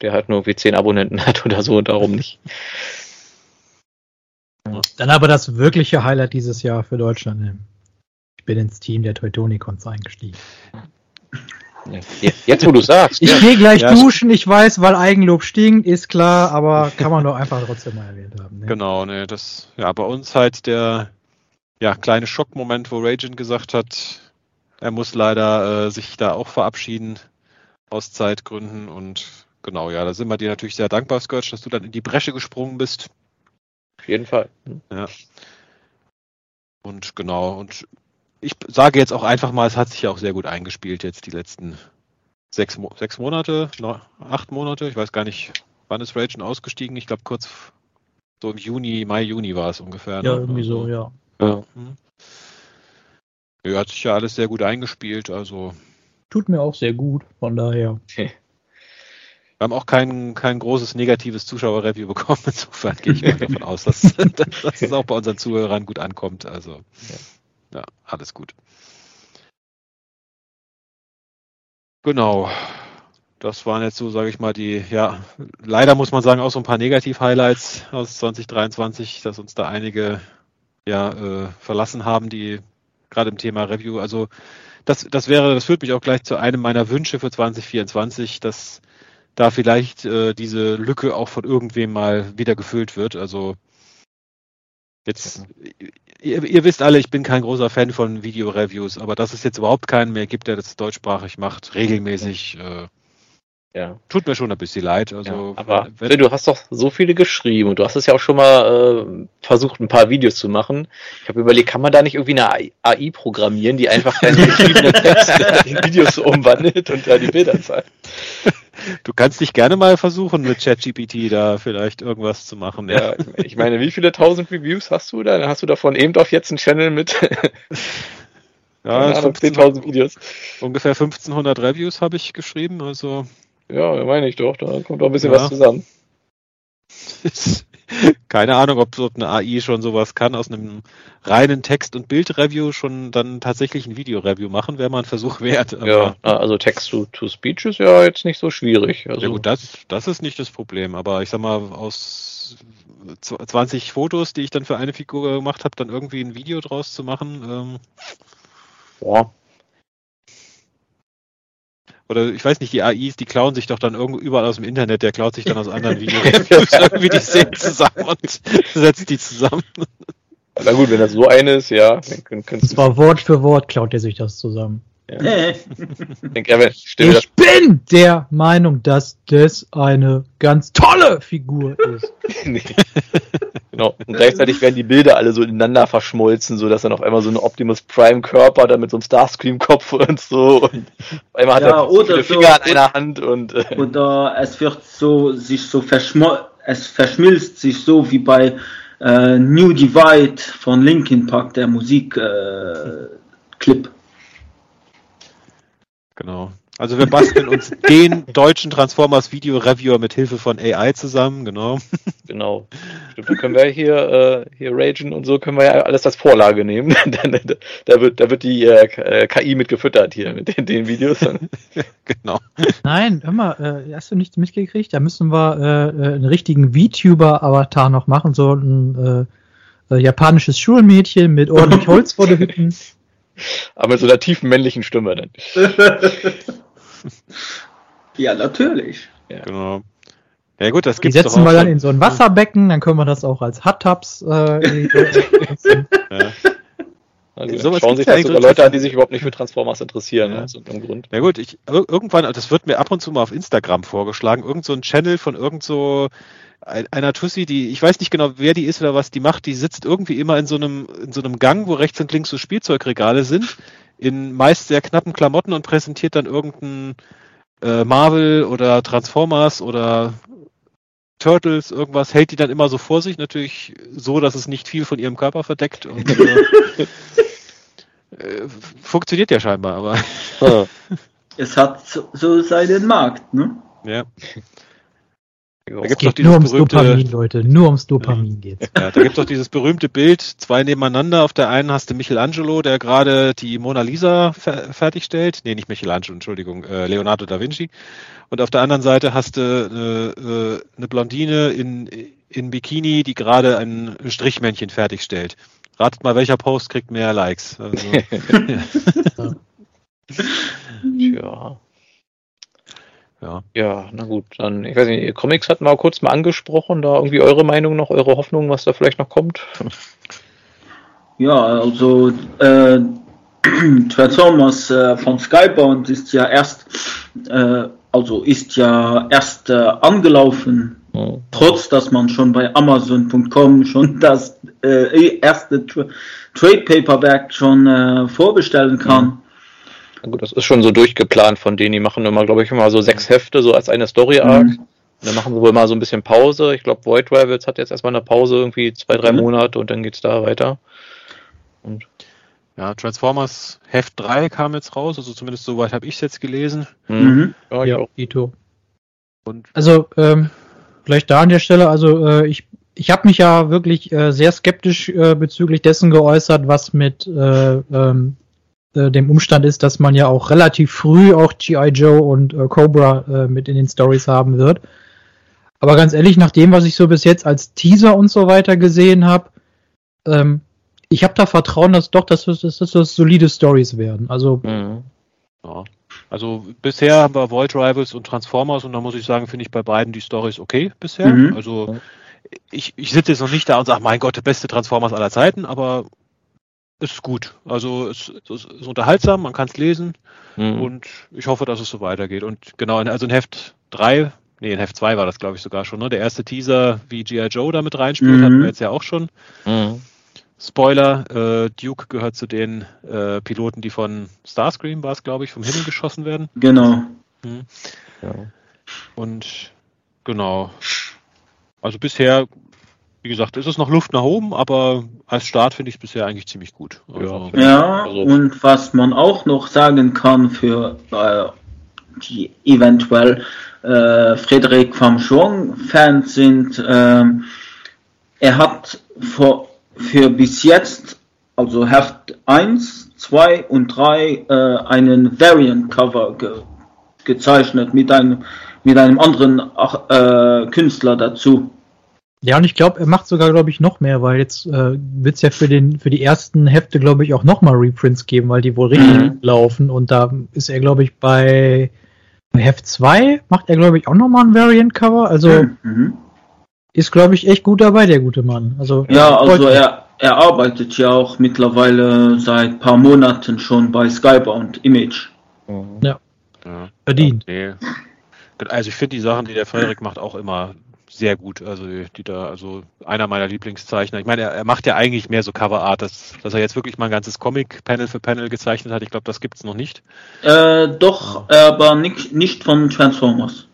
der halt nur wie 10 Abonnenten hat oder so, darum nicht. Dann aber das wirkliche Highlight dieses Jahr für Deutschland. Ich bin ins Team der Teutonicons eingestiegen. Jetzt, wo du sagst. Ich ja. gehe gleich ja, duschen, ich weiß, weil Eigenlob stinkt, ist klar, aber kann man doch einfach trotzdem mal erwähnt haben. Ne? Genau, ne, das, ja, bei uns halt der, ja, kleine Schockmoment, wo Raging gesagt hat, er muss leider äh, sich da auch verabschieden aus Zeitgründen und genau, ja, da sind wir dir natürlich sehr dankbar, Scourge, dass du dann in die Bresche gesprungen bist. Auf jeden Fall. Ja. Und genau, und ich sage jetzt auch einfach mal, es hat sich ja auch sehr gut eingespielt jetzt die letzten sechs, sechs Monate, acht Monate. Ich weiß gar nicht, wann ist Ragen ausgestiegen. Ich glaube kurz so im Juni, Mai, Juni war es ungefähr. Ja, ne? irgendwie so, also, ja. Ja. Hm. ja. Hat sich ja alles sehr gut eingespielt, also. Tut mir auch sehr gut, von daher. Okay. Wir haben auch kein, kein großes negatives Zuschauerreview bekommen. Insofern gehe ich mal davon aus, dass, dass es auch bei unseren Zuhörern gut ankommt. Also. Ja alles gut. Genau. Das waren jetzt so, sage ich mal, die, ja, leider muss man sagen, auch so ein paar Negativ-Highlights aus 2023, dass uns da einige ja, äh, verlassen haben, die gerade im Thema Review, also das, das wäre, das führt mich auch gleich zu einem meiner Wünsche für 2024, dass da vielleicht äh, diese Lücke auch von irgendwem mal wieder gefüllt wird. Also Jetzt, ihr, ihr, wisst alle, ich bin kein großer Fan von Video-Reviews, aber dass es jetzt überhaupt keinen mehr gibt, der das deutschsprachig macht, regelmäßig, äh, ja. tut mir schon ein bisschen leid. Also, ja, aber wenn, du hast doch so viele geschrieben und du hast es ja auch schon mal äh, versucht, ein paar Videos zu machen. Ich habe überlegt, kann man da nicht irgendwie eine AI programmieren, die einfach deine geschriebenen Texte in Videos umwandelt und da die Bilder zeigt? Du kannst dich gerne mal versuchen, mit ChatGPT da vielleicht irgendwas zu machen. Ja. ja, ich meine, wie viele tausend Reviews hast du da? Hast du davon eben doch jetzt einen Channel mit ja, 10.000 Videos? Ungefähr 1500 Reviews habe ich geschrieben, also. Ja, meine ich doch, da kommt doch ein bisschen ja. was zusammen. keine Ahnung, ob, ob eine AI schon sowas kann, aus einem reinen Text- und Bild-Review schon dann tatsächlich ein Video-Review machen, wäre mal ein Versuch wert. ja, also Text-to-Speech ist ja jetzt nicht so schwierig. Also. Ja gut, das, das ist nicht das Problem, aber ich sag mal, aus 20 Fotos, die ich dann für eine Figur gemacht habe, dann irgendwie ein Video draus zu machen, ähm, Boah, oder ich weiß nicht, die AIs, die klauen sich doch dann irgendwo überall aus dem Internet, der klaut sich dann aus anderen Videos irgendwie die Szenen zusammen und setzt die zusammen. Na gut, wenn das so eine ist, ja. Dann das war Wort für Wort klaut er sich das zusammen. Ja. Denk, Evan, ich bin der Meinung, dass das eine ganz tolle Figur ist. nee. Genau. Und gleichzeitig werden die Bilder alle so ineinander verschmolzen, so dass dann auf einmal so ein Optimus Prime Körper dann mit so einem Starscream Kopf und so und auf einmal hat ja, er viele so, Finger an einer Hand und äh. oder es wird so sich so verschmol es verschmilzt sich so wie bei äh, New Divide von Linkin Park der Musikclip. Äh, Genau. Also wir basteln uns den deutschen Transformers Video Reviewer mit Hilfe von AI zusammen, genau. Genau. Stimmt, da können wir hier, äh, hier ragen und so können wir ja alles als Vorlage nehmen. da, wird, da wird die äh, KI mit gefüttert hier mit den, den Videos. genau. Nein, hör mal, äh, hast du nichts mitgekriegt? Da müssen wir äh, äh einen richtigen VTuber-Avatar noch machen, so ein äh, äh, japanisches Schulmädchen mit ordentlich Holz vor der Hütten. Aber mit so einer tiefen männlichen Stimme dann. ja, natürlich. Ja. Genau. Ja gut, das gibt's Die setzen wir dann in so ein Wasserbecken, dann können wir das auch als Hot Tubs äh, ja. Also so schauen sich das sogar Leute an, die sich überhaupt nicht für Transformers interessieren, ja. aus irgendeinem Grund. Na gut, ich, irgendwann, das wird mir ab und zu mal auf Instagram vorgeschlagen, irgend so ein Channel von irgend so einer Tussi, die, ich weiß nicht genau, wer die ist oder was die macht, die sitzt irgendwie immer in so einem, in so einem Gang, wo rechts und links so Spielzeugregale sind, in meist sehr knappen Klamotten und präsentiert dann irgendein äh, Marvel oder Transformers oder Turtles, irgendwas, hält die dann immer so vor sich, natürlich so, dass es nicht viel von ihrem Körper verdeckt und äh, äh, funktioniert ja scheinbar, aber. es hat so seinen Markt, ne? Ja. Da gibt's geht nur ums berühmte, Dopamin, Leute. Nur ums Dopamin geht's. Ja, da gibt's doch dieses berühmte Bild, zwei nebeneinander. Auf der einen hast du Michelangelo, der gerade die Mona Lisa fer fertigstellt. Nee, nicht Michelangelo, Entschuldigung, äh, Leonardo da Vinci. Und auf der anderen Seite hast du äh, äh, eine Blondine in, in Bikini, die gerade ein Strichmännchen fertigstellt. Ratet mal, welcher Post kriegt mehr Likes. Also, ja. ja. Ja. Ja, na gut, dann, ich weiß nicht, Comics hatten wir kurz mal angesprochen, da irgendwie eure Meinung noch, eure Hoffnung, was da vielleicht noch kommt? Ja, also äh, Transformers äh, von Skybound ist ja erst, äh, also ist ja erst äh, angelaufen, oh. trotz dass man schon bei Amazon.com schon das äh, erste Tra Trade Paperback schon äh, vorbestellen kann. Mhm. Gut, das ist schon so durchgeplant von denen. Die machen immer, glaube ich, immer so sechs Hefte, so als eine Story-Arc. Mhm. Dann machen sie wohl mal so ein bisschen Pause. Ich glaube, Void Rivals hat jetzt erstmal eine Pause, irgendwie zwei, drei mhm. Monate und dann geht's da weiter. Und ja, Transformers Heft 3 kam jetzt raus, also zumindest soweit habe ich es jetzt gelesen. Mhm. mhm. Ja, auch. Ito. Und also, ähm, vielleicht da an der Stelle, also äh, ich, ich habe mich ja wirklich äh, sehr skeptisch äh, bezüglich dessen geäußert, was mit äh, ähm, äh, dem Umstand ist, dass man ja auch relativ früh auch G.I. Joe und äh, Cobra äh, mit in den Stories haben wird. Aber ganz ehrlich, nach dem, was ich so bis jetzt als Teaser und so weiter gesehen habe, ähm, ich habe da Vertrauen, dass doch, dass das, dass das solide Stories werden. Also mhm. ja. Also bisher haben wir Void Rivals und Transformers und da muss ich sagen, finde ich bei beiden die Stories okay bisher. Mhm. Also ich, ich sitze jetzt noch nicht da und sage, mein Gott, der beste Transformers aller Zeiten, aber ist gut. Also es, es ist unterhaltsam, man kann es lesen mhm. und ich hoffe, dass es so weitergeht. Und genau, also in Heft 3, nee, in Heft 2 war das, glaube ich, sogar schon, ne? Der erste Teaser, wie G.I. Joe da mit reinspielt, mhm. hatten wir jetzt ja auch schon. Mhm. Spoiler, äh, Duke gehört zu den äh, Piloten, die von Starscream war es, glaube ich, vom Himmel geschossen werden. Genau. Mhm. Ja. Und genau. Also bisher wie gesagt, ist es noch Luft nach oben, aber als Start finde ich es bisher eigentlich ziemlich gut. Also, ja, also, und was man auch noch sagen kann für äh, die eventuell äh, Frederik van Schwung-Fans sind, äh, er hat für, für bis jetzt, also Heft 1, 2 und 3, äh, einen Variant-Cover ge gezeichnet mit einem, mit einem anderen äh, Künstler dazu. Ja, und ich glaube, er macht sogar, glaube ich, noch mehr, weil jetzt äh, wird es ja für, den, für die ersten Hefte, glaube ich, auch nochmal Reprints geben, weil die wohl richtig mhm. laufen. Und da ist er, glaube ich, bei Heft 2 macht er, glaube ich, auch nochmal ein Variant-Cover. Also mhm. ist, glaube ich, echt gut dabei, der gute Mann. Also, ja, also er, er arbeitet ja auch mittlerweile seit paar Monaten schon bei Skybound Image. Mhm. Ja. ja. Verdient. Okay. Also ich finde die Sachen, die der Frederik macht, auch immer sehr gut. Also die da, also einer meiner Lieblingszeichner. Ich meine, er, er macht ja eigentlich mehr so Coverart, dass, dass er jetzt wirklich mal ein ganzes Comic Panel für Panel gezeichnet hat. Ich glaube, das gibt es noch nicht. Äh, doch, aber nicht, nicht von Transformers.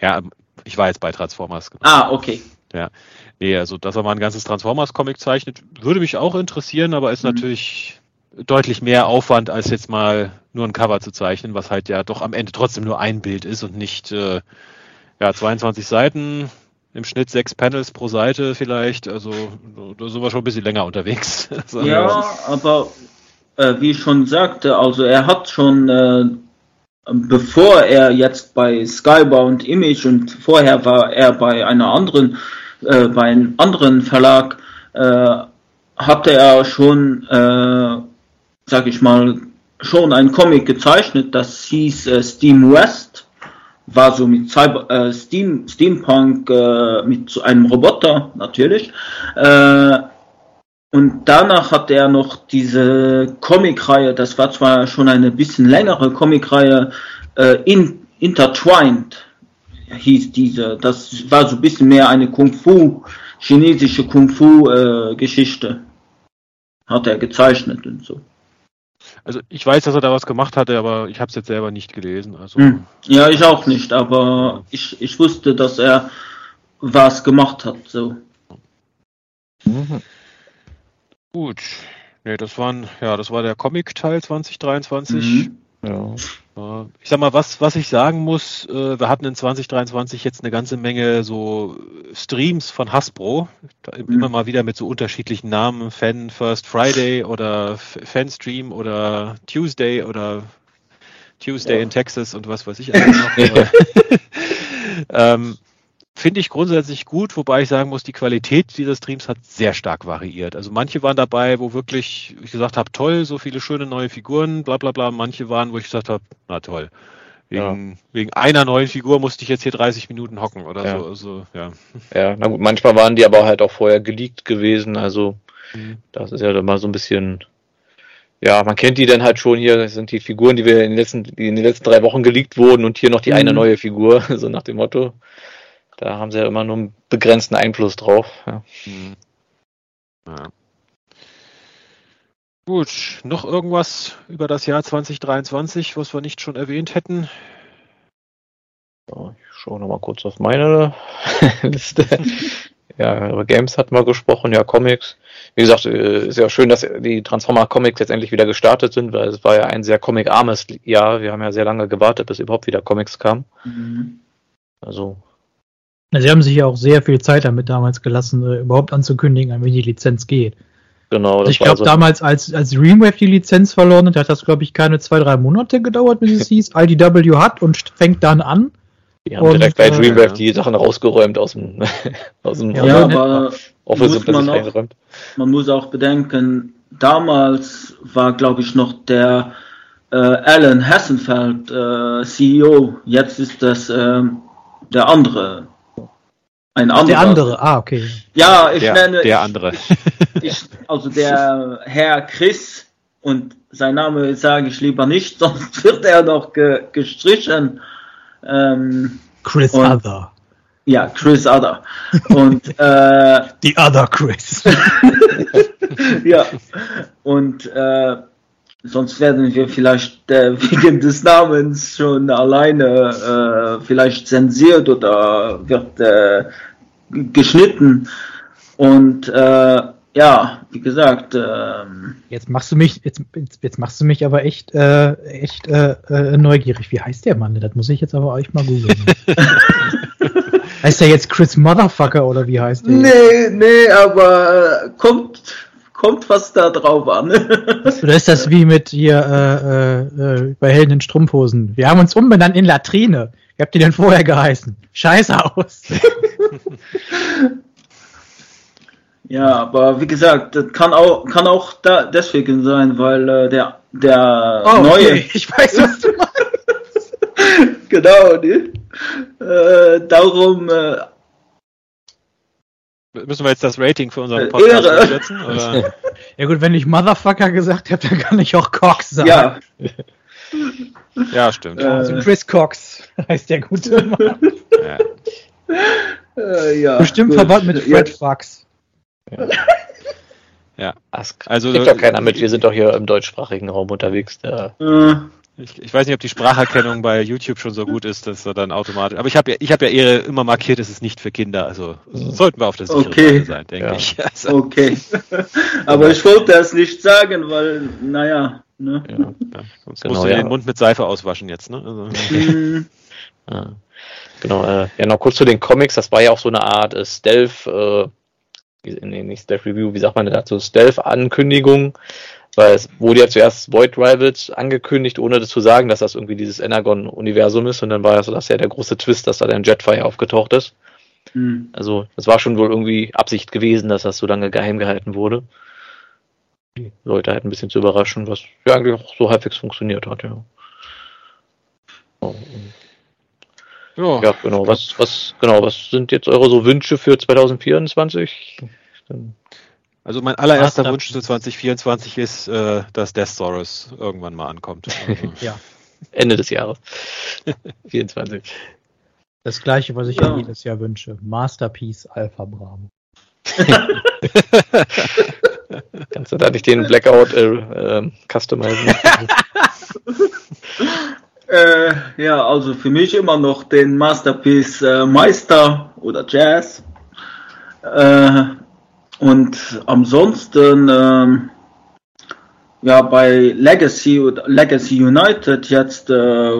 Ja, ich war jetzt bei Transformers. Ah, okay. Ja. Nee, also dass er mal ein ganzes Transformers-Comic zeichnet, würde mich auch interessieren, aber ist mhm. natürlich deutlich mehr Aufwand, als jetzt mal nur ein Cover zu zeichnen, was halt ja doch am Ende trotzdem nur ein Bild ist und nicht äh, ja, 22 Seiten, im Schnitt sechs Panels pro Seite vielleicht. Also da sind wir schon ein bisschen länger unterwegs. ja, aber äh, wie ich schon sagte, also er hat schon, äh, bevor er jetzt bei Skybound Image und vorher war er bei einer anderen, äh, bei einem anderen Verlag, äh, hatte er schon, äh, sag ich mal, schon ein Comic gezeichnet, das hieß äh, Steam West war so mit Cyber, äh, Steam, Steampunk äh, mit so einem Roboter natürlich. Äh, und danach hat er noch diese Comicreihe, das war zwar schon eine bisschen längere Comicreihe, äh, in, Intertwined hieß diese. Das war so ein bisschen mehr eine Kung Fu, chinesische Kung Fu äh, Geschichte. Hat er gezeichnet und so. Also ich weiß, dass er da was gemacht hatte, aber ich habe es jetzt selber nicht gelesen. Also, hm. Ja, ich auch nicht, aber ich, ich wusste, dass er was gemacht hat. So. Mhm. Gut. Nee, das waren, ja, das war der Comic-Teil 2023. Mhm. Ja. Ich sag mal, was, was ich sagen muss, äh, wir hatten in 2023 jetzt eine ganze Menge so Streams von Hasbro, mhm. immer mal wieder mit so unterschiedlichen Namen, Fan First Friday oder Fanstream oder Tuesday oder Tuesday ja. in Texas und was weiß ich alles noch. ähm, Finde ich grundsätzlich gut, wobei ich sagen muss, die Qualität dieser Streams hat sehr stark variiert. Also manche waren dabei, wo wirklich ich gesagt habe, toll, so viele schöne neue Figuren, bla bla bla. Manche waren, wo ich gesagt habe, na toll. Wegen, ja. wegen einer neuen Figur musste ich jetzt hier 30 Minuten hocken oder ja. so. Also, ja. ja, na gut, manchmal waren die aber halt auch vorher geleakt gewesen. Also mhm. das ist ja dann mal so ein bisschen ja, man kennt die dann halt schon hier, das sind die Figuren, die wir in den letzten, die in den letzten drei Wochen geleakt wurden und hier noch die mhm. eine neue Figur, so nach dem Motto. Da haben sie ja immer nur einen begrenzten Einfluss drauf. Ja. Hm. Ja. Gut, noch irgendwas über das Jahr 2023, was wir nicht schon erwähnt hätten? So, ich schaue nochmal kurz auf meine Liste. ja, über Games hatten wir gesprochen, ja, Comics. Wie gesagt, äh, ist ja schön, dass die Transformer Comics jetzt endlich wieder gestartet sind, weil es war ja ein sehr comic-armes Jahr. Wir haben ja sehr lange gewartet, bis überhaupt wieder Comics kamen. Mhm. Also Sie haben sich ja auch sehr viel Zeit damit damals gelassen, äh, überhaupt anzukündigen, an wen die Lizenz geht. Genau. Also ich glaube, so damals, als, als Dreamwave die Lizenz verloren hat, hat das, glaube ich, keine zwei, drei Monate gedauert, bis es hieß, IDW hat und fängt dann an. Die haben und, direkt bei äh, Dreamwave die Sachen rausgeräumt aus dem, aus dem ja, ja aber muss man, auch, man muss auch bedenken, damals war, glaube ich, noch der äh, Alan Hassenfeld äh, CEO, jetzt ist das äh, der andere ein anderer. Der andere, ah, okay. Ja, ich der, nenne. Der andere. Ich, also der Herr Chris und sein Name sage ich lieber nicht, sonst wird er noch ge gestrichen. Ähm, Chris und, Other. Ja, Chris Other. Und äh, The Other Chris. ja. Und äh, sonst werden wir vielleicht äh, wegen des Namens schon alleine äh, vielleicht zensiert oder wird äh, geschnitten. Und äh, ja, wie gesagt. Ähm, jetzt machst du mich, jetzt, jetzt machst du mich aber echt, äh, echt äh, äh, neugierig. Wie heißt der Mann? Das muss ich jetzt aber euch mal googeln. heißt der jetzt Chris Motherfucker oder wie heißt der? Nee, nee, aber äh, kommt kommt was da drauf an. Oder ist das wie mit hier äh, äh, äh, bei Helden in Strumpfhosen? Wir haben uns umbenannt in Latrine. Wie habt ihr denn vorher geheißen? Scheiße aus. ja, aber wie gesagt, das kann auch, kann auch da deswegen sein, weil äh, der, der oh, neue. Okay. Ich weiß, was du meinst. genau, ne? Äh, darum äh, Müssen wir jetzt das Rating für unseren Podcast Ehre. setzen? Oder? Ja gut, wenn ich Motherfucker gesagt habe, dann kann ich auch Cox sagen. Ja. ja, stimmt. Also Chris Cox heißt der gute Mann. Ja. Äh, ja, Bestimmt verwandt mit Fred ja. Fox. Ja. ja. Also, kriegt doch keiner mit, wir sind doch hier im deutschsprachigen Raum unterwegs. Da. Äh, Ich, ich, weiß nicht, ob die Spracherkennung bei YouTube schon so gut ist, dass er dann automatisch. Aber ich habe ja, ich habe ja eher immer markiert, es ist nicht für Kinder. Also sollten wir auf der sicheren okay. Seite sein, denke ja. ich. Also. Okay. Aber ich wollte das nicht sagen, weil, naja. Ne? Ja, ja. Sonst genau, musst du ja. den Mund mit Seife auswaschen jetzt, ne? Also. Mhm. Ja. Genau, äh, ja, noch kurz zu den Comics, das war ja auch so eine Art äh, Stealth, äh, nee, nicht Stealth Review, wie sagt man dazu, Stealth-Ankündigung, weil es wurde ja zuerst Void Rivals angekündigt, ohne das zu sagen, dass das irgendwie dieses Energon-Universum ist, und dann war ja so, dass ja der große Twist, dass da der Jetfire aufgetaucht ist. Mhm. Also, das war schon wohl irgendwie Absicht gewesen, dass das so lange geheim gehalten wurde. Die Leute halt ein bisschen zu überraschen, was ja eigentlich auch so halbwegs funktioniert hat, ja. Oh, ja, ja, genau. Was, was, genau, was sind jetzt eure so Wünsche für 2024? Also mein allererster Wunsch für 2024 ist, äh, dass Death Soros irgendwann mal ankommt. Also. ja. Ende des Jahres. 24. Das gleiche, was ich ja. jedes Jahr wünsche. Masterpiece Alpha Bravo. Kannst du da nicht den Blackout äh, äh, customizen? Äh, ja, also für mich immer noch den Masterpiece äh, Meister oder Jazz. Äh, und ansonsten, ähm, ja, bei Legacy oder Legacy United jetzt äh,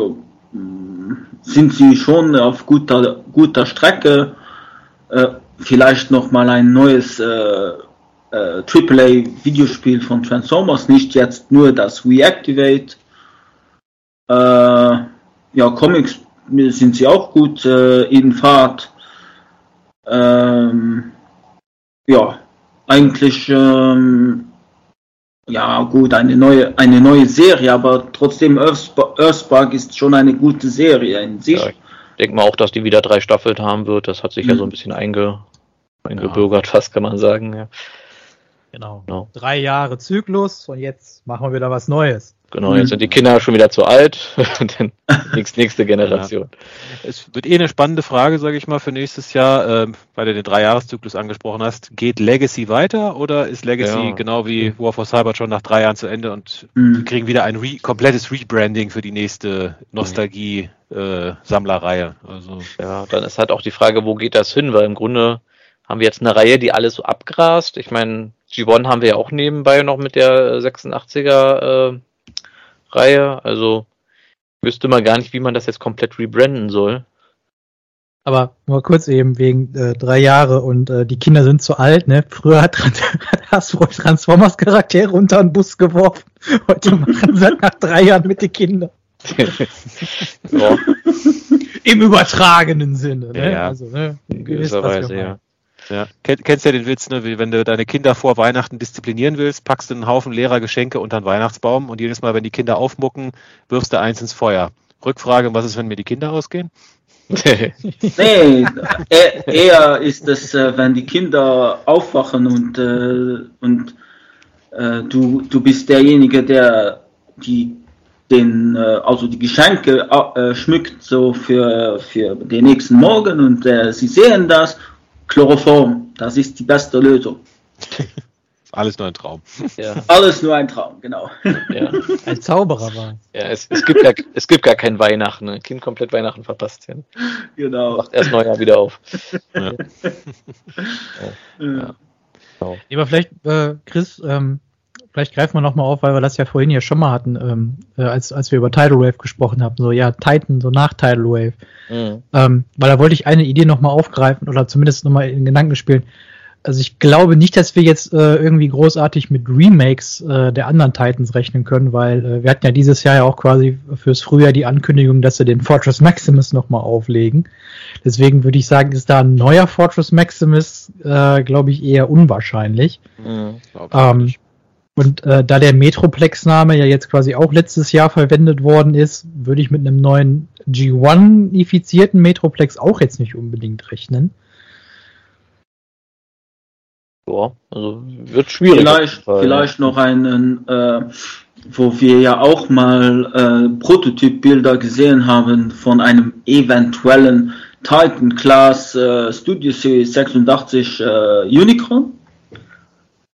sind sie schon auf guter, guter Strecke. Äh, vielleicht noch mal ein neues äh, AAA Videospiel von Transformers, nicht jetzt nur das Reactivate äh, ja, Comics sind sie auch gut äh, in Fahrt. Ähm, ja, eigentlich ähm, ja gut, eine neue, eine neue Serie, aber trotzdem Earthspark ist schon eine gute Serie in sich. Ja, ich denke mal auch, dass die wieder drei Staffeln haben wird. Das hat sich mhm. ja so ein bisschen einge, eingebürgert, ja. fast kann man sagen. Ja. Genau. genau. Drei Jahre Zyklus und jetzt machen wir wieder was Neues. Genau, jetzt sind die Kinder schon wieder zu alt. Dann nächste, nächste Generation. Ja. Es wird eh eine spannende Frage, sage ich mal, für nächstes Jahr, ähm, weil du den Dreijahreszyklus angesprochen hast. Geht Legacy weiter oder ist Legacy ja. genau wie War for Cyber schon nach drei Jahren zu Ende und mhm. wir kriegen wieder ein Re komplettes Rebranding für die nächste Nostalgie-Sammlerreihe? Äh, also. Ja, dann ist halt auch die Frage, wo geht das hin? Weil im Grunde haben wir jetzt eine Reihe, die alles so abgrast. Ich meine, G1 haben wir ja auch nebenbei noch mit der 86er äh, Reihe. Also wüsste man gar nicht, wie man das jetzt komplett rebranden soll. Aber nur kurz eben wegen äh, drei Jahre und äh, die Kinder sind zu alt, ne? Früher hat, hat Hasbro Transformers Charaktere unter den Bus geworfen. Heute machen sie nach drei Jahren mit den Kindern. Im übertragenen Sinne, ne? Ja, also, ne? In gewisser Weise, ja. Ja, kennst ja den Witz, ne? Wie wenn du deine Kinder vor Weihnachten disziplinieren willst, packst du einen Haufen leerer Geschenke unter den Weihnachtsbaum und jedes Mal, wenn die Kinder aufmucken, wirfst du eins ins Feuer. Rückfrage, was ist, wenn mir die Kinder ausgehen? nee, eher ist es, äh, wenn die Kinder aufwachen und, äh, und äh, du, du bist derjenige, der die den, also die Geschenke schmückt so für, für den nächsten Morgen und sie sehen das Chloroform, das ist die beste Lösung. Alles nur ein Traum. Ja. Alles nur ein Traum, genau. Ja. Ein Zauberer war. Ja, es, es, gibt gar, es gibt gar kein Weihnachten. Ein Kind komplett Weihnachten verpasst. Ja. Genau. Macht erst Neujahr wieder auf. Ja. ja. Genau. Aber vielleicht, äh, Chris, ähm, vielleicht greifen wir nochmal auf, weil wir das ja vorhin ja schon mal hatten, ähm, äh, als, als wir über Tidal Wave gesprochen haben, so ja, Titan, so nach Tidal Wave. Mhm. Ähm, weil da wollte ich eine Idee nochmal aufgreifen oder zumindest nochmal in Gedanken spielen. Also ich glaube nicht, dass wir jetzt äh, irgendwie großartig mit Remakes äh, der anderen Titans rechnen können, weil äh, wir hatten ja dieses Jahr ja auch quasi fürs Frühjahr die Ankündigung, dass sie den Fortress Maximus nochmal auflegen. Deswegen würde ich sagen, ist da ein neuer Fortress Maximus, äh, glaube ich, eher unwahrscheinlich. Mhm, ähm, und äh, da der Metroplex-Name ja jetzt quasi auch letztes Jahr verwendet worden ist, würde ich mit einem neuen G1-ifizierten Metroplex auch jetzt nicht unbedingt rechnen. Ja, also wird schwierig. Vielleicht, vielleicht noch einen, äh, wo wir ja auch mal äh, Prototypbilder gesehen haben von einem eventuellen Titan Class äh, Studio Series 86 äh, Unicron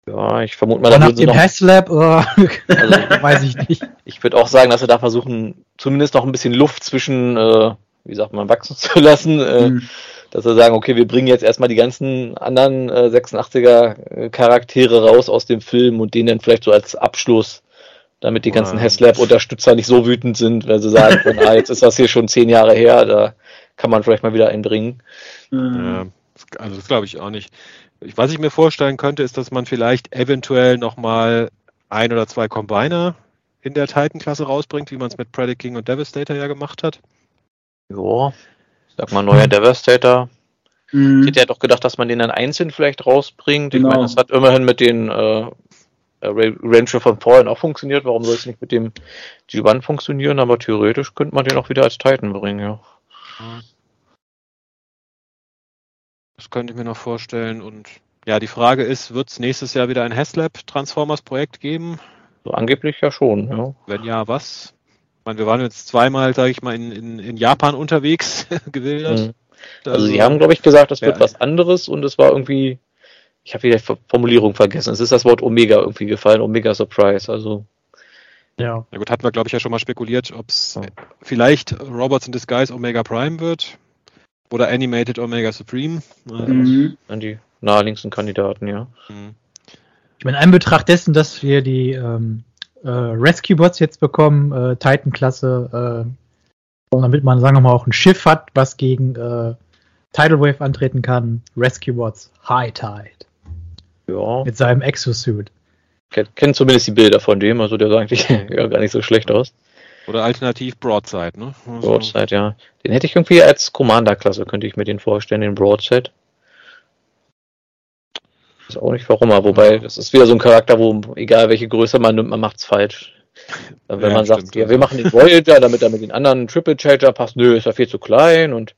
Ja, ich vermute mal, da nach dem Haslab, oh, also, weiß ich nicht. Ich würde auch sagen, dass sie da versuchen, zumindest noch ein bisschen Luft zwischen, äh, wie sagt man, wachsen zu lassen. Äh, mhm. Dass sie sagen, okay, wir bringen jetzt erstmal die ganzen anderen äh, 86er äh, Charaktere raus aus dem Film und den dann vielleicht so als Abschluss, damit die ganzen Haslab-Unterstützer nicht so wütend sind, wenn sie sagen, ah, jetzt ist das hier schon zehn Jahre her, da kann man vielleicht mal wieder einbringen. Ja, also das glaube ich auch nicht. Was ich mir vorstellen könnte, ist, dass man vielleicht eventuell nochmal ein oder zwei Combiner in der Titan-Klasse rausbringt, wie man es mit Predict King und Devastator ja gemacht hat. Ja, sag mal neuer Devastator. Mhm. Ich hätte ja doch gedacht, dass man den dann einzeln vielleicht rausbringt. Genau. Ich meine, das hat immerhin mit den äh, Ranger von Fallen auch funktioniert. Warum soll es nicht mit dem G1 funktionieren? Aber theoretisch könnte man den auch wieder als Titan bringen, ja. Mhm. Das könnte ich mir noch vorstellen. Und ja, die Frage ist, wird es nächstes Jahr wieder ein Haslab Transformers Projekt geben? So angeblich ja schon, ja. Wenn ja, was? Ich meine, wir waren jetzt zweimal, sage ich mal, in, in, in Japan unterwegs gewildert. Mhm. Also, also, sie haben, glaube ich, gesagt, das wird was anderes und es war irgendwie, ich habe wieder die Formulierung vergessen. Es ist das Wort Omega irgendwie gefallen, Omega Surprise, also. Ja. Na gut, hatten wir, glaube ich, ja schon mal spekuliert, ob es ja. vielleicht Robots in Disguise Omega Prime wird. Oder Animated Omega Supreme. Mhm. An die naheliegendsten Kandidaten, ja. Mhm. Ich meine, in Betracht dessen, dass wir die ähm, äh, Rescue Bots jetzt bekommen, äh, Titan-Klasse, äh, damit man, sagen wir mal, auch ein Schiff hat, was gegen äh, Tidal Wave antreten kann. Rescue Bots High Tide. Ja. Mit seinem Exosuit. Kennt zumindest die Bilder von dem, also der sah eigentlich ja, gar nicht so schlecht aus. Oder alternativ Broadside, ne? Also Broadside, ja. Den hätte ich irgendwie als Commander-Klasse, könnte ich mir den vorstellen, den Broadside. Ist auch nicht warum, aber wobei, das ist wieder so ein Charakter, wo egal welche Größe man nimmt, man macht's falsch. Wenn ja, man sagt, ja, wir machen den Voyager, damit er mit den anderen Triple Changer passt, nö, ist er viel zu klein und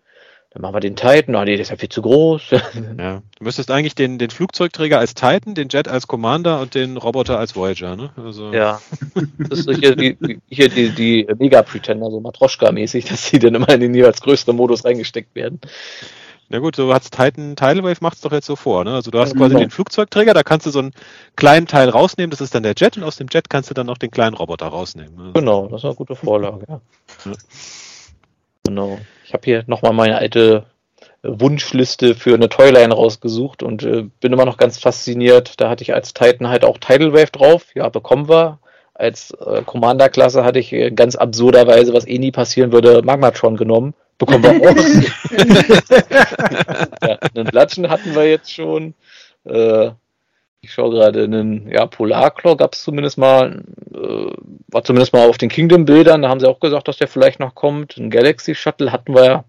dann machen wir den Titan, oh nee, der ist ja viel zu groß. Ja, du müsstest eigentlich den, den Flugzeugträger als Titan, den Jet als Commander und den Roboter als Voyager, ne? Also. Ja. Das ist hier die, hier die, die Mega-Pretender, so Matroschka-mäßig, dass die dann immer in den jeweils größeren Modus reingesteckt werden. Na gut, so hat's Titan Tidal Wave macht's doch jetzt so vor, ne? Also du hast ja, quasi genau. den Flugzeugträger, da kannst du so einen kleinen Teil rausnehmen, das ist dann der Jet und aus dem Jet kannst du dann noch den kleinen Roboter rausnehmen. Also genau, das ist eine gute Vorlage, ja. ja. Genau. Ich habe hier nochmal meine alte Wunschliste für eine Toyline rausgesucht und äh, bin immer noch ganz fasziniert. Da hatte ich als Titan halt auch Tidal Wave drauf. Ja, bekommen wir. Als äh, Commander-Klasse hatte ich äh, ganz absurderweise, was eh nie passieren würde, Magmatron genommen. Bekommen wir auch. ja, einen Blatschen hatten wir jetzt schon. Äh, ich schaue gerade einen ja, Polarclaw gab es zumindest mal, äh, war zumindest mal auf den Kingdom-Bildern, da haben sie auch gesagt, dass der vielleicht noch kommt. Ein Galaxy Shuttle hatten wir ja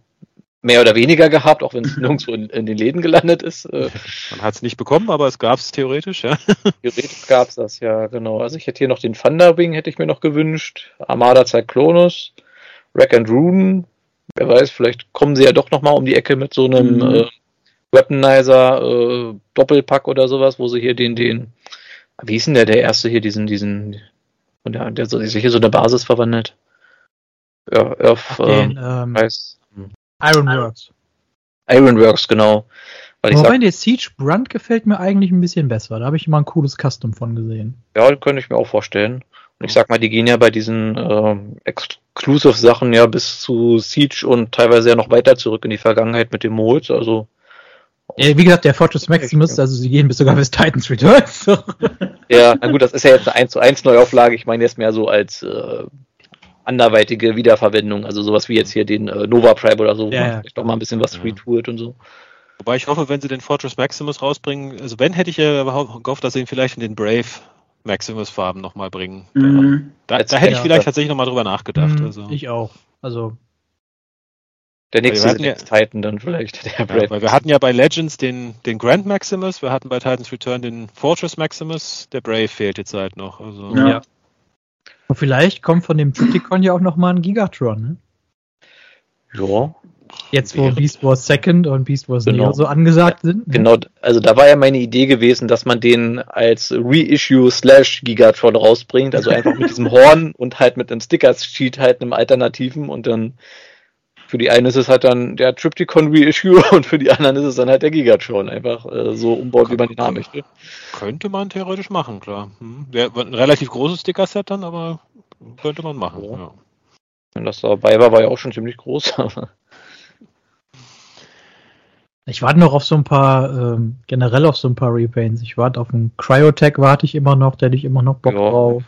mehr oder weniger gehabt, auch wenn es nirgendwo in, in, den Läden gelandet ist. Äh. Man hat es nicht bekommen, aber es gab es theoretisch, ja. Theoretisch gab es das, ja, genau. Also ich hätte hier noch den Thunderwing, hätte ich mir noch gewünscht. Armada Cyclonus, Rack and Rune. Wer weiß, vielleicht kommen sie ja doch nochmal um die Ecke mit so einem mhm. äh, Weaponizer äh, Doppelpack oder sowas, wo sie hier den, den, wie hieß denn der, der erste hier, diesen, diesen, der, der sich hier so eine Basis verwandelt? Ja, auf, den, ähm, ähm, heißt, Ironworks. Ironworks, genau. Weil Wobei sag, der Siege Brunt gefällt mir eigentlich ein bisschen besser. Da habe ich mal ein cooles Custom von gesehen. Ja, könnte ich mir auch vorstellen. Und ich sag mal, die gehen ja bei diesen äh, Exclusive-Sachen ja bis zu Siege und teilweise ja noch weiter zurück in die Vergangenheit mit dem Molds. Also wie gesagt, der Fortress Maximus, also sie gehen bis sogar bis Titans Returns. ja, na gut, das ist ja jetzt eine 1 zu 1 Neuauflage. Ich meine jetzt mehr so als äh, anderweitige Wiederverwendung, also sowas wie jetzt hier den äh, Nova Prime oder so, ja, ja. doch mal ein bisschen was retoolt und so. Wobei ich hoffe, wenn sie den Fortress Maximus rausbringen, also wenn hätte ich ja gehofft, dass sie ihn vielleicht in den Brave Maximus Farben nochmal bringen. Mhm. Da, da, hätte ich vielleicht tatsächlich nochmal drüber nachgedacht. Mhm, also. Ich auch. Also der nächste ja, Titan dann vielleicht. Der ja, weil wir hatten ja bei Legends den, den Grand Maximus, wir hatten bei Titans Return den Fortress Maximus, der Brave fehlt jetzt halt noch. Also, ja. ja. Und vielleicht kommt von dem Tryticon ja auch nochmal ein Gigatron, ne? Ja. Jetzt, wo Beast Wars Second und Beast Wars genau. Neo so angesagt sind. Ne? Genau, also da war ja meine Idee gewesen, dass man den als Reissue slash Gigatron rausbringt, also einfach mit diesem Horn und halt mit einem Sticker-Sheet halt einem Alternativen und dann für die einen ist es halt dann der Triptychon Reissue und für die anderen ist es dann halt der Gigatron. Einfach äh, so umbaut, wie man ihn haben möchte. Könnte man theoretisch machen, klar. Hm. Wäre ein relativ großes Sticker-Set dann, aber könnte man machen. Ja. Ja. Wenn das dabei war, war ja auch schon ziemlich groß. ich warte noch auf so ein paar, ähm, generell auf so ein paar Repaints. Ich warte auf einen Cryotech, warte ich immer noch, der hätte ich immer noch Bock ja. drauf.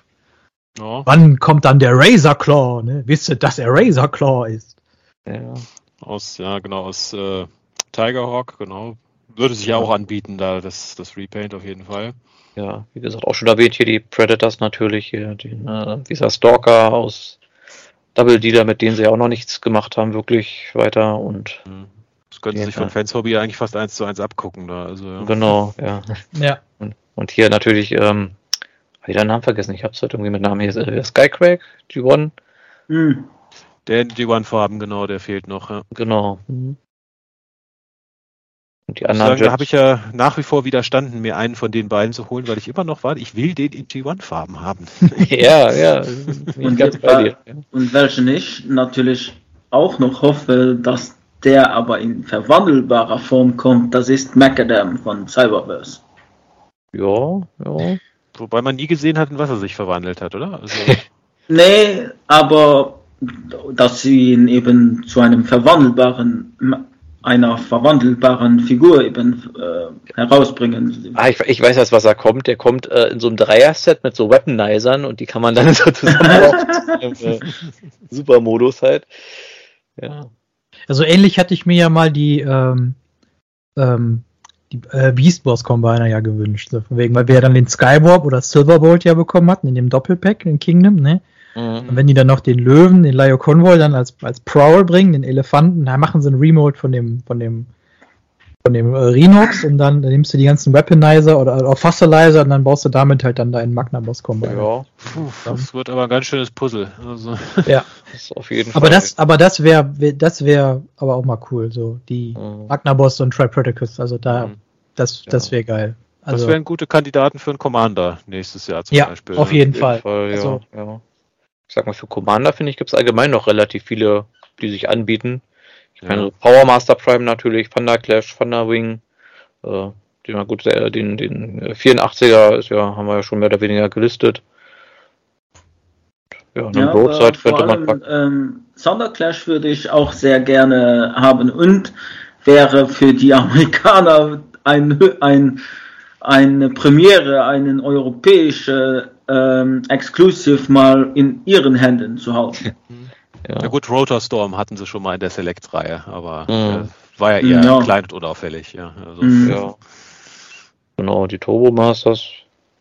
Ja. Wann kommt dann der Razor Claw? Ne? Wisst ihr, dass er Razor Claw ist? Ja. Aus, ja, genau, aus äh, Tigerhawk, genau. Würde sich ja auch anbieten, da das, das Repaint auf jeden Fall. Ja, wie gesagt, auch schon erwähnt hier die Predators natürlich, hier, den, äh, dieser Stalker aus Double Dealer, mit denen sie ja auch noch nichts gemacht haben, wirklich weiter und. Mhm. Das könnten sie sich von Fans Hobby eigentlich fast eins zu eins abgucken da. Also, ja. Genau, ja. ja. Und, und hier natürlich, ähm, habe ich den Namen vergessen, ich habe es heute irgendwie mit Namen hier, äh, Skycrack, G1. Mhm. Der G1-Farben, genau, der fehlt noch. Ja. Genau. Mhm. Und die anderen. Sagen, da habe ich ja nach wie vor widerstanden, mir einen von den beiden zu holen, weil ich immer noch warte, ich will den in G1-Farben haben. ja, ja. und, ganz bei dir. und welchen ich natürlich auch noch hoffe, dass der aber in verwandelbarer Form kommt, das ist Macadam von Cyberverse. Ja, ja. Wobei man nie gesehen hat, in was er sich verwandelt hat, oder? Also nee, aber dass sie ihn eben zu einem verwandelbaren einer verwandelbaren Figur eben äh, herausbringen. Ah, ich, ich, weiß jetzt, was er kommt. Der kommt äh, in so einem Dreier-Set mit so Weaponizern und die kann man dann so zusammen im äh, Supermodus halt. Ja. Also ähnlich hatte ich mir ja mal die, ähm, ähm, die äh, Beast Wars Combiner ja gewünscht. So von wegen, weil wir ja dann den Skywarp oder Silverbolt ja bekommen hatten in dem Doppelpack in Kingdom, ne? Mhm. Und wenn die dann noch den Löwen, den Lio Convoy dann als, als Prowl bringen, den Elefanten, dann machen sie einen Remote von dem, von dem, von dem äh, Rhinox und dann, dann, nimmst du die ganzen Weaponizer oder, oder Fossilizer und dann baust du damit halt dann deinen Magnaboss Combo. Ja, Puh, das wird aber ein ganz schönes Puzzle. Also. Ja, das auf jeden aber Fall. Das, aber das wäre, das wäre aber auch mal cool, so die mhm. Magnaboss und Tripreticus, also da, mhm. das, das ja. wäre geil. Also, das wären gute Kandidaten für einen Commander nächstes Jahr zum ja, Beispiel. Auf jeden, auf jeden Fall. Fall. ja, also, ja ich sag mal, für Commander finde ich, gibt es allgemein noch relativ viele, die sich anbieten. Ich meine, ja. Power Master Prime natürlich, Thunder Clash, Thunder Wing, äh, den, gut, äh, den, den 84er ist ja, haben wir ja schon mehr oder weniger gelistet. Ja, und ja, Broadside könnte man packen. Ähm, Thunder Clash würde ich auch sehr gerne haben und wäre für die Amerikaner ein, ein, eine Premiere, eine europäische ähm, Exclusive mal in ihren Händen zu halten. Ja. ja gut, Rotor Storm hatten sie schon mal in der Select-Reihe, aber mhm. äh, war ja eher ja. klein und unauffällig. Ja, also, mhm. ja. Genau, die Turbo Masters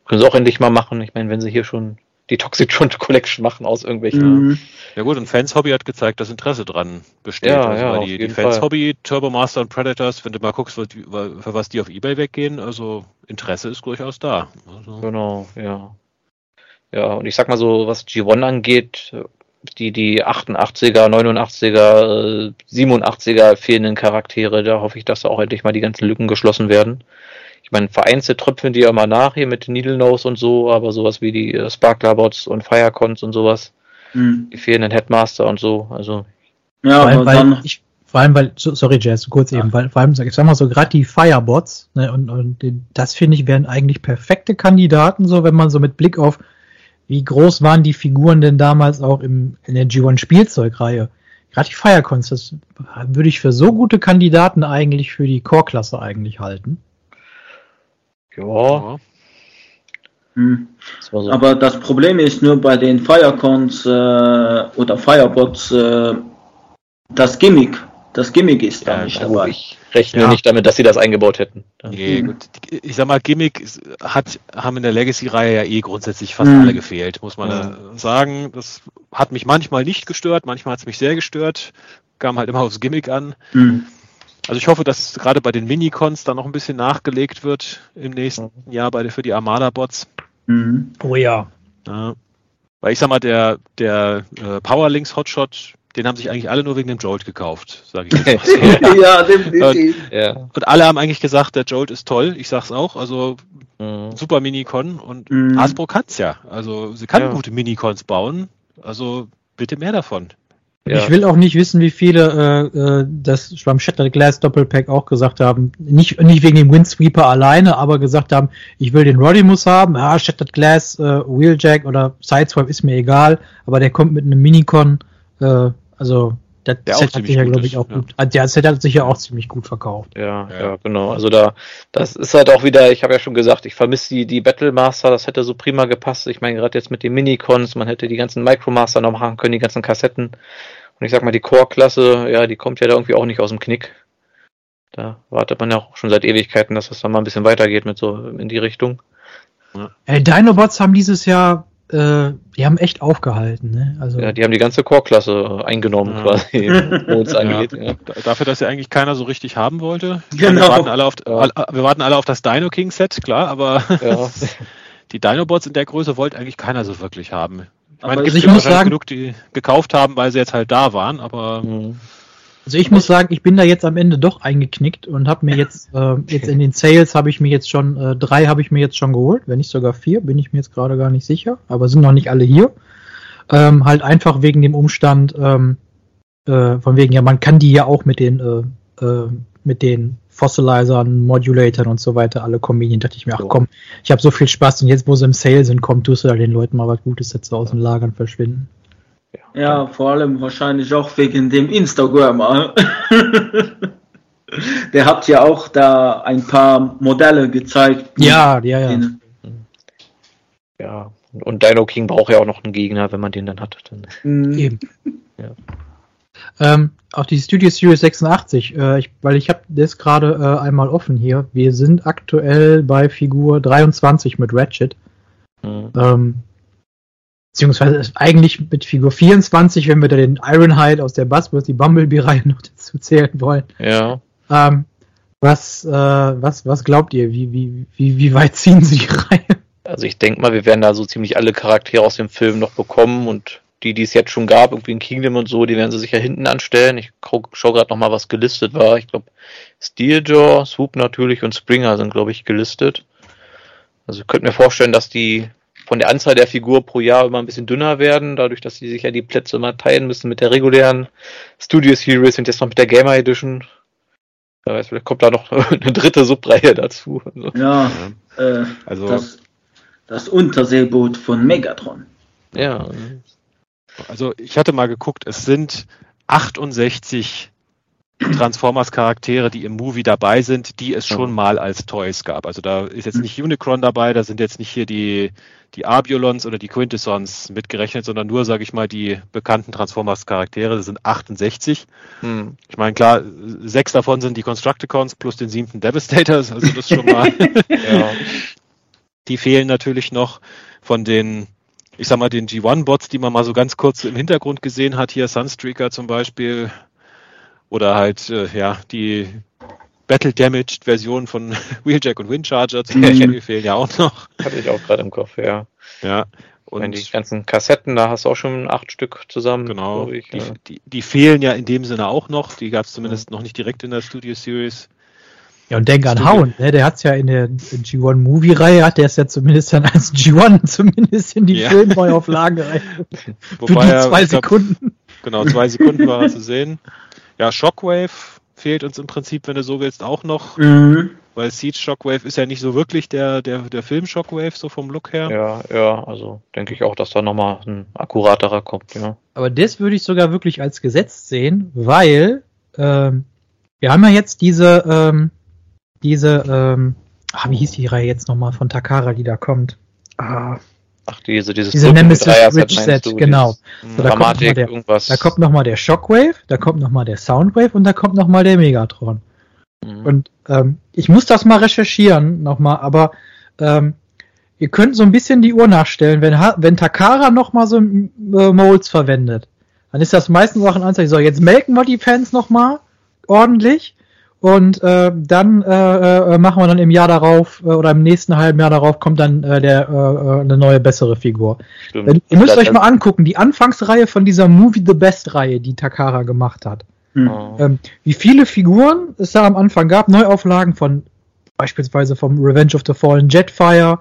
können sie auch endlich mal machen. Ich meine, wenn sie hier schon die Toxitron Collection machen aus irgendwelchen. Mhm. Ja gut, und Fans Hobby hat gezeigt, dass Interesse dran besteht. Ja, also ja, die, die Fans Fall. Hobby, Turbo Master und Predators, wenn du mal guckst, für was die auf Ebay weggehen, also Interesse ist durchaus da. Also. Genau, ja. Ja, und ich sag mal so, was G1 angeht, die, die 88er, 89er, 87er fehlenden Charaktere, da hoffe ich, dass da auch endlich mal die ganzen Lücken geschlossen werden. Ich meine, vereinzelt tröpfeln die ja mal nach hier mit Needle Nose und so, aber sowas wie die äh, Sparklerbots und Firecons und sowas, mhm. die fehlenden Headmaster und so, also. Ja, vor allem, weil ich, vor allem, weil, sorry Jazz, kurz ja. eben, weil, vor allem, ich sag mal so, gerade die Firebots, ne, und, und das finde ich wären eigentlich perfekte Kandidaten, so, wenn man so mit Blick auf wie groß waren die Figuren denn damals auch im, in der G1 Spielzeugreihe? Gerade die Firecons, das würde ich für so gute Kandidaten eigentlich für die Core-Klasse eigentlich halten. Ja. Hm. Das so. Aber das Problem ist nur bei den Firecons äh, oder Firebots äh, das Gimmick. Das Gimmick ist ja, da nicht dabei. Ich rechne ja. nicht damit, dass sie das eingebaut hätten. Nee, gut. Ich sag mal, Gimmick hat, haben in der Legacy-Reihe ja eh grundsätzlich fast mhm. alle gefehlt, muss man ja. sagen. Das hat mich manchmal nicht gestört, manchmal hat es mich sehr gestört. Kam halt immer aufs Gimmick an. Mhm. Also ich hoffe, dass gerade bei den Minicons da noch ein bisschen nachgelegt wird im nächsten mhm. Jahr bei, für die Armada-Bots. Mhm. Oh ja. ja. Weil ich sag mal, der, der äh, Powerlinks Hotshot, den haben sich eigentlich alle nur wegen dem Jolt gekauft, sage ich jetzt mal so. ja, definitiv. Und, ja. und alle haben eigentlich gesagt, der Jolt ist toll. Ich sag's auch. Also mhm. super Minicon und mhm. Hasbro kann's ja. Also sie kann ja. gute Minicons bauen. Also bitte mehr davon. Ja. Ich will auch nicht wissen, wie viele äh, äh, das beim Shattered Glass Doppelpack auch gesagt haben. Nicht, nicht wegen dem Windsweeper alleine, aber gesagt haben, ich will den Rodimus haben. Ja, Shattered Glass, äh, Wheeljack oder Sideswipe ist mir egal, aber der kommt mit einem Minicon. Äh, also der, der Set hat sich ja, glaube ich, auch ja. gut. Ah, der Set hat sich ja auch ziemlich gut verkauft. Ja, ja, ja, genau. Also da, das ist halt auch wieder, ich habe ja schon gesagt, ich vermisse die, die Battlemaster, das hätte so prima gepasst. Ich meine, gerade jetzt mit den Minicons, man hätte die ganzen Micromaster noch machen können, die ganzen Kassetten. Und ich sag mal, die Core-Klasse, ja, die kommt ja da irgendwie auch nicht aus dem Knick. Da wartet man ja auch schon seit Ewigkeiten, dass das dann mal ein bisschen weitergeht mit so in die Richtung. Ja. Ey, Dinobots haben dieses Jahr äh, die haben echt aufgehalten. Ne? Also ja, die haben die ganze Core-Klasse eingenommen, ja. quasi, wo es angeht. Ja. Dafür, dass ja eigentlich keiner so richtig haben wollte. Genau. Wir warten alle auf, wir warten alle auf das Dino King Set, klar, aber die Dinobots in der Größe wollte eigentlich keiner so wirklich haben. Ich meine, es gibt ich muss sagen, genug, die gekauft haben, weil sie jetzt halt da waren, aber. Mhm. Also ich muss sagen, ich bin da jetzt am Ende doch eingeknickt und habe mir jetzt äh, jetzt in den Sales habe ich mir jetzt schon äh, drei habe ich mir jetzt schon geholt, wenn nicht sogar vier, bin ich mir jetzt gerade gar nicht sicher, aber sind noch nicht alle hier. Ähm, halt einfach wegen dem Umstand ähm, äh, von wegen ja man kann die ja auch mit den äh, äh, mit den Fossilizern, Modulatoren und so weiter alle kombinieren. Da dachte ich mir, ach komm, ich habe so viel Spaß und jetzt, wo sie im Sale sind, komm, tust du da den Leuten mal was Gutes jetzt aus den Lagern verschwinden. Ja, vor allem wahrscheinlich auch wegen dem Instagram. Der hat ja auch da ein paar Modelle gezeigt. Ja, ja, ja. Ja, und Dino King braucht ja auch noch einen Gegner, wenn man den dann hat. Dann. Mhm. Eben. Ja. Ähm, auch die Studio Series 86, äh, ich, weil ich habe das gerade äh, einmal offen hier. Wir sind aktuell bei Figur 23 mit Ratchet. Mhm. Ähm, beziehungsweise eigentlich mit Figur 24, wenn wir da den Ironhide aus der Buzzwords, die Bumblebee-Reihe noch dazu zählen wollen. Ja. Ähm, was, äh, was, was glaubt ihr? Wie, wie, wie, wie weit ziehen sie die Reihe? Also ich denke mal, wir werden da so ziemlich alle Charaktere aus dem Film noch bekommen und die, die es jetzt schon gab, irgendwie in Kingdom und so, die werden sie sicher hinten anstellen. Ich schaue gerade noch mal, was gelistet war. Ich glaube, Steeljaw, Swoop natürlich und Springer sind, glaube ich, gelistet. Also ich könnte mir vorstellen, dass die von der Anzahl der Figur pro Jahr immer ein bisschen dünner werden, dadurch, dass sie sich ja die Plätze immer teilen müssen mit der regulären Studio Series und jetzt noch mit der Gamer Edition. Wer weiß, vielleicht kommt da noch eine dritte Subreihe dazu. Also. Ja, äh, also das, das Unterseeboot von Megatron. Ja. Also ich hatte mal geguckt, es sind 68 Transformers-Charaktere, die im Movie dabei sind, die es schon mal als Toys gab. Also da ist jetzt nicht Unicron dabei, da sind jetzt nicht hier die, die Arbiolons oder die Quintessons mitgerechnet, sondern nur, sage ich mal, die bekannten Transformers-Charaktere. Das sind 68. Hm. Ich meine, klar, sechs davon sind die Constructicons plus den siebten Devastators, also das schon mal. ja. Die fehlen natürlich noch von den ich sag mal, den G1-Bots, die man mal so ganz kurz im Hintergrund gesehen hat, hier Sunstreaker zum Beispiel, oder halt, äh, ja, die Battle-Damaged Version von Wheeljack und Windcharger zum Beispiel mhm. fehlen ja auch noch. Hatte ich auch gerade im Kopf, ja. Ja. Und Wenn die ganzen Kassetten, da hast du auch schon acht Stück zusammen. Genau. Ich, die, ja. die, die, fehlen ja in dem Sinne auch noch. Die gab es zumindest mhm. noch nicht direkt in der Studio Series. Ja, und denk an Hound, ne? Der hat's ja in der G1 Movie-Reihe, hat der es ja zumindest dann als G1 zumindest in die ja. Filmneuauflage rein. Wobei Für die zwei Sekunden. Glaub, genau, zwei Sekunden war er zu sehen. Ja, Shockwave fehlt uns im Prinzip, wenn du so willst, auch noch. Mhm. Weil Siege Shockwave ist ja nicht so wirklich der, der, der Film Shockwave, so vom Look her. Ja, ja, also denke ich auch, dass da nochmal ein akkuraterer kommt, ja. Aber das würde ich sogar wirklich als Gesetz sehen, weil ähm, wir haben ja jetzt diese, ähm, diese, ähm, ach, wie hieß die Reihe jetzt nochmal von Takara, die da kommt? Ah, Ach, diese, dieses diese Nemesis Rich Set, genau. So, da, kommt der, irgendwas. da kommt nochmal der Shockwave, da kommt nochmal der Soundwave und da kommt nochmal der Megatron. Mhm. Und ähm, ich muss das mal recherchieren nochmal, aber ähm, ihr könnt so ein bisschen die Uhr nachstellen, wenn, wenn Takara nochmal so äh, Molds verwendet, dann ist das meistens auch ein Anzeichen, so jetzt melken wir die Fans nochmal ordentlich und äh, dann äh, äh, machen wir dann im Jahr darauf äh, oder im nächsten halben Jahr darauf kommt dann äh, der äh, äh eine neue bessere Figur. Wenn, ihr müsst euch mal angucken, die Anfangsreihe von dieser Movie the Best Reihe, die Takara gemacht hat. Hm. Ähm, wie viele Figuren es da am Anfang gab, Neuauflagen von beispielsweise vom Revenge of the Fallen Jetfire,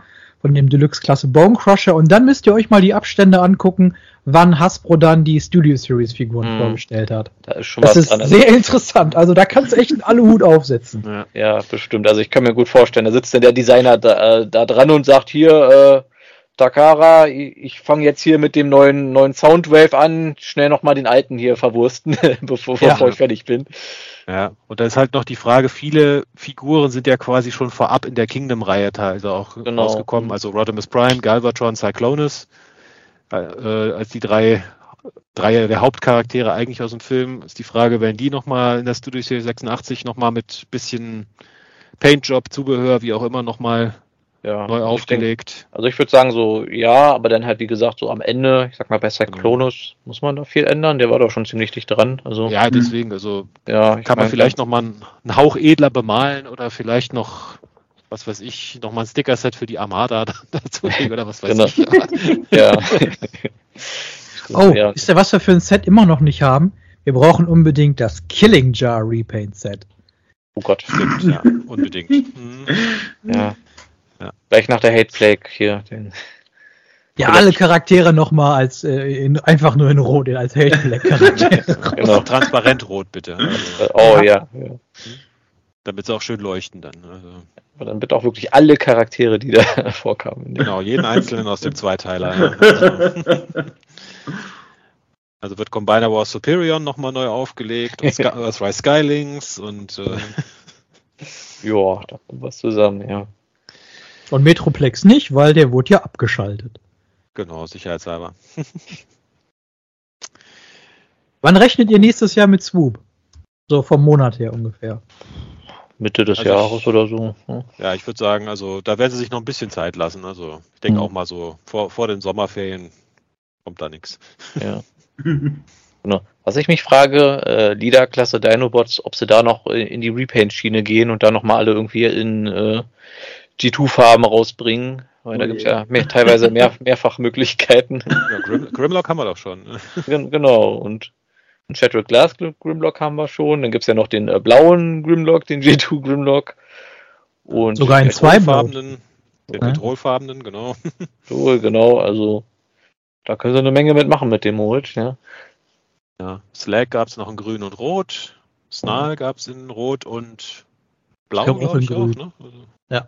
von dem Deluxe-Klasse Bone Crusher und dann müsst ihr euch mal die Abstände angucken, wann Hasbro dann die Studio Series Figuren hm. vorgestellt hat. Da ist schon das was ist dran. sehr interessant. Also da kannst du echt einen Aluhut aufsetzen. Ja, ja, bestimmt. Also ich kann mir gut vorstellen, da sitzt dann der Designer da, äh, da dran und sagt hier, äh, Takara, ich fange jetzt hier mit dem neuen, neuen Soundwave an, schnell nochmal den alten hier verwursten, bevor, ja. ich fertig bin. Ja, und da ist halt noch die Frage, viele Figuren sind ja quasi schon vorab in der Kingdom-Reihe teilweise auch genau. rausgekommen, also Rodimus Prime, Galvatron, Cyclonus, äh, als die drei, drei der Hauptcharaktere eigentlich aus dem Film, ist die Frage, werden die nochmal in der Studio Series 86 nochmal mit bisschen Paintjob, Zubehör, wie auch immer nochmal ja, neu aufgelegt. Denk, also ich würde sagen so, ja, aber dann halt wie gesagt so am Ende, ich sag mal bei Cyclonus genau. muss man da viel ändern, der war doch schon ziemlich dicht dran. Also, ja, deswegen, also ja, kann man vielleicht nochmal einen, einen Hauch edler bemalen oder vielleicht noch, was weiß ich, nochmal ein Sticker-Set für die Armada dazu legen oder was weiß genau. ich. ja. oh, ja. ist ja was wir für ein Set immer noch nicht haben? Wir brauchen unbedingt das Killing Jar Repaint Set. Oh Gott, stimmt, ja, unbedingt. Mhm. Ja. Ja. Gleich nach der Hate Plague hier. Den ja, alle Charaktere nochmal als äh, in, einfach nur in Rot, als Hate Plague Charaktere. genau. Transparent rot, bitte. Also, oh ja. ja. Damit sie auch schön leuchten dann. Also. Aber dann bitte auch wirklich alle Charaktere, die da vorkamen. Genau, jeden einzelnen aus dem Zweiteiler. Also, also wird Combiner Wars Superior nochmal neu aufgelegt und Sky, Rise Skylings und äh, ja, da kommt was zusammen, ja. Und Metroplex nicht, weil der wurde ja abgeschaltet. Genau, sicherheitshalber. Wann rechnet ihr nächstes Jahr mit Swoop? So vom Monat her ungefähr. Mitte des also Jahres ich, oder so. Ja, ja ich würde sagen, also da werden sie sich noch ein bisschen Zeit lassen. Also ich denke mhm. auch mal so vor, vor den Sommerferien kommt da nichts. Ja. genau. Was ich mich frage, äh, Leader-Klasse Dinobots, ob sie da noch in die Repaint-Schiene gehen und da nochmal alle irgendwie in äh, G2-Farben rausbringen. Weil oh da gibt es ja mehr, teilweise mehr, mehrfach Möglichkeiten. Ja, Grim, Grimlock haben wir doch schon. genau, und ein Shattered Glass Grimlock haben wir schon. Dann gibt es ja noch den äh, blauen Grimlock, den G2 Grimlock. Und Sogar in zwei farbenen. Den okay. petrolfarbenen, genau. So, genau, also da können sie eine Menge mitmachen mit dem Mold, ja. Ja, Slag gab es noch in grün und rot. Snarl gab es in rot und blau, glaube ich, auch, ne? Also, ja.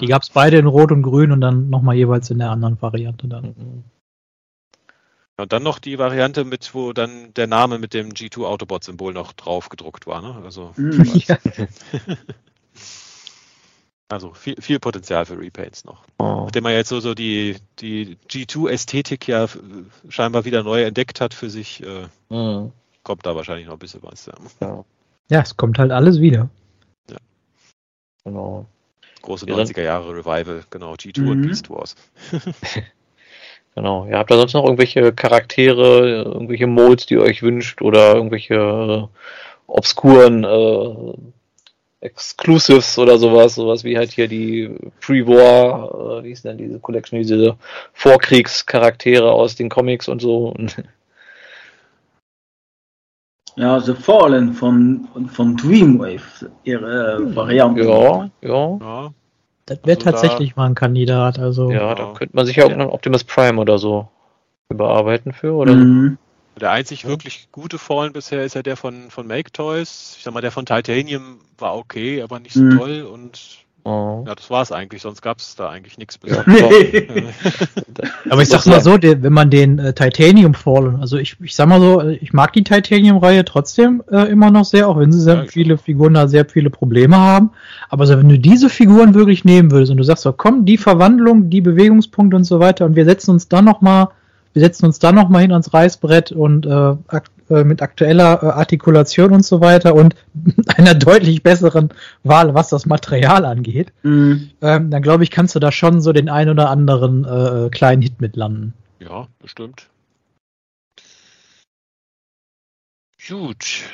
Die gab es beide in Rot und Grün und dann nochmal jeweils in der anderen Variante dann. Mhm. Und dann noch die Variante mit, wo dann der Name mit dem G2 Autobot-Symbol noch drauf gedruckt war, ne? Also, mhm. ja. also viel, viel Potenzial für Repaints noch. Oh. Nachdem man jetzt so, so die, die G2-Ästhetik ja scheinbar wieder neu entdeckt hat für sich, äh, mhm. kommt da wahrscheinlich noch ein bisschen was. Ja. ja, es kommt halt alles wieder. Ja. Genau. Große 90er Jahre Revival, genau, G2 mhm. und Beast Wars. genau. Ihr habt da sonst noch irgendwelche Charaktere, irgendwelche Modes, die ihr euch wünscht oder irgendwelche äh, obskuren äh, Exclusives oder sowas, sowas wie halt hier die Pre-War, äh, wie ist denn diese Collection, diese Vorkriegscharaktere aus den Comics und so. Ja, The Fallen von, von Dreamwave, ihre hm. Variante. Ja, ja. ja. Das wäre also tatsächlich da, mal ein Kandidat. Also. Ja, da könnte man sich ja auch einen Optimus Prime oder so überarbeiten für, oder? Mhm. Der einzig wirklich gute Fallen bisher ist ja der von, von Make Toys. Ich sag mal, der von Titanium war okay, aber nicht so mhm. toll und Oh. Ja, das war es eigentlich, sonst gab es da eigentlich nichts Besonderes. Aber ich sag mal so, wenn man den äh, Titanium Fallen, also ich, ich sag mal so, ich mag die Titanium-Reihe trotzdem äh, immer noch sehr, auch wenn sie sehr ja, viele Figuren da sehr viele Probleme haben. Aber so, wenn du diese Figuren wirklich nehmen würdest und du sagst so, komm, die Verwandlung, die Bewegungspunkte und so weiter und wir setzen uns dann nochmal wir setzen uns dann nochmal hin ans Reißbrett und äh, äh, mit aktueller äh, Artikulation und so weiter und einer deutlich besseren Wahl, was das Material angeht, mhm. ähm, dann glaube ich, kannst du da schon so den ein oder anderen äh, kleinen Hit mit landen. Ja, bestimmt. Gut.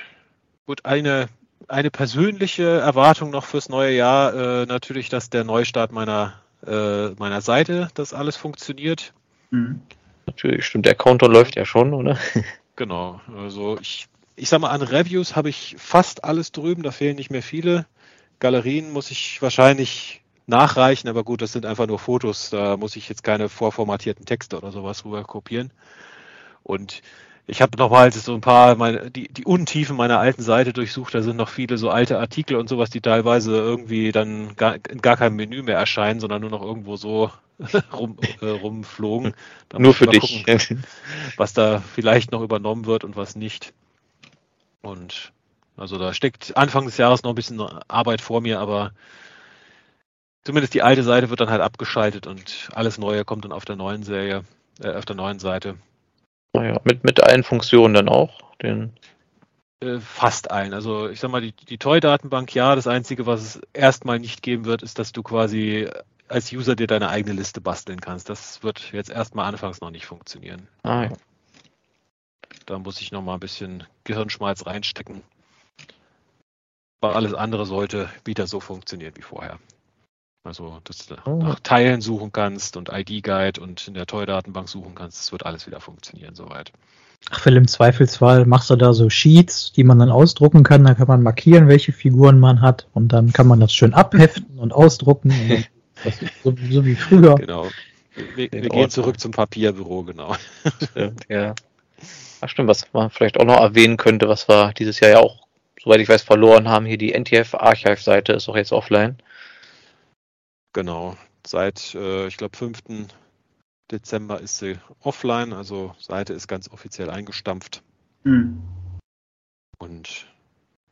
Gut, eine, eine persönliche Erwartung noch fürs neue Jahr, äh, natürlich, dass der Neustart meiner, äh, meiner Seite, dass alles funktioniert. Mhm. Natürlich, stimmt, der Counter läuft ja schon, oder? Genau, also ich, ich sag mal, an Reviews habe ich fast alles drüben, da fehlen nicht mehr viele. Galerien muss ich wahrscheinlich nachreichen, aber gut, das sind einfach nur Fotos, da muss ich jetzt keine vorformatierten Texte oder sowas rüber kopieren. Und ich habe nochmal so ein paar, meine, die, die Untiefen meiner alten Seite durchsucht. Da sind noch viele so alte Artikel und sowas, die teilweise irgendwie dann gar, in gar keinem Menü mehr erscheinen, sondern nur noch irgendwo so rum, äh, rumflogen. Da nur für dich. Gucken, was da vielleicht noch übernommen wird und was nicht. Und also da steckt Anfang des Jahres noch ein bisschen Arbeit vor mir, aber zumindest die alte Seite wird dann halt abgeschaltet und alles Neue kommt dann auf der neuen Serie, äh, auf der neuen Seite. Naja, mit, mit allen Funktionen dann auch? Den äh, fast allen. Also ich sag mal, die, die Toy-Datenbank, ja, das Einzige, was es erstmal nicht geben wird, ist, dass du quasi als User dir deine eigene Liste basteln kannst. Das wird jetzt erstmal anfangs noch nicht funktionieren. Ah, ja. Da muss ich noch mal ein bisschen Gehirnschmalz reinstecken. Aber alles andere sollte wieder so funktionieren wie vorher. Also, dass du oh. nach Teilen suchen kannst und ID-Guide und in der Toy-Datenbank suchen kannst, das wird alles wieder funktionieren soweit. Ach, Phil, im Zweifelsfall machst du da so Sheets, die man dann ausdrucken kann. Da kann man markieren, welche Figuren man hat und dann kann man das schön abheften und ausdrucken. Und so, so, wie früher. Genau. Wir, wir gehen zurück zum Papierbüro, genau. Stimmt, ja. Ach stimmt, was man vielleicht auch noch erwähnen könnte, was wir dieses Jahr ja auch, soweit ich weiß, verloren haben. Hier die NTF-Archive-Seite ist auch jetzt offline. Genau. Seit, äh, ich glaube, 5. Dezember ist sie offline, also Seite ist ganz offiziell eingestampft. Mhm. Und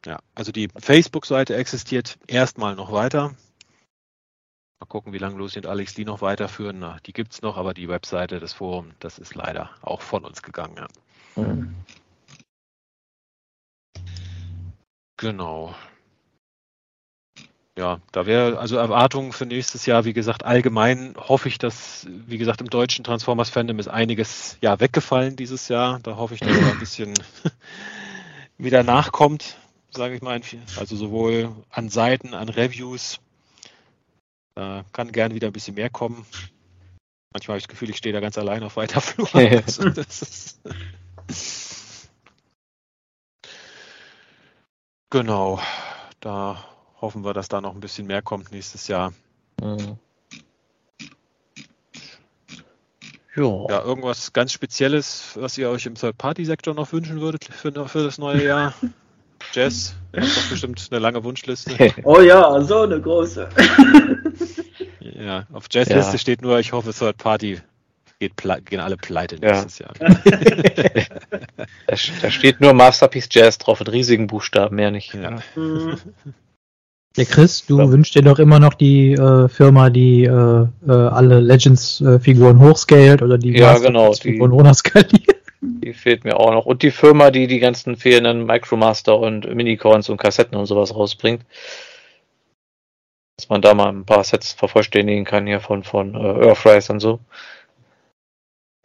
ja, also die Facebook-Seite existiert erstmal noch weiter. Mal gucken, wie lange Lucy und Alex die noch weiterführen. Na, die gibt es noch, aber die Webseite des Forums, das ist leider auch von uns gegangen. Ja. Mhm. Genau ja, da wäre also Erwartungen für nächstes Jahr, wie gesagt, allgemein hoffe ich, dass, wie gesagt, im deutschen Transformers Fandom ist einiges ja weggefallen dieses Jahr. Da hoffe ich, dass da ein bisschen wieder nachkommt, sage ich mal. Also sowohl an Seiten, an Reviews. Da kann gern wieder ein bisschen mehr kommen. Manchmal habe ich das Gefühl, ich stehe da ganz allein auf weiter Flur. genau. Da hoffen wir, dass da noch ein bisschen mehr kommt nächstes Jahr. Mhm. Ja. ja, irgendwas ganz Spezielles, was ihr euch im Third-Party-Sektor noch wünschen würdet für, für das neue Jahr? Jess, ihr habt doch bestimmt eine lange Wunschliste. Oh ja, so eine große. ja, auf Jess' ja. Liste steht nur, ich hoffe, Third-Party geht gehen alle pleite nächstes ja. Jahr. da, steht nur Masterpiece Jazz drauf in riesigen Buchstaben, mehr nicht. Ja. Der Chris, du ja. wünschst dir doch immer noch die äh, Firma, die äh, äh, alle Legends-Figuren hochscaled oder die ja, genau, Figuren runterskaliert. Die fehlt mir auch noch. Und die Firma, die die ganzen fehlenden Micromaster und Minicons und Kassetten und sowas rausbringt. Dass man da mal ein paar Sets vervollständigen kann hier von, von äh, Earthrise und so.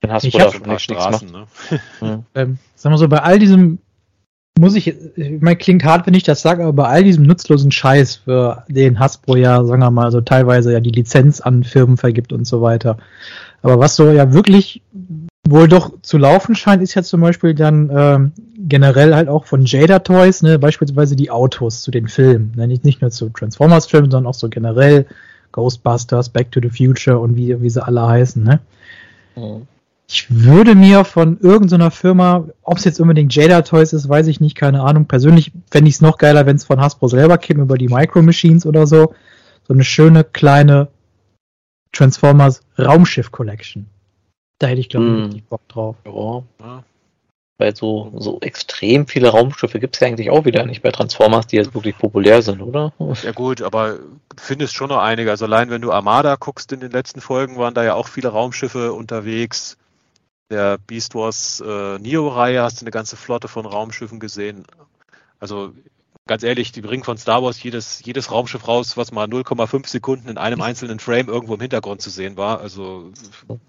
Dann hast du da schon nichts Straßen, ne? hm. ähm, Sagen wir so, bei all diesem muss ich, ich meine, klingt hart, wenn ich das sage, aber bei all diesem nutzlosen Scheiß, für den Hasbro ja, sagen wir mal, so teilweise ja die Lizenz an Firmen vergibt und so weiter. Aber was so ja wirklich wohl doch zu laufen scheint, ist ja zum Beispiel dann ähm, generell halt auch von Jada Toys, ne, beispielsweise die Autos zu den Filmen. Ne, nicht, nicht nur zu Transformers-Filmen, sondern auch so generell Ghostbusters, Back to the Future und wie, wie sie alle heißen, ne? Mhm ich würde mir von irgendeiner Firma, ob es jetzt unbedingt Jada Toys ist, weiß ich nicht, keine Ahnung. Persönlich fände ich es noch geiler, wenn es von Hasbro selber käme, über die Micro Machines oder so. So eine schöne kleine Transformers Raumschiff Collection. Da hätte ich, glaube ich, mm. richtig Bock drauf. Ja. Weil so, so extrem viele Raumschiffe gibt es ja eigentlich auch wieder nicht bei Transformers, die jetzt wirklich populär sind, oder? Ja gut, aber du findest schon noch einige. Also allein wenn du Armada guckst in den letzten Folgen, waren da ja auch viele Raumschiffe unterwegs der Beast Wars äh, Neo-Reihe hast du eine ganze Flotte von Raumschiffen gesehen. Also ganz ehrlich, die bringen von Star Wars jedes, jedes Raumschiff raus, was mal 0,5 Sekunden in einem einzelnen Frame irgendwo im Hintergrund zu sehen war. Also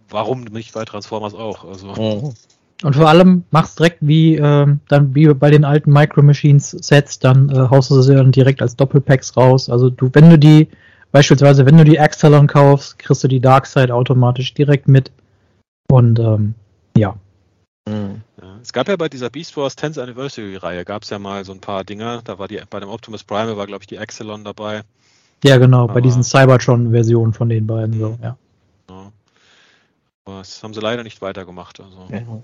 warum nicht bei Transformers auch? Also. Und vor allem machst direkt wie äh, dann wie bei den alten Micro Machines Sets, dann äh, haust du sie dann direkt als Doppelpacks raus. Also du, wenn du die beispielsweise, wenn du die Axtalon kaufst, kriegst du die Darkseid automatisch direkt mit. Und ähm, ja. Mhm. ja. Es gab ja bei dieser Beast Wars 10th Anniversary Reihe, gab es ja mal so ein paar Dinger. Da war die, bei dem Optimus Prime war, glaube ich, die Exelon dabei. Ja, genau, bei diesen Cybertron-Versionen von den beiden so, ja. ja. Aber das haben sie leider nicht weitergemacht. Also. Ja.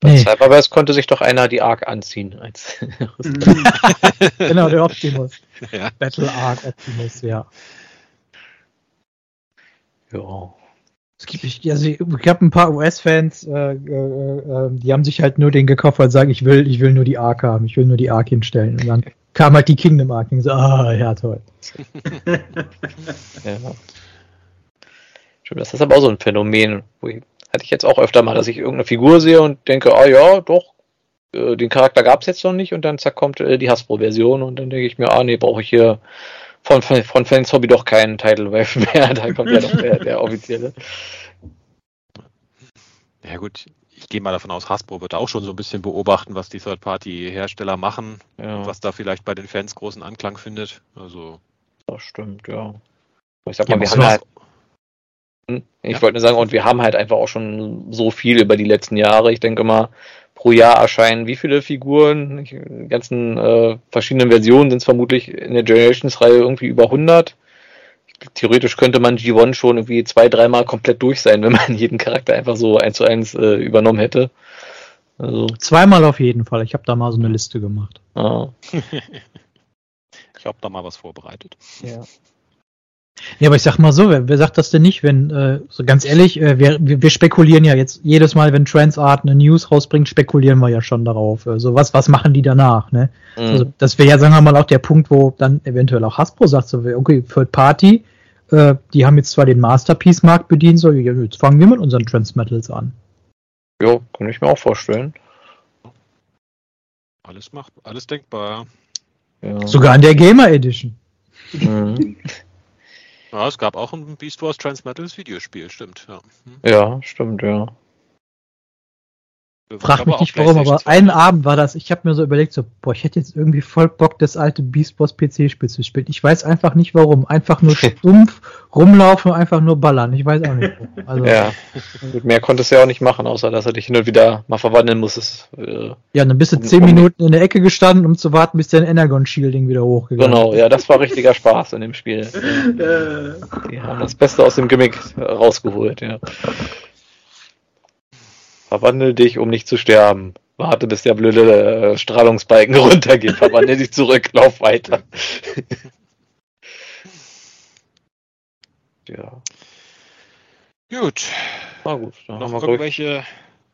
Bei nee. Cyberverse konnte sich doch einer die Arc anziehen. Als genau, der Optimus. Ja. Battle Arc Optimus, ja. Ja. Es gibt, ich, also ich, ich habe ein paar US-Fans, äh, äh, äh, die haben sich halt nur den gekauft, weil sie sagen, ich will, ich will nur die Arc haben, ich will nur die Arc hinstellen. Und dann kam halt die Kingdom Arc und so, ah, ja, toll. ja. Das ist aber auch so ein Phänomen, wo ich, hatte ich jetzt auch öfter mal, dass ich irgendeine Figur sehe und denke, ah ja, doch, äh, den Charakter gab es jetzt noch nicht und dann zack kommt äh, die Hasbro-Version und dann denke ich mir, ah nee, brauche ich hier von, von Fans Hobby doch keinen Title Wave mehr. Da kommt ja doch der, der offizielle. Ja gut, ich gehe mal davon aus, Hasbro wird auch schon so ein bisschen beobachten, was die Third-Party-Hersteller machen ja. und was da vielleicht bei den Fans großen Anklang findet. Also. Das stimmt, ja. Ich sag mal, ja, wir haben halt, hm? ich ja. wollte nur sagen, und wir haben halt einfach auch schon so viel über die letzten Jahre. Ich denke mal, pro Jahr erscheinen wie viele Figuren? Die ganzen äh, verschiedenen Versionen sind es vermutlich in der Generations-Reihe irgendwie über 100. Theoretisch könnte man G1 schon irgendwie zwei, dreimal komplett durch sein, wenn man jeden Charakter einfach so eins zu eins äh, übernommen hätte. Also. Zweimal auf jeden Fall. Ich habe da mal so eine Liste gemacht. Ah. ich habe da mal was vorbereitet. Ja. Ja, aber ich sag mal so, wer, wer sagt das denn nicht, wenn, äh, so ganz ehrlich, äh, wir, wir spekulieren ja jetzt jedes Mal, wenn Transart eine News rausbringt, spekulieren wir ja schon darauf. Äh, so was, was machen die danach, ne? Mhm. Also, das wäre ja, sagen wir mal, auch der Punkt, wo dann eventuell auch Hasbro sagt, so, okay, Third Party, äh, die haben jetzt zwar den Masterpiece-Markt bedient, so, jetzt fangen wir mit unseren Transmetals an. Ja, kann ich mir auch vorstellen. Alles macht, alles denkbar. Ja. Sogar in der Gamer Edition. Mhm. Ja, es gab auch ein Beast Wars Transmetals Videospiel, stimmt. Ja, hm. ja stimmt, ja. Frag mich nicht warum, aber einen Abend war das, ich habe mir so überlegt, so, boah, ich hätte jetzt irgendwie voll Bock, das alte Beast Boss PC-Spiel zu spielen. Ich weiß einfach nicht warum. Einfach nur stumpf rumlaufen und einfach nur ballern. Ich weiß auch nicht. Warum. Also, ja, gut, mehr konntest du ja auch nicht machen, außer dass er dich hin und wieder mal verwandeln musstest. Äh, ja, dann bist du um, zehn Minuten in der Ecke gestanden, um zu warten, bis dein Energon Shielding wieder hochgegangen ist. Genau, ja, das war richtiger Spaß in dem Spiel. Die haben das Beste aus dem Gimmick rausgeholt, ja. Verwandel dich, um nicht zu sterben. Warte, bis der blöde äh, Strahlungsbalken runtergeht. Verwandel dich zurück, lauf weiter. ja. Gut. Na gut. Noch irgendwelche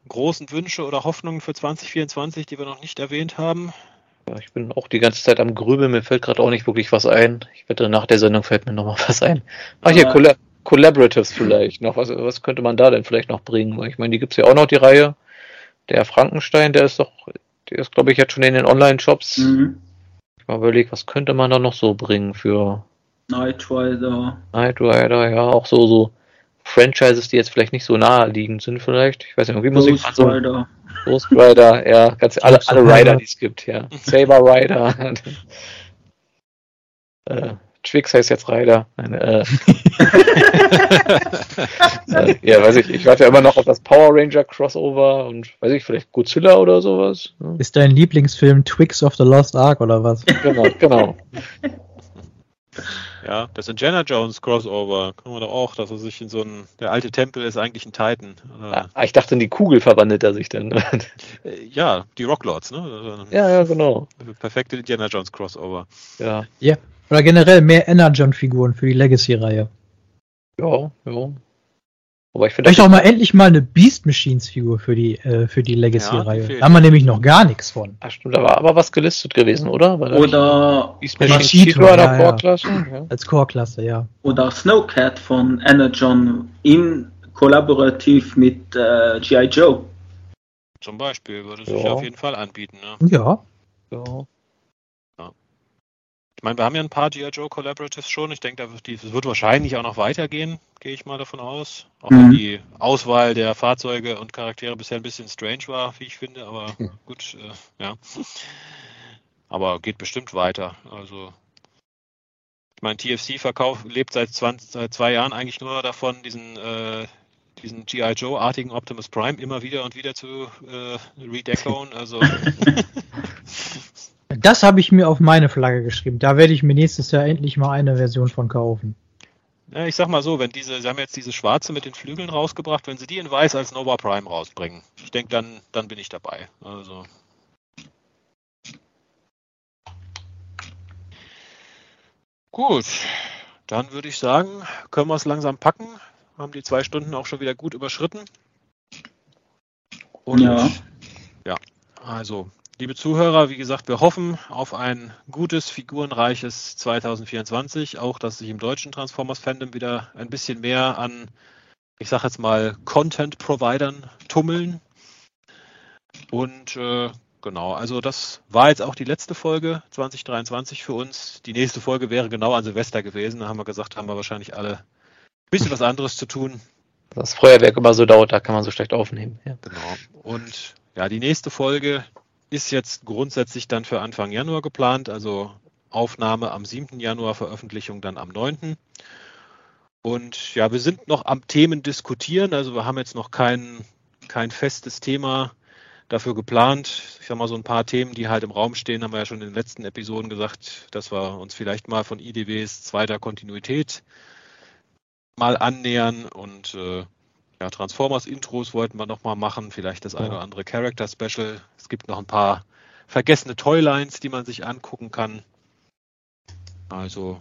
großen Wünsche oder Hoffnungen für 2024, die wir noch nicht erwähnt haben? Ja, ich bin auch die ganze Zeit am Grübeln. Mir fällt gerade auch nicht wirklich was ein. Ich wette, nach der Sendung fällt mir noch mal was ein. Ach, hier, Colla Collaboratives vielleicht noch. Was, was könnte man da denn vielleicht noch bringen? Ich meine, die gibt es ja auch noch, die Reihe. Der Frankenstein, der ist doch, der ist, glaube ich, jetzt schon in den Online-Shops. Mhm. Ich mal überlege, was könnte man da noch so bringen für Knight Rider. Knight Rider, ja, auch so, so Franchises, die jetzt vielleicht nicht so naheliegend sind, vielleicht. Ich weiß nicht, irgendwie Musik. Ghost Rider. Ghost Rider, ja, ganz alle, alle Rider, die es gibt, ja. Saber Rider. äh, Twix heißt jetzt Ryder. Äh, äh, ja, weiß ich, ich warte ja immer noch auf das Power Ranger Crossover und weiß ich, vielleicht Godzilla oder sowas. Ist dein Lieblingsfilm Twix of the Lost Ark oder was? Genau, genau. Ja, das Indiana Jones Crossover. Können wir doch auch, dass er sich in so ein. Der alte Tempel ist eigentlich ein Titan. Ja, ah, ich dachte, in die Kugel verwandelt er sich denn. Äh, ja, die Rocklords, ne? Ja, ja, genau. Perfekte Indiana Jones Crossover. Ja. Ja. Oder generell mehr Energon-Figuren für die Legacy-Reihe. Ja, ja. Aber ich finde. Vielleicht auch mal endlich mal eine Beast Machines-Figur für die, äh, für die Legacy-Reihe. Ja, da haben wir nämlich noch gar nichts von. Ach stimmt, da war aber was gelistet gewesen, oder? oder Beast Machines Cheeto, ja, ja. Core-Klasse? Ja. Als Core-Klasse, ja. Oder Snowcat von Energon in kollaborativ mit äh, G.I. Joe. Zum Beispiel würde sich auf jeden Fall anbieten, ne? Ja. Ja. Ich meine, wir haben ja ein paar G.I. Joe Collaboratives schon. Ich denke, das wird wahrscheinlich auch noch weitergehen, gehe ich mal davon aus. Auch mhm. wenn die Auswahl der Fahrzeuge und Charaktere bisher ein bisschen strange war, wie ich finde, aber mhm. gut, äh, ja. Aber geht bestimmt weiter. Also, ich meine, TFC-Verkauf lebt seit, 20, seit zwei Jahren eigentlich nur davon, diesen, äh, diesen G.I. Joe-artigen Optimus Prime immer wieder und wieder zu äh, redeclonen. Also. Das habe ich mir auf meine Flagge geschrieben. Da werde ich mir nächstes Jahr endlich mal eine Version von kaufen. Ja, ich sag mal so, wenn diese, sie haben jetzt diese schwarze mit den Flügeln rausgebracht, wenn sie die in weiß als Nova Prime rausbringen, ich denke, dann, dann bin ich dabei. Also. Gut, dann würde ich sagen, können wir es langsam packen. Haben die zwei Stunden auch schon wieder gut überschritten. Und ja. ja, also Liebe Zuhörer, wie gesagt, wir hoffen auf ein gutes, figurenreiches 2024. Auch, dass sich im deutschen Transformers-Fandom wieder ein bisschen mehr an, ich sag jetzt mal, Content-Providern tummeln. Und äh, genau, also das war jetzt auch die letzte Folge 2023 für uns. Die nächste Folge wäre genau an Silvester gewesen. Da haben wir gesagt, haben wir wahrscheinlich alle ein bisschen was anderes zu tun. Das Feuerwerk immer so dauert, da kann man so schlecht aufnehmen. Ja. Genau. Und ja, die nächste Folge, ist jetzt grundsätzlich dann für Anfang Januar geplant, also Aufnahme am 7. Januar, Veröffentlichung dann am 9. Und ja, wir sind noch am Themen diskutieren, also wir haben jetzt noch kein, kein festes Thema dafür geplant. Ich sag mal, so ein paar Themen, die halt im Raum stehen, haben wir ja schon in den letzten Episoden gesagt, dass wir uns vielleicht mal von IDWs zweiter Kontinuität mal annähern und äh, ja, Transformers-Intros wollten wir nochmal machen, vielleicht das ja. eine oder andere Character-Special. Es gibt noch ein paar vergessene Toylines, die man sich angucken kann. Also,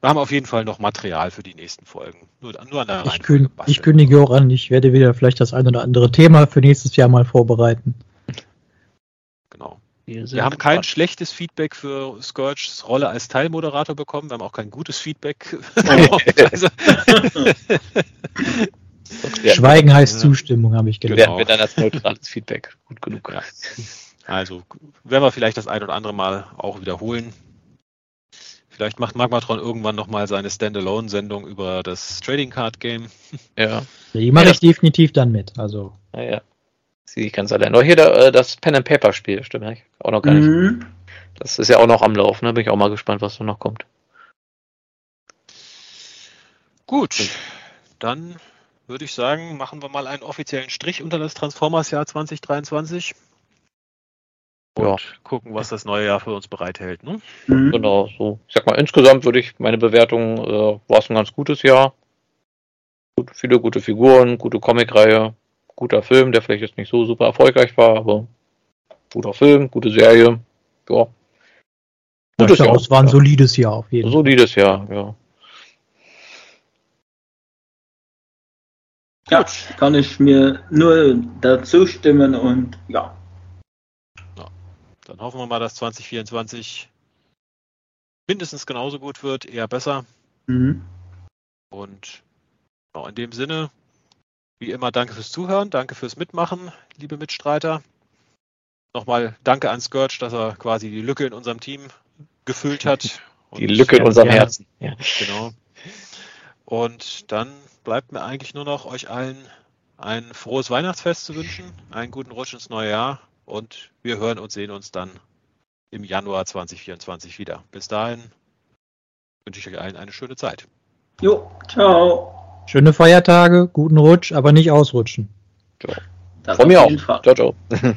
wir haben auf jeden Fall noch Material für die nächsten Folgen. Nur, nur an der ich, kün ich kündige auch an, ich werde wieder vielleicht das ein oder andere Thema für nächstes Jahr mal vorbereiten. Genau. Wir, wir haben kein schlechtes Feedback für Scourges Rolle als Teilmoderator bekommen. Wir haben auch kein gutes Feedback. Schweigen heißt Zustimmung, habe ich gelernt. Werden wir dann als neutrales Feedback. Gut genug. Ja. Also werden wir vielleicht das ein oder andere Mal auch wiederholen. Vielleicht macht Magmatron irgendwann nochmal seine Standalone-Sendung über das Trading Card Game. Ja. Die mache ja, ich definitiv dann mit. Also. Ja, ja. Sehe ich ganz allein. Nur hier äh, das Pen and Paper Spiel, stimmt auch noch gar nicht. Mhm. Das ist ja auch noch am Laufen, ne? Bin ich auch mal gespannt, was da noch kommt. Gut, dann würde ich sagen, machen wir mal einen offiziellen Strich unter das Transformers-Jahr 2023 und ja. gucken, was das neue Jahr für uns bereithält. Ne? Mhm. Genau, so. Ich sag mal, insgesamt würde ich meine Bewertung, äh, war es ein ganz gutes Jahr. Gut, viele gute Figuren, gute Comicreihe, guter Film, der vielleicht jetzt nicht so super erfolgreich war, aber guter Film, gute Serie. Ja. Gutes Jahr. Es war ein solides Jahr auf jeden Fall. Solides Jahr, ja. Ja, kann ich mir nur dazu stimmen und ja. ja. Dann hoffen wir mal, dass 2024 mindestens genauso gut wird, eher besser. Mhm. Und ja, in dem Sinne, wie immer, danke fürs Zuhören, danke fürs Mitmachen, liebe Mitstreiter. Nochmal danke an Scourge, dass er quasi die Lücke in unserem Team gefüllt hat. Die Lücke in unserem Herzen. Ja. Genau. Und dann bleibt mir eigentlich nur noch euch allen ein frohes Weihnachtsfest zu wünschen, einen guten Rutsch ins neue Jahr und wir hören und sehen uns dann im Januar 2024 wieder. Bis dahin wünsche ich euch allen eine schöne Zeit. Jo, ciao. Schöne Feiertage, guten Rutsch, aber nicht ausrutschen. Ciao. Das Von mir auch. Ciao, ciao.